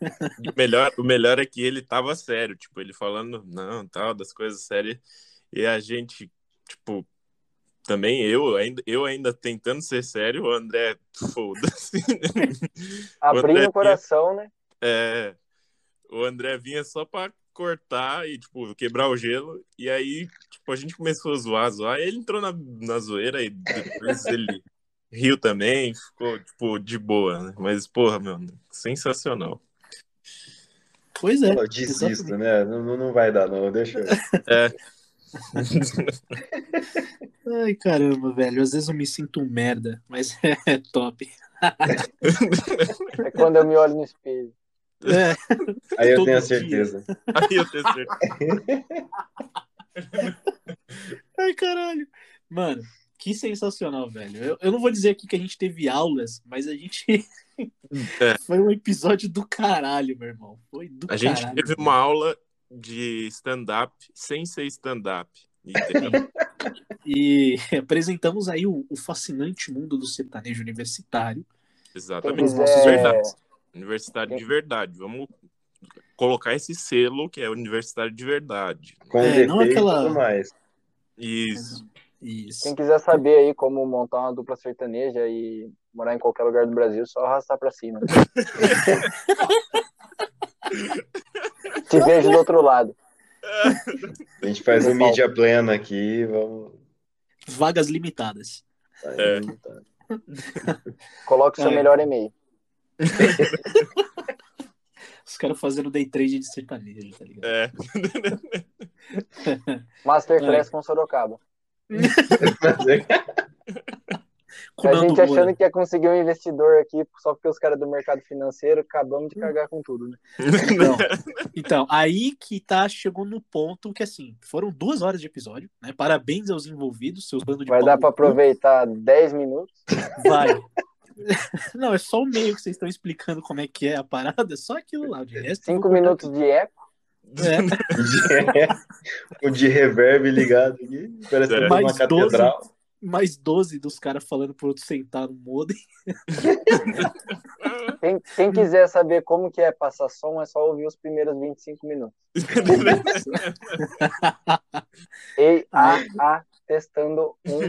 O melhor, o melhor é que ele tava sério, tipo, ele falando, não, tal, das coisas sérias. E a gente, tipo, também eu ainda, eu ainda tentando ser sério, o André, foda-se. [laughs] Abrindo André o coração, né? É, o André vinha só pra cortar e, tipo, quebrar o gelo. E aí, tipo, a gente começou a zoar, zoar. E ele entrou na, na zoeira e depois ele riu também, ficou, tipo, de boa, né? Mas, porra, meu, sensacional. Pois é. Eu desisto, exatamente. né? Não, não- vai dar, não. Deixa eu. É, [laughs] Ai, caramba, velho. Às vezes eu me sinto um merda, mas [laughs] é top. É quando eu me olho no espelho. É, [laughs] Aí eu Todo tenho a dia. certeza. aí eu tenho certeza. Ai, caralho. Mano, que sensacional, velho. Eu, eu não vou dizer aqui que a gente teve aulas, mas a gente. [laughs] É. Foi um episódio do caralho, meu irmão. Foi do A gente caralho. teve uma aula de stand-up sem ser stand-up. entendeu? E [laughs] apresentamos aí o, o fascinante mundo do sertanejo universitário. Exatamente. Os nossos verdades. Universitário de verdade. Vamos colocar esse selo que é universitário de verdade. Com É, não aquela- mais. Isso. Isso. Quem quiser saber aí como montar uma dupla sertaneja e morar em qualquer lugar do Brasil, só arrastar pra cima. [laughs] Te vejo do outro lado. A gente faz um mídia plena aqui, vamos. Vagas limitadas. É. [laughs] Coloque seu É. melhor e-mail. [laughs] Os caras fazendo day trade de sertanejo, tá ligado? É. Masterclass com Sorocaba. [laughs] A gente Moura. achando que ia conseguir um investidor aqui só porque os caras do mercado financeiro acabamos de cagar com tudo, né? Então, [laughs] então, aí que tá, chegou no ponto que, assim, foram duas horas de episódio, né? Parabéns aos envolvidos, seus bandos de Vai dar pra cu. aproveitar 10 minutos. Vai. [laughs] Não, é só o meio que vocês estão explicando como é que é a parada, só aquilo lá. De resto, eu 5 vou cortar minutos de eco. É, [laughs] o de reverb ligado aqui, parece É. uma Mais catedral. mais 12 dos caras falando pro outro sentar no modem. [laughs] Quem, quem quiser saber como que é passar som, é só ouvir os primeiros 25 minutos. [laughs] Ei, a, a, testando um.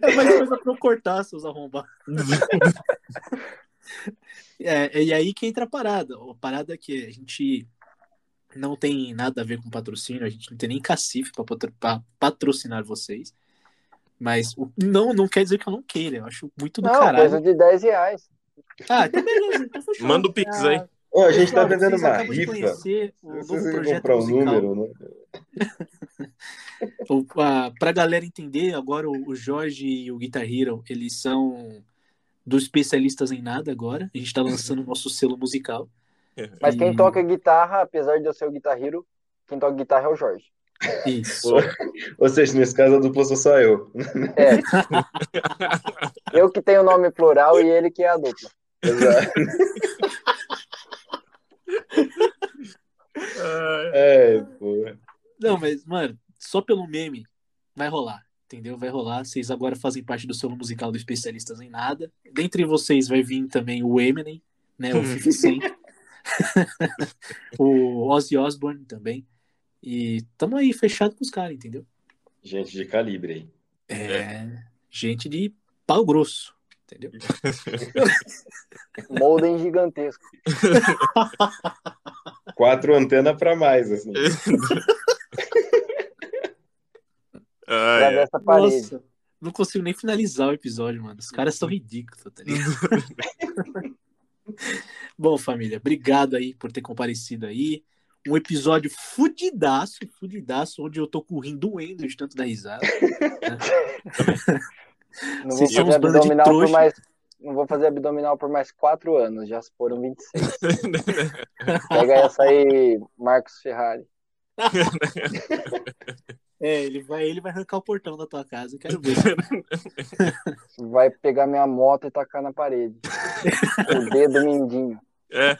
É mais coisa pra eu cortar, seus arrombados. [laughs] É, e aí que entra a parada. A parada é que a gente não tem nada a ver com patrocínio, a gente não tem nem cacife pra patrocinar vocês. Mas o- não, não quer dizer que eu não queira, eu acho muito do Não, caralho. coisa de 10 reais. Ah, então beleza, então fechou. Manda o Pix aí. Ó, a gente tá Claro, vendendo uma rifa. o Vocês comprar um musical. número, né? [laughs] O- a- Pra galera entender, agora o o Jorge e o Guitar Hero, eles são dos especialistas em nada agora. A gente tá lançando o nosso selo musical. Mas quem E- toca guitarra, apesar de eu ser o guitarrero, quem toca guitarra é o Jorge. Isso. Ou seja, nesse caso a dupla sou só eu. É. [laughs] eu que tenho o nome plural e ele que é a dupla. Exato. [laughs] É, pô. Não, mas, mano, só pelo meme vai rolar. Entendeu? Vai rolar. Vocês agora fazem parte do selo musical do Especialistas em Nada. Dentre vocês vai vir também o Eminem, né? O [laughs] 50 Cent. [laughs] o Ozzy Osbourne também. E tamo aí fechado com os caras, entendeu? Gente de calibre aí. É, gente de pau grosso, entendeu? [laughs] Molden gigantesco. Quatro antenas pra mais, assim. Ai, parede. Nossa, não consigo nem finalizar o episódio, mano. Os caras são ridículos, tá ligado? [laughs] Bom, família, obrigado aí por ter comparecido aí. Um episódio fudidaço, fudidaço, onde eu tô com o rim doendo de tanto dar risada. [laughs] Não vou Vocês fazer abdominal por mais. Não vou fazer abdominal por mais quatro anos, já foram 26. [laughs] Pega essa aí, Marcos Ferrari. É, ele vai, ele vai arrancar o portão da tua casa, eu quero ver. [laughs] Vai pegar minha moto e tacar na parede. o dedo mindinho. É,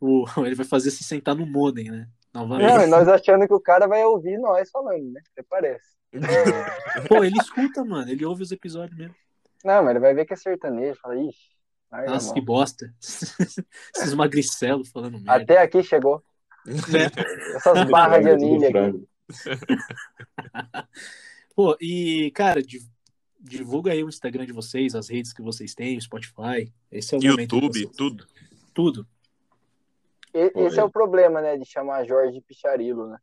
O- ele vai fazer se sentar no modem, né? Não, Novamente. e nós achando que o cara vai ouvir nós falando, né? Até parece. [laughs] Pô, ele escuta, mano. Ele ouve os episódios mesmo. Não, mas ele vai ver que é sertanejo. Fala, ixi. larga a Nossa, que bosta. [laughs] Esses magricelos falando merda. Até aqui chegou. Né? Essas barras de Tudo anilha aqui. [laughs] Pô, e, cara, di- divulga aí o Instagram de vocês, as redes que vocês têm, o Spotify. Esse é o YouTube, vocês. tudo. Tudo. E- Pô, Esse é é. o problema, né? De chamar Jorge Picharilo, né?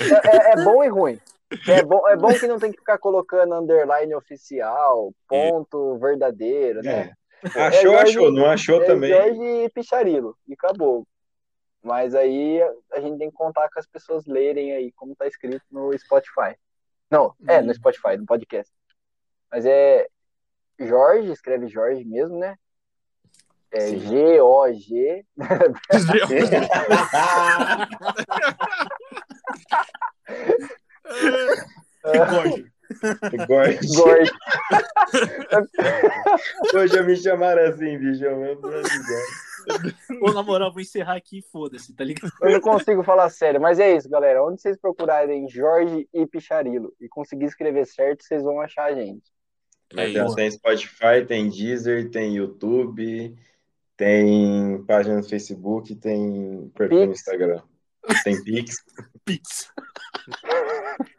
é, é- é bom e ruim. É bom, é bom que não tem que ficar colocando underline oficial, ponto verdadeiro, né? É. Achou, É, achou. Não achou É também. Jorge Picharilo e acabou. Mas aí a gente tem que contar com as pessoas lerem aí como tá escrito no Spotify. Não, é, no Hum. Spotify, no podcast. Mas é Jorge, escreve Jorge mesmo, né? É. G-O-G. Engorde. Gorge. Gorge. Hoje já me chamaram assim, bicho. Eu lembro [laughs] Ô, na moral, vou encerrar aqui e foda-se, tá ligado? Eu não consigo falar sério, mas é isso, galera. Onde vocês procurarem Jorge e Picharilo e conseguir escrever certo, vocês vão achar a gente. É tem Spotify, tem Deezer, tem YouTube, tem página no Facebook, tem perfil no. Instagram. Tem Pix. [laughs] Pix.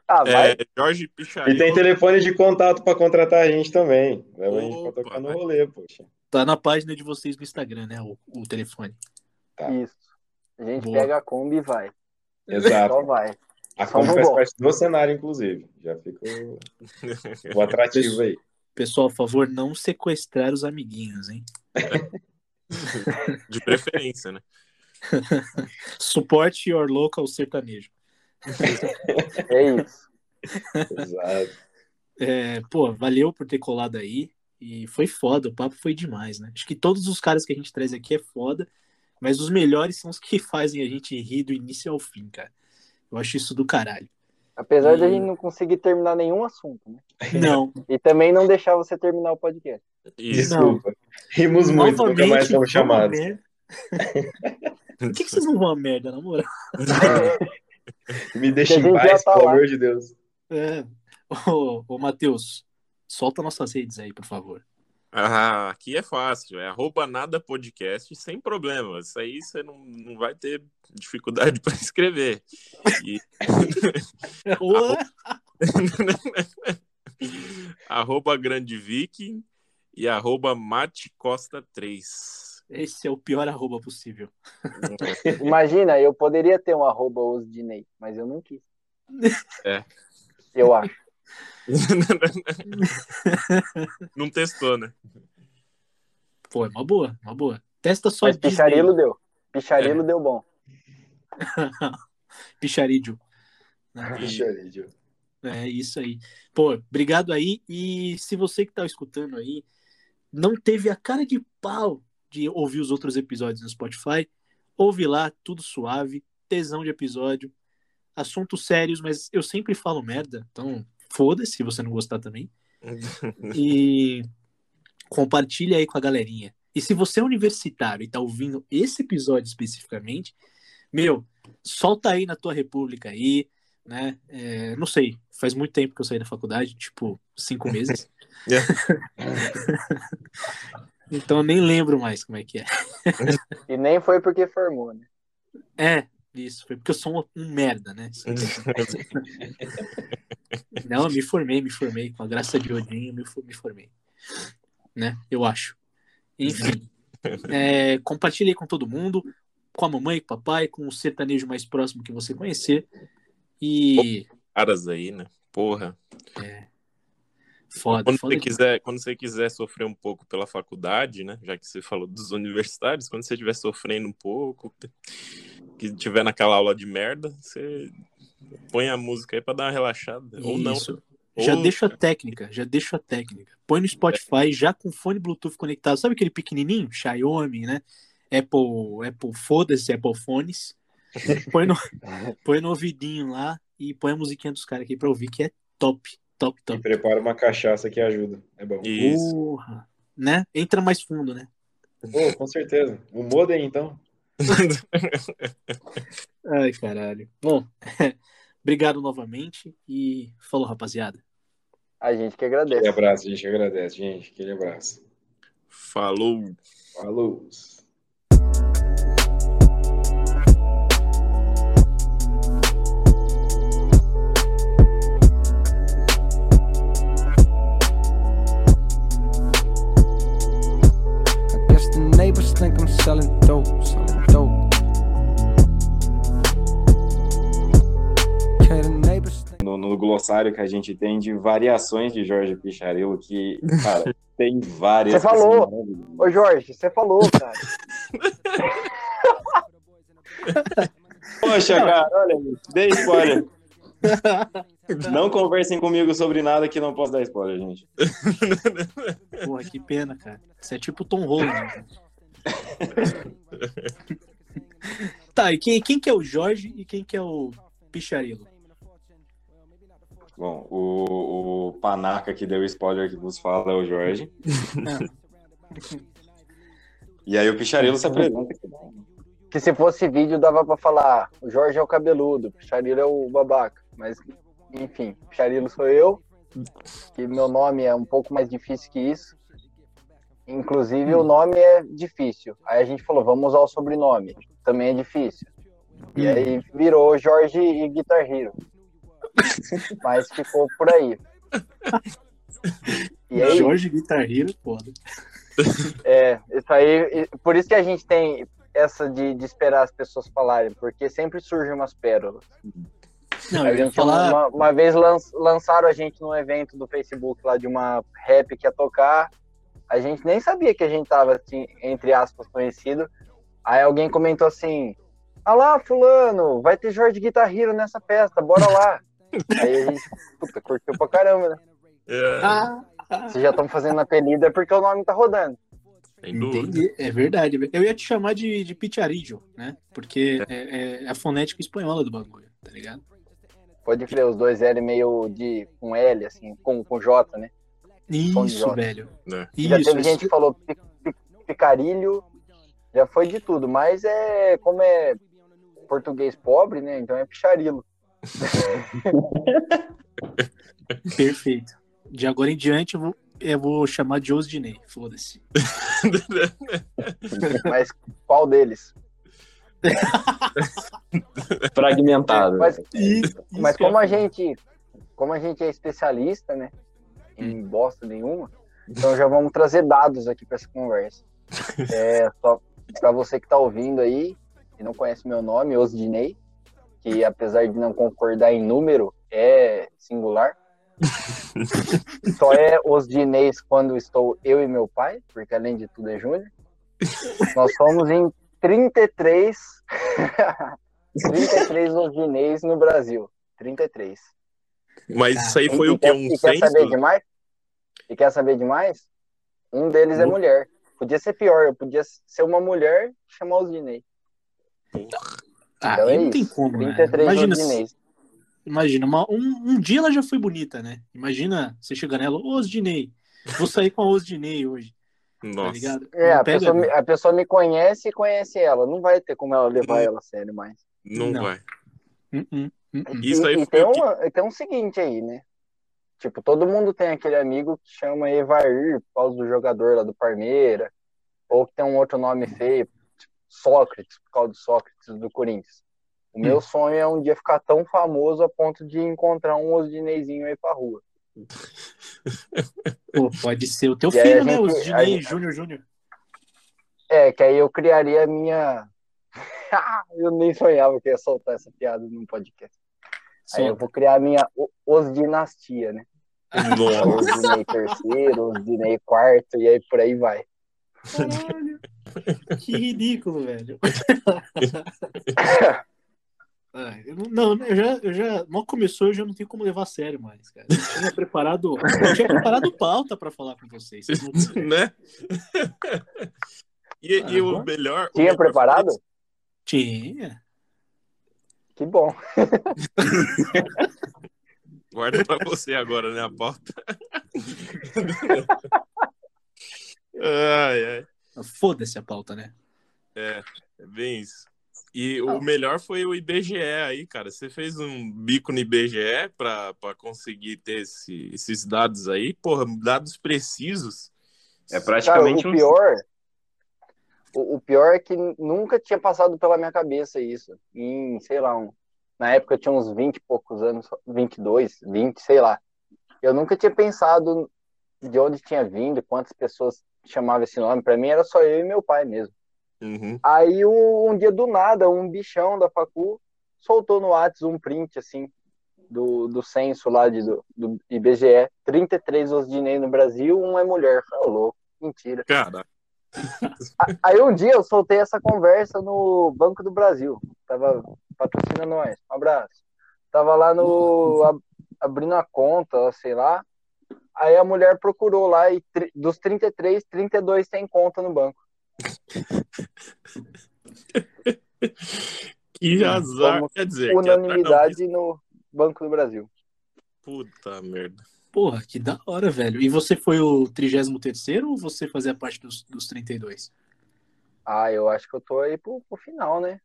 Ah, vai. É, Jorge Picharilo. E tem telefone de contato para contratar a gente também. Leva a gente Opa, para tocar no rolê, poxa. Tá na página de vocês no Instagram, né? O, o telefone. Tá. Isso. A gente Boa. pega a Kombi e vai. Exato. Só vai. A Só Kombi faz volta. parte do cenário, inclusive. Já ficou [laughs] o atrativo aí. Pessoal, por favor, não sequestrar os amiguinhos, hein? De preferência, né? [laughs] Suporte your local sertanejo. É isso. Exato. É, pô, valeu por ter colado aí. E foi foda, o papo foi demais, né? Acho que todos os caras que a gente traz aqui é foda, mas os melhores são os que [laughs] fazem a gente rir do início ao fim, cara. Eu acho isso do caralho. Apesar de a E- gente não conseguir terminar nenhum assunto, né? [laughs] Não, E também não deixar você terminar o podcast. Isso. Desculpa. Rimos muito, nunca mais fomos a chamados. Por [laughs] que, que vocês não vão a merda, na moral? Me deixa em paz, tá pelo lá. amor de Deus. É. Ô, ô Matheus, solta nossas redes aí, por favor. Ah, aqui é fácil, é arroba nada podcast sem problema. Isso aí você não, não vai ter dificuldade [laughs] para escrever. E- [laughs] [laughs] arroba grande viking e arroba mate costa 3. Esse é o pior arroba possível. Imagina, eu poderia ter um arroba Osdinei, mas eu não quis. É. Eu acho. [laughs] Não testou, né? Pô, é uma boa, uma boa. Testa só Mas. Picharilo deu. Picharilo deu bom. [laughs] Picharídio. [laughs] Eu ver, É isso aí. Pô, obrigado aí. E se você que tá escutando aí não teve a cara de pau de ouvir os outros episódios no Spotify, ouve lá, tudo suave, tesão de episódio, assuntos sérios, mas eu sempre falo merda, então foda-se se você não gostar também. [laughs] E compartilha aí com a galerinha. E se você é universitário e tá ouvindo esse episódio especificamente, meu, solta aí na tua república aí, né? É, não sei, faz muito tempo que eu saí da faculdade, tipo, cinco meses. [laughs] então eu nem lembro mais como é que é. E nem foi porque formou, né? É, isso, foi porque eu sou um, um merda, né? [laughs] Não, eu me formei, me formei. Com a graça de Odin, eu me, me formei. Né? Eu acho. Enfim. [laughs] É, compartilhe aí com todo mundo, com a mamãe, com o papai, com o sertanejo mais próximo que você conhecer. E. Caras aí, né? Porra. Foda, Quando foda você, quiser, quando você quiser sofrer um pouco pela faculdade, né? Já que você falou dos universitários, quando você estiver sofrendo um pouco, que tiver naquela aula de merda, você põe a música aí pra dar uma relaxada. Ou não. Isso. Já Ou- deixa a técnica, já deixa a técnica. Põe no Spotify, já com fone Bluetooth conectado. Sabe aquele pequenininho? Xiaomi, né? Apple, Apple foda-se, Apple Phones. Põe no, [laughs] põe no ouvidinho lá e põe a musiquinha dos caras aqui pra ouvir, que é top, top, E top. prepara uma cachaça que ajuda. É bom. Isso. Porra, né? Entra mais fundo, né? Pô, com certeza. O modem, então. [laughs] Ai, caralho. Bom, [laughs] obrigado novamente e falou, rapaziada. A gente que Aquele agradece. abraço, a gente agradece, gente. Aquele abraço. Falou. Falou. Think I'm selling dope. No, glossário que a gente tem de variações de Jorge Picharello, que, cara, [laughs] tem várias. Você falou. Ô, Jorge, você falou, cara. [laughs] Poxa, cara, olha, dei spoiler. [laughs] Não conversem comigo sobre nada que não posso dar spoiler, gente. Porra, que pena, cara. Isso é tipo Tom Holland. né? tá, e quem, quem que é o Jorge e quem que é o Picharilo? Bom, o, o Panaca que deu spoiler que vos fala é o Jorge. [laughs] E aí o Picharello se apresenta. Que se fosse vídeo dava pra falar, o Jorge é o cabeludo, o Picharilo é o babaca. Mas, enfim, Picharilo sou eu, que meu nome é um pouco mais difícil que isso. Inclusive, o nome é difícil. Aí a gente falou, vamos usar o sobrenome. Também é difícil. E aí virou Jorge e Guitar Hero. [laughs] Mas ficou por aí. E aí, Jorge Guitar Hero, foda. É, isso aí. Por isso que a gente tem essa de, de esperar as pessoas falarem, porque sempre surgem umas pérolas. Não, A gente, falar. uma, uma vez lan- lançaram a gente num evento do Facebook lá de uma rap que ia tocar. A gente nem sabia que a gente tava, assim, entre aspas, conhecido. Aí alguém comentou assim: Ah lá, fulano, vai ter Jorge Guitar Hero nessa festa, bora lá. Aí a gente, puta, curtiu pra caramba, né? É, Ah, Vocês já estão fazendo apelido, é porque o nome tá rodando. entendi. É verdade. Eu ia te chamar de, de Picharillo, né? Porque é, é a fonética espanhola do bagulho, tá ligado? Pode crer, os dois L meio de com L, assim, com, com J, né? Isso, J. velho. É. já Isso, teve isso. gente que falou pi- pi- picarilho, já foi de tudo, mas é como é português pobre, né? Então é picharilo. Perfeito. De agora em diante eu vou, eu vou chamar de Osdinei, foda-se. [laughs] Mas qual deles? [laughs] Fragmentado. Mas, Isso, mas isso como a ia falar. gente, como a gente é especialista, né? Em bosta nenhuma, então já vamos trazer dados aqui para essa conversa. [laughs] É, só para você que tá ouvindo aí e não conhece meu nome, Osdinei, que apesar de não concordar em número, é singular. [laughs] Só é Osdineis quando estou eu e meu pai, porque além de tudo é Júnior. Nós somos em 33 33 Osdineis no Brasil. 33. Mas isso aí foi E- o e quer- Um e quer saber demais? E quer saber demais? Um deles é Hum. mulher. Podia ser pior, eu podia ser uma mulher e chamar os Dinei. Ah, Então aí é não tem isso. como, né? 33 Imagina, imagina uma- um, um dia ela já foi bonita, né? Imagina você chegar nela, ô Osdinei, vou sair com a Osdinei hoje, [laughs] tá Nossa. ligado? É, Não a pega, pessoa, me, a pessoa me conhece e conhece ela. Não vai ter como ela levar ela a sério mais. Não, Não. vai. Hum, hum, hum. Isso aí e, foi tem, que- uma, tem um seguinte aí, né? Tipo, todo mundo tem aquele amigo que chama Evair por causa do jogador lá do Parmeira, ou que tem um outro nome feio, Sócrates, por causa do Sócrates do Corinthians. O Hum. meu sonho é um dia ficar tão famoso a ponto de encontrar um Osdineizinho aí pra rua. Pô, pode ser o teu E filho, a né? gente- Osdinei gente- Júnior Júnior. É, que aí eu criaria a minha. [laughs] eu nem sonhava que ia soltar essa piada num podcast. Aí eu Solta. vou criar a minha o- Osdinastia, né? Nossa. Osdinei terceiro, Osdinei quarto, e aí por aí vai. Caralho. Que ridículo, velho. Eu não, não, eu já, eu já. Mal começou, eu já não tenho como levar a sério mais, cara. Eu tinha preparado, eu tinha preparado pauta pra falar com vocês. vocês não- [laughs] né? E, e o melhor. o Tinha melhor preparado? Tinha. Que bom. [laughs] Guarda pra você agora, né? A pauta. [laughs] ai, ai. Foda-se a pauta, né? É bem isso. E o melhor foi o IBGE aí, cara. Você fez um bico no IBGE pra, pra conseguir ter esse- esses dados aí. Porra, dados precisos. É Cara, praticamente o um. pior. O, o pior é que nunca tinha passado pela minha cabeça isso. Em, sei lá, um, na época eu tinha uns 20 e poucos anos, 22, 20, sei lá. Eu nunca tinha pensado de onde tinha vindo, quantas pessoas chamavam esse nome. Pra mim era só eu e meu pai mesmo. Uhum. Aí um, um dia do nada, um bichão da facu soltou no Whats um print assim do, do censo lá de, do, do IBGE, 33 Osdinei no Brasil, um é mulher. Ô, louco, mentira. Cara, Aí um dia eu soltei essa conversa no Banco do Brasil. Tava patrocinando nós. Um abraço. Tava lá no [laughs] ab- abrindo a conta, sei lá. Aí a mulher procurou lá e dos 33, 32 tem conta no banco. [laughs] que azar. Como Quer dizer, que Unanimidade no Banco do Brasil. Puta merda. Porra, que da hora, velho. E você foi o 33 ou você fazia parte dos, dos 32? Ah, eu acho que eu tô aí pro, pro final, né?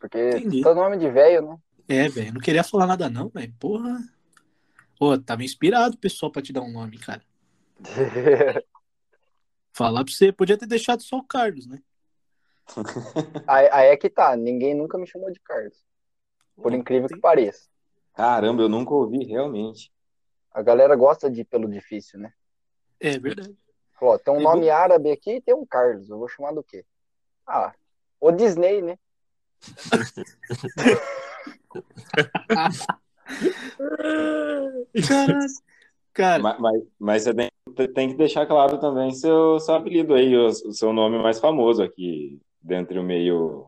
Porque Entendi. tá nome de velho, né? É, velho. Não queria falar nada, não, velho. Porra. Pô, tava inspirado o pessoal pra te dar um nome, cara. [laughs] Falar pra você, podia ter deixado só o Carlos, né? [laughs] aí, aí é que tá, ninguém nunca me chamou de Carlos. Por incrível que pareça. Caramba, eu nunca ouvi realmente. A galera gosta de ir pelo difícil, né? É verdade. Falou, ó, tem um Pegou. nome árabe aqui e tem um Carlos. Eu vou chamar do quê? Ah, o Disney, né? [laughs] Cara, Mas, mas, mas você tem, tem que deixar claro também seu, seu apelido aí, o, o seu nome mais famoso aqui, dentre o meio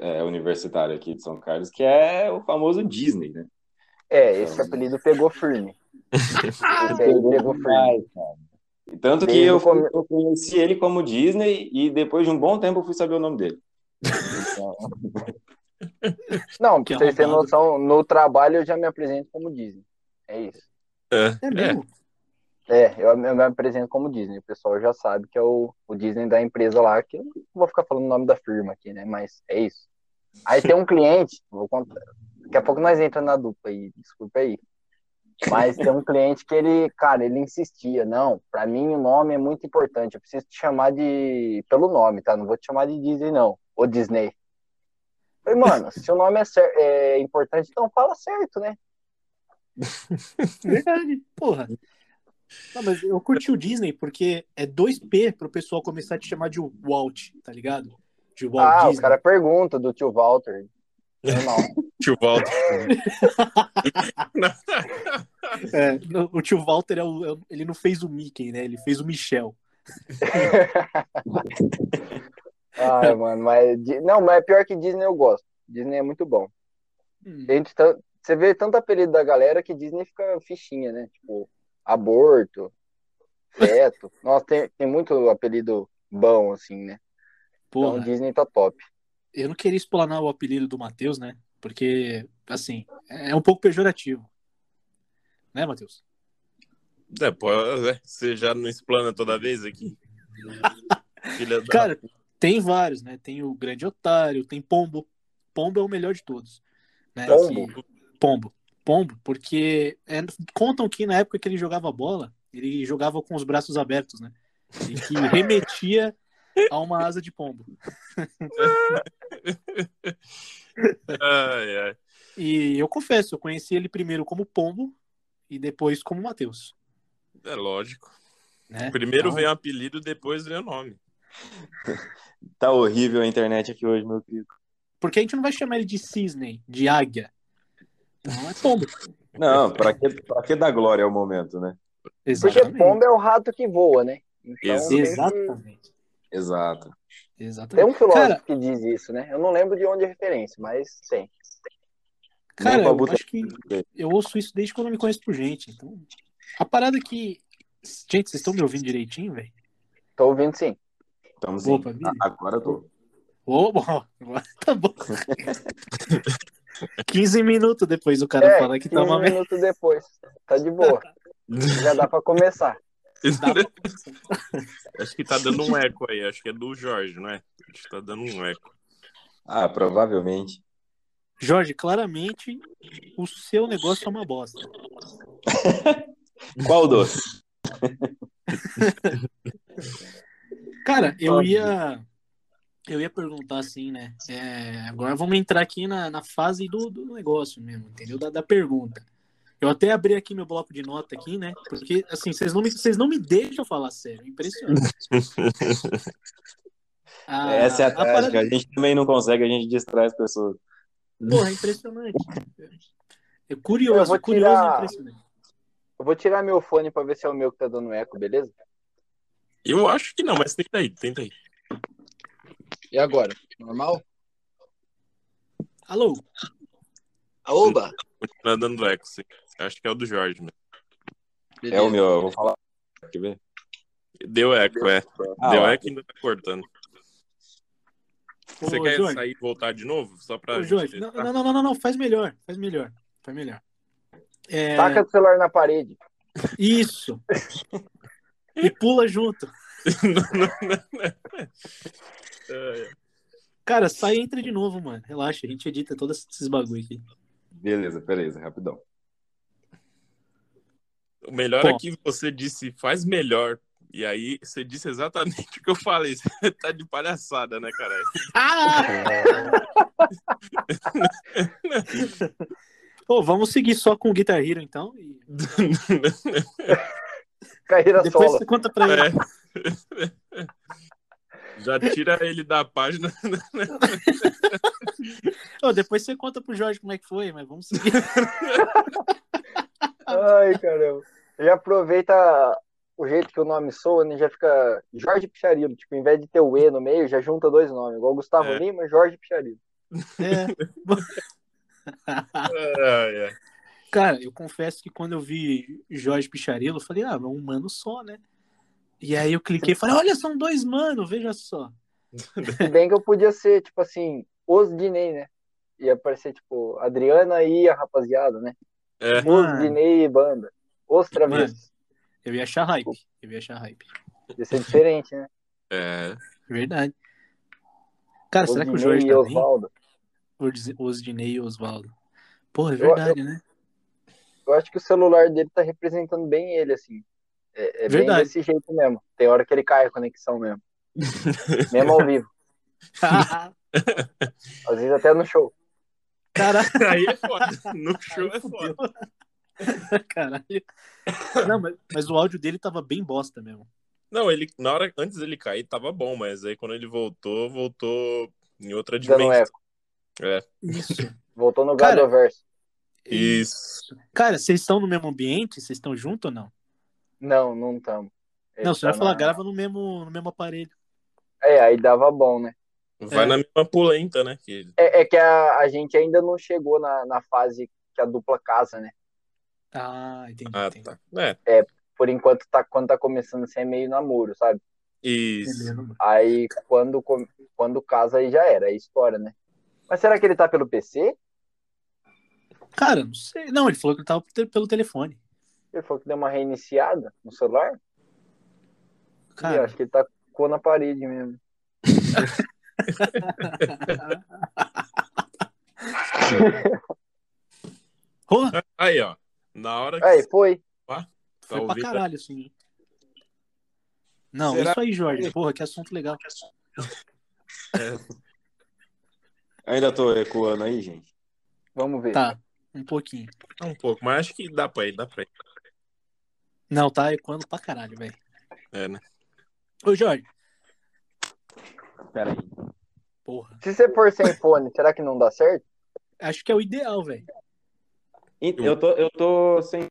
é, universitário aqui de São Carlos, que é o famoso Disney, né? É, esse apelido pegou firme. [laughs] Esse aí pegou firme. E Tanto que eu, come- eu conheci ele como Disney e depois de um bom tempo eu fui saber o nome dele. Então, [laughs] Não, Que pra vocês terem noção, no trabalho eu já me apresento como Disney. É isso. É, é mesmo. É, eu, eu me apresento como Disney. O pessoal já sabe que é o, o Disney da empresa lá, que eu não vou ficar falando o nome da firma aqui, né? Mas é isso. Aí tem um cliente, vou contar. Daqui a pouco nós entramos na dupla aí, desculpa aí. Mas tem um cliente que ele, cara, ele insistia, não, pra mim o nome é muito importante, eu preciso te chamar de pelo nome, tá? Não vou te chamar de Disney, não. Ô Disney. Falei, mano, se o nome é, cer- é importante, então fala certo, né? [laughs] Verdade, porra. Não, mas eu curti o Disney porque é 2P pro pessoal começar a te chamar de Walt, tá ligado? De Walt ah, Disney. o cara pergunta do tio Walter. Normal. [laughs] Tio Walter. [laughs] É, no- o tio Walter é é o- ele não fez o Mickey, né? Ele fez o Michel. Ai, [laughs] mano, mas. Não, mas é pior que Disney eu gosto. Disney é muito bom. Hum, Gente, tan- você vê tanto apelido da galera que Disney fica fichinha, né? Tipo, aborto, feto. [laughs] Nossa, tem, tem muito apelido bom, assim, né? Então porra, Disney tá top. eu não queria explanar o apelido do Matheus, né? Porque, assim, é um pouco pejorativo. Né, Matheus? É, pô, é, você já não explana toda vez aqui? [laughs] Filha da... Cara, tem vários, né? Tem o Grande Otário, tem Pombo. Pombo é o melhor de todos. Né? Pombo? Que- Pombo. Pombo, porque é, contam que na época que ele jogava bola, ele jogava com os braços abertos, né? E que [laughs] remetia a uma asa de pombo. Ai, ai. E eu confesso, eu conheci ele primeiro como Pombo e depois como Matheus. É lógico. Né? Primeiro Então, vem o apelido, depois vem o nome. [laughs] tá horrível a internet aqui hoje, meu querido. Porque a gente não vai chamar ele de cisne, de águia. Então é pombo. Não, pra que, pra que dar glória ao momento, né? Porque Exatamente. pombo é o rato que voa, né? Então, Ex- tem que- Exatamente. Exato. Tem Exatamente. um filósofo Cara, que diz isso, né? Eu não lembro de onde é referência, mas tem. cara eu acho que eu ouço isso desde quando eu me conheço por gente. Então, a parada que. Gente, vocês estão me ouvindo direitinho, velho? Tô ouvindo sim. Sim. Opa, beleza. Agora eu tô. Ô, bom, agora tá bom. [laughs] 15 minutos depois o cara é, falar que 15 tá uma merda. minutos depois. Tá de boa. Já dá pra começar. Dá pra- [laughs] Acho que tá dando um eco aí. Acho que é do Jorge, não é? Acho que tá dando um eco. Ah, provavelmente. Jorge, claramente o seu negócio é uma bosta. [laughs] Qual doce? Cara, eu ia. Eu ia perguntar assim, né? É, agora vamos entrar aqui na, na fase do, do negócio mesmo, entendeu? Da, da pergunta. Eu até abri aqui meu bloco de nota aqui, né? Porque, assim, vocês não me, vocês não me deixam falar sério. Impressionante. [laughs] Ah, Essa é a a parada- tática. A gente também não consegue, a gente distrai as pessoas. Porra, é impressionante. É curioso, Eu vou curioso tirar- e impressionante. Eu vou tirar meu fone pra ver se é o meu que tá dando eco, beleza? Eu acho que não, mas tenta aí, tenta aí. E agora? Normal? Alô? Aoba! Continua dando eco, sim. Acho que é o do Jorge. mesmo. É o meu, eu vou falar. Quer ver? Deu eco, é. Ah, Deu eco e ainda tá cortando. Ô, Você quer Jorge, sair e voltar de novo? Só pra. ô, Jorge, não, não, não, não, não, faz melhor, faz melhor, faz melhor. É, Taca o celular na parede. Isso. [laughs] E pula junto. Não, não, não, não. É, Cara, sai e entra de novo, mano. Relaxa, a gente edita todos esses bagulho aqui. Beleza, beleza, rapidão. O melhor Bom. é que você disse faz melhor. E aí você disse exatamente [laughs] o que eu falei. Você tá de palhaçada, né, cara? Ah! [laughs] Pô, vamos seguir só com o Guitar Hero, então. E- [laughs] Carreira Depois solo. você conta pra ele. É. Já tira ele da página. Ô, depois você conta pro Jorge como é que foi, mas vamos seguir. Ai, caramba. Já aproveita o jeito que o nome soa, né? Já fica Jorge Picharilo. Tipo, em vez de ter o E no meio, já junta dois nomes. Igual Gustavo É. Lima e Jorge Picharilo. É. [laughs] Ai, ai. Cara, eu confesso que quando eu vi Jorge Picharilo, eu falei, ah, um mano só, né? E aí eu cliquei e falei, olha, são dois manos, veja só. Se bem que eu podia ser, tipo assim, os Dinei, né? Ia aparecer, tipo, Adriana e a rapaziada, né? É. Os Mano. Dinei e banda. Os travessos. Eu ia achar hype. Eu ia achar hype. Ia ser diferente, né? É. Verdade. Cara, Os será que o Jorge e tá bem? Osvaldo. Os- Dinei e Osvaldo. Porra, é Eu- verdade, né? Eu acho que o celular dele tá representando bem ele, assim. É, é bem desse jeito mesmo. Tem hora que ele cai a conexão mesmo. [laughs] mesmo ao vivo. [laughs] Às vezes até no show. Caralho. Aí é foda. No show é fudeu. foda. [laughs] Caralho. Não, mas, mas o áudio dele tava bem bosta mesmo. Não, ele, na hora, antes dele cair, tava bom, mas aí quando ele voltou, voltou em outra Dando dimensão. eco. É. Isso. Voltou no Cara, Gadoverso. Isso. Cara, vocês estão no mesmo ambiente? Vocês estão juntos ou não? Não, não estamos. não, você vai falar, grava no mesmo, no mesmo aparelho. É, aí dava bom, né? Vai É. na mesma polenta, né? Que... É, é que a, a gente ainda não chegou na, na fase que a dupla casa, né? Ah, entendi. Ah, entendi. tá. É. Por enquanto, tá, quando tá começando assim, é meio namoro, sabe? Isso. Aí quando, quando casa, aí já era, é história, né? Mas será que ele tá pelo PC? Cara, não sei. Não, ele falou que ele tava pelo telefone. Ele falou que deu uma reiniciada no celular? Cara, acho que ele tacou na parede mesmo. [laughs] porra, Aí, ó. Na hora que Aí, foi. tá foi pra ouvindo. caralho, assim. Não, Será- isso aí, Jorge. Porra, que assunto legal. Ainda tô ecoando aí, gente. Vamos ver. Tá, um pouquinho. um pouco, mas acho que dá pra ir, dá pra ir. Não, tá ecoando pra caralho, velho. É, né? Ô, Jorge. Pera aí. Porra. Se você for sem fone, será que não dá certo? Acho que é o ideal, velho. Eu tô, eu tô sem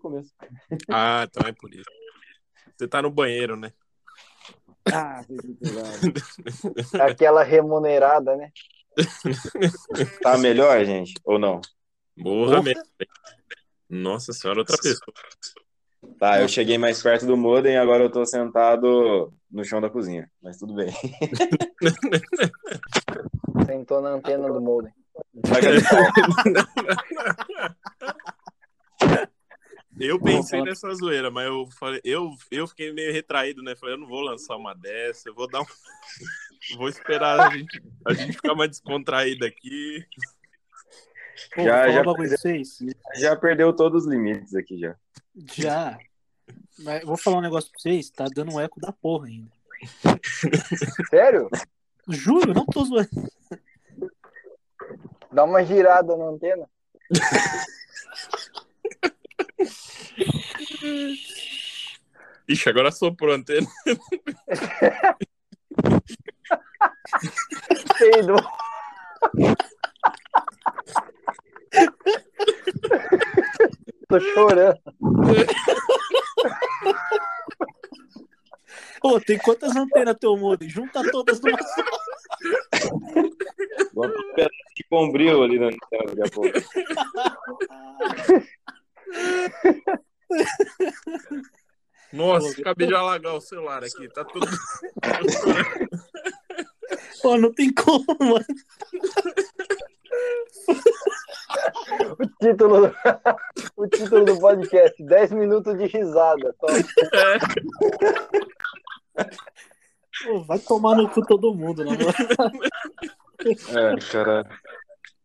começo. Ah, então é por isso. Você tá no banheiro, né? Ah, Aquela remunerada, né? tá melhor, gente? Ou não? Morra mesmo. Nossa senhora, outra pessoa. Tá, eu cheguei mais perto do modem, agora eu tô sentado no chão da cozinha. Mas tudo bem. [laughs] Sentou na antena do modem. Eu pensei nessa zoeira, mas eu falei, eu, eu fiquei meio retraído, né? Falei, eu não vou lançar uma dessa, eu vou dar um. [laughs] Vou esperar a gente, a gente ficar mais descontraído aqui. Pô, Já- já vocês. Já perdeu todos os limites aqui já. Já. Mas vou falar um negócio pra vocês. Tá dando um eco da porra ainda. [laughs] Sério? Juro, não tô zoando. Dá uma girada na antena. [laughs] Ixi, agora soprou a antena. [laughs] Peidou. Tô chorando. [laughs] Pô, tem quantas antenas teu modem? Junta todas numa só. Vamos um pedaço de bombril ali na antena daqui a pouco. Nossa, Pô, acabei de alagar o celular aqui. Tá tudo. [laughs] Pô, não tem como, mano. [laughs] O título, [laughs] o título do podcast: 10 minutos de risada. Pô, vai tomar no cu todo mundo, moral. É, cara.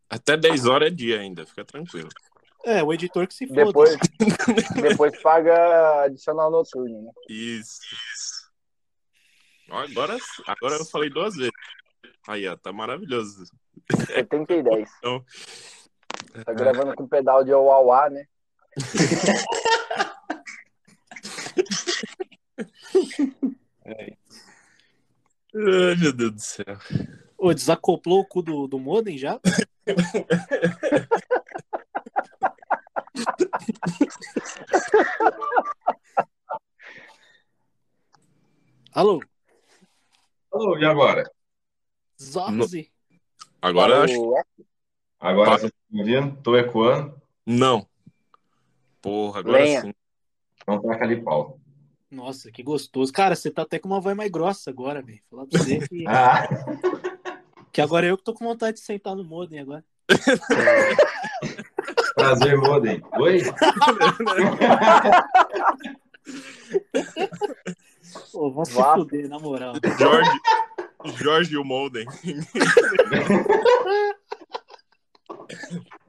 Até 10 horas é dia ainda, fica tranquilo. É, o editor que se foda. Depois, depois paga adicional noturno. Né? Isso. Ó, Agora, agora eu falei duas vezes. Aí, ó, tá maravilhoso. 70 e 10. Então, Tá gravando com pedal de Uauá, né? Ai, meu Deus do céu. Ô, desacoplou o cu do, do modem já? Alô? Alô, e agora? Zorzi. No... Agora Alô. acho. Agora Tá. vocês estão me ouvindo? Tô ecoando? Não. Porra, agora Lenha. sim. Então taca ali pau. Nossa, que gostoso. Cara, você tá até com uma voz mais grossa agora, velho. Falar pra você que, [laughs] Ah, que agora eu que tô com vontade de sentar no modem agora. [laughs] prazer, Modem. Oi? [laughs] Ô, vão se fuder, na moral. Jorge, Jorge e o Molden.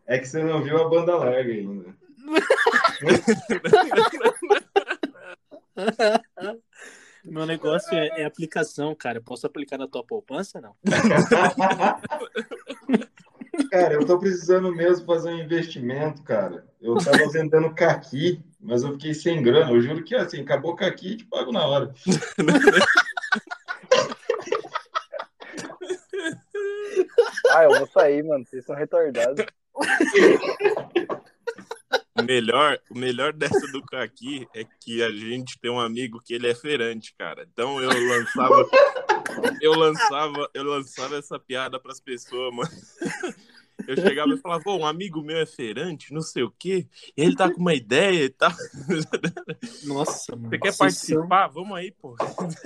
É que você não viu a banda larga ainda. [laughs] Meu negócio é, é aplicação, cara. Posso aplicar na tua poupança, não? [laughs] Cara, eu tô precisando mesmo fazer um investimento, cara. Eu tava vendendo caqui, mas eu fiquei sem grana. Eu juro que assim, acabou o caqui e te pago na hora. [laughs] Ah, eu vou sair, mano. Vocês são retardados. O melhor, o melhor dessa do Kaki é que a gente tem um amigo que ele é feirante, cara. Então eu lançava eu lançava, eu lançava essa piada pras pessoas, mano. Eu chegava e falava, pô, um amigo meu é feirante, não sei o quê, e ele tá com uma ideia e tal. Nossa, mano. Você quer participar? Vamos aí, pô.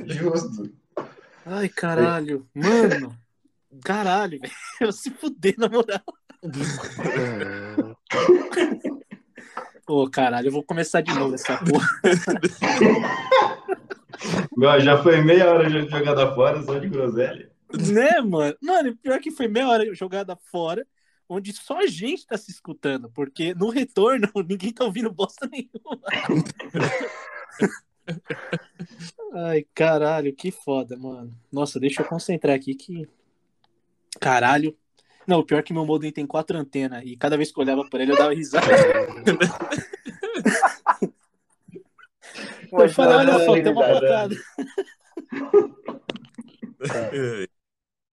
Justo. Ai, caralho. Mano. Caralho, velho. [laughs] Eu se fuder, na moral. Ô, caralho, eu vou começar de novo essa porra. Meu, já foi meia hora de jogada fora só de groselha. né, mano? Mano, pior que foi meia hora jogada fora, onde só a gente tá se escutando, porque no retorno [laughs] ninguém tá ouvindo bosta nenhuma. [laughs] Ai, caralho, que foda, mano. Nossa, deixa eu concentrar aqui que. Caralho. Não, o pior é que meu modem tem quatro antenas e cada vez que eu olhava pra ele eu dava risada. [laughs] Eu falei, olha só, tem uma possibilidade. bocada. Ai,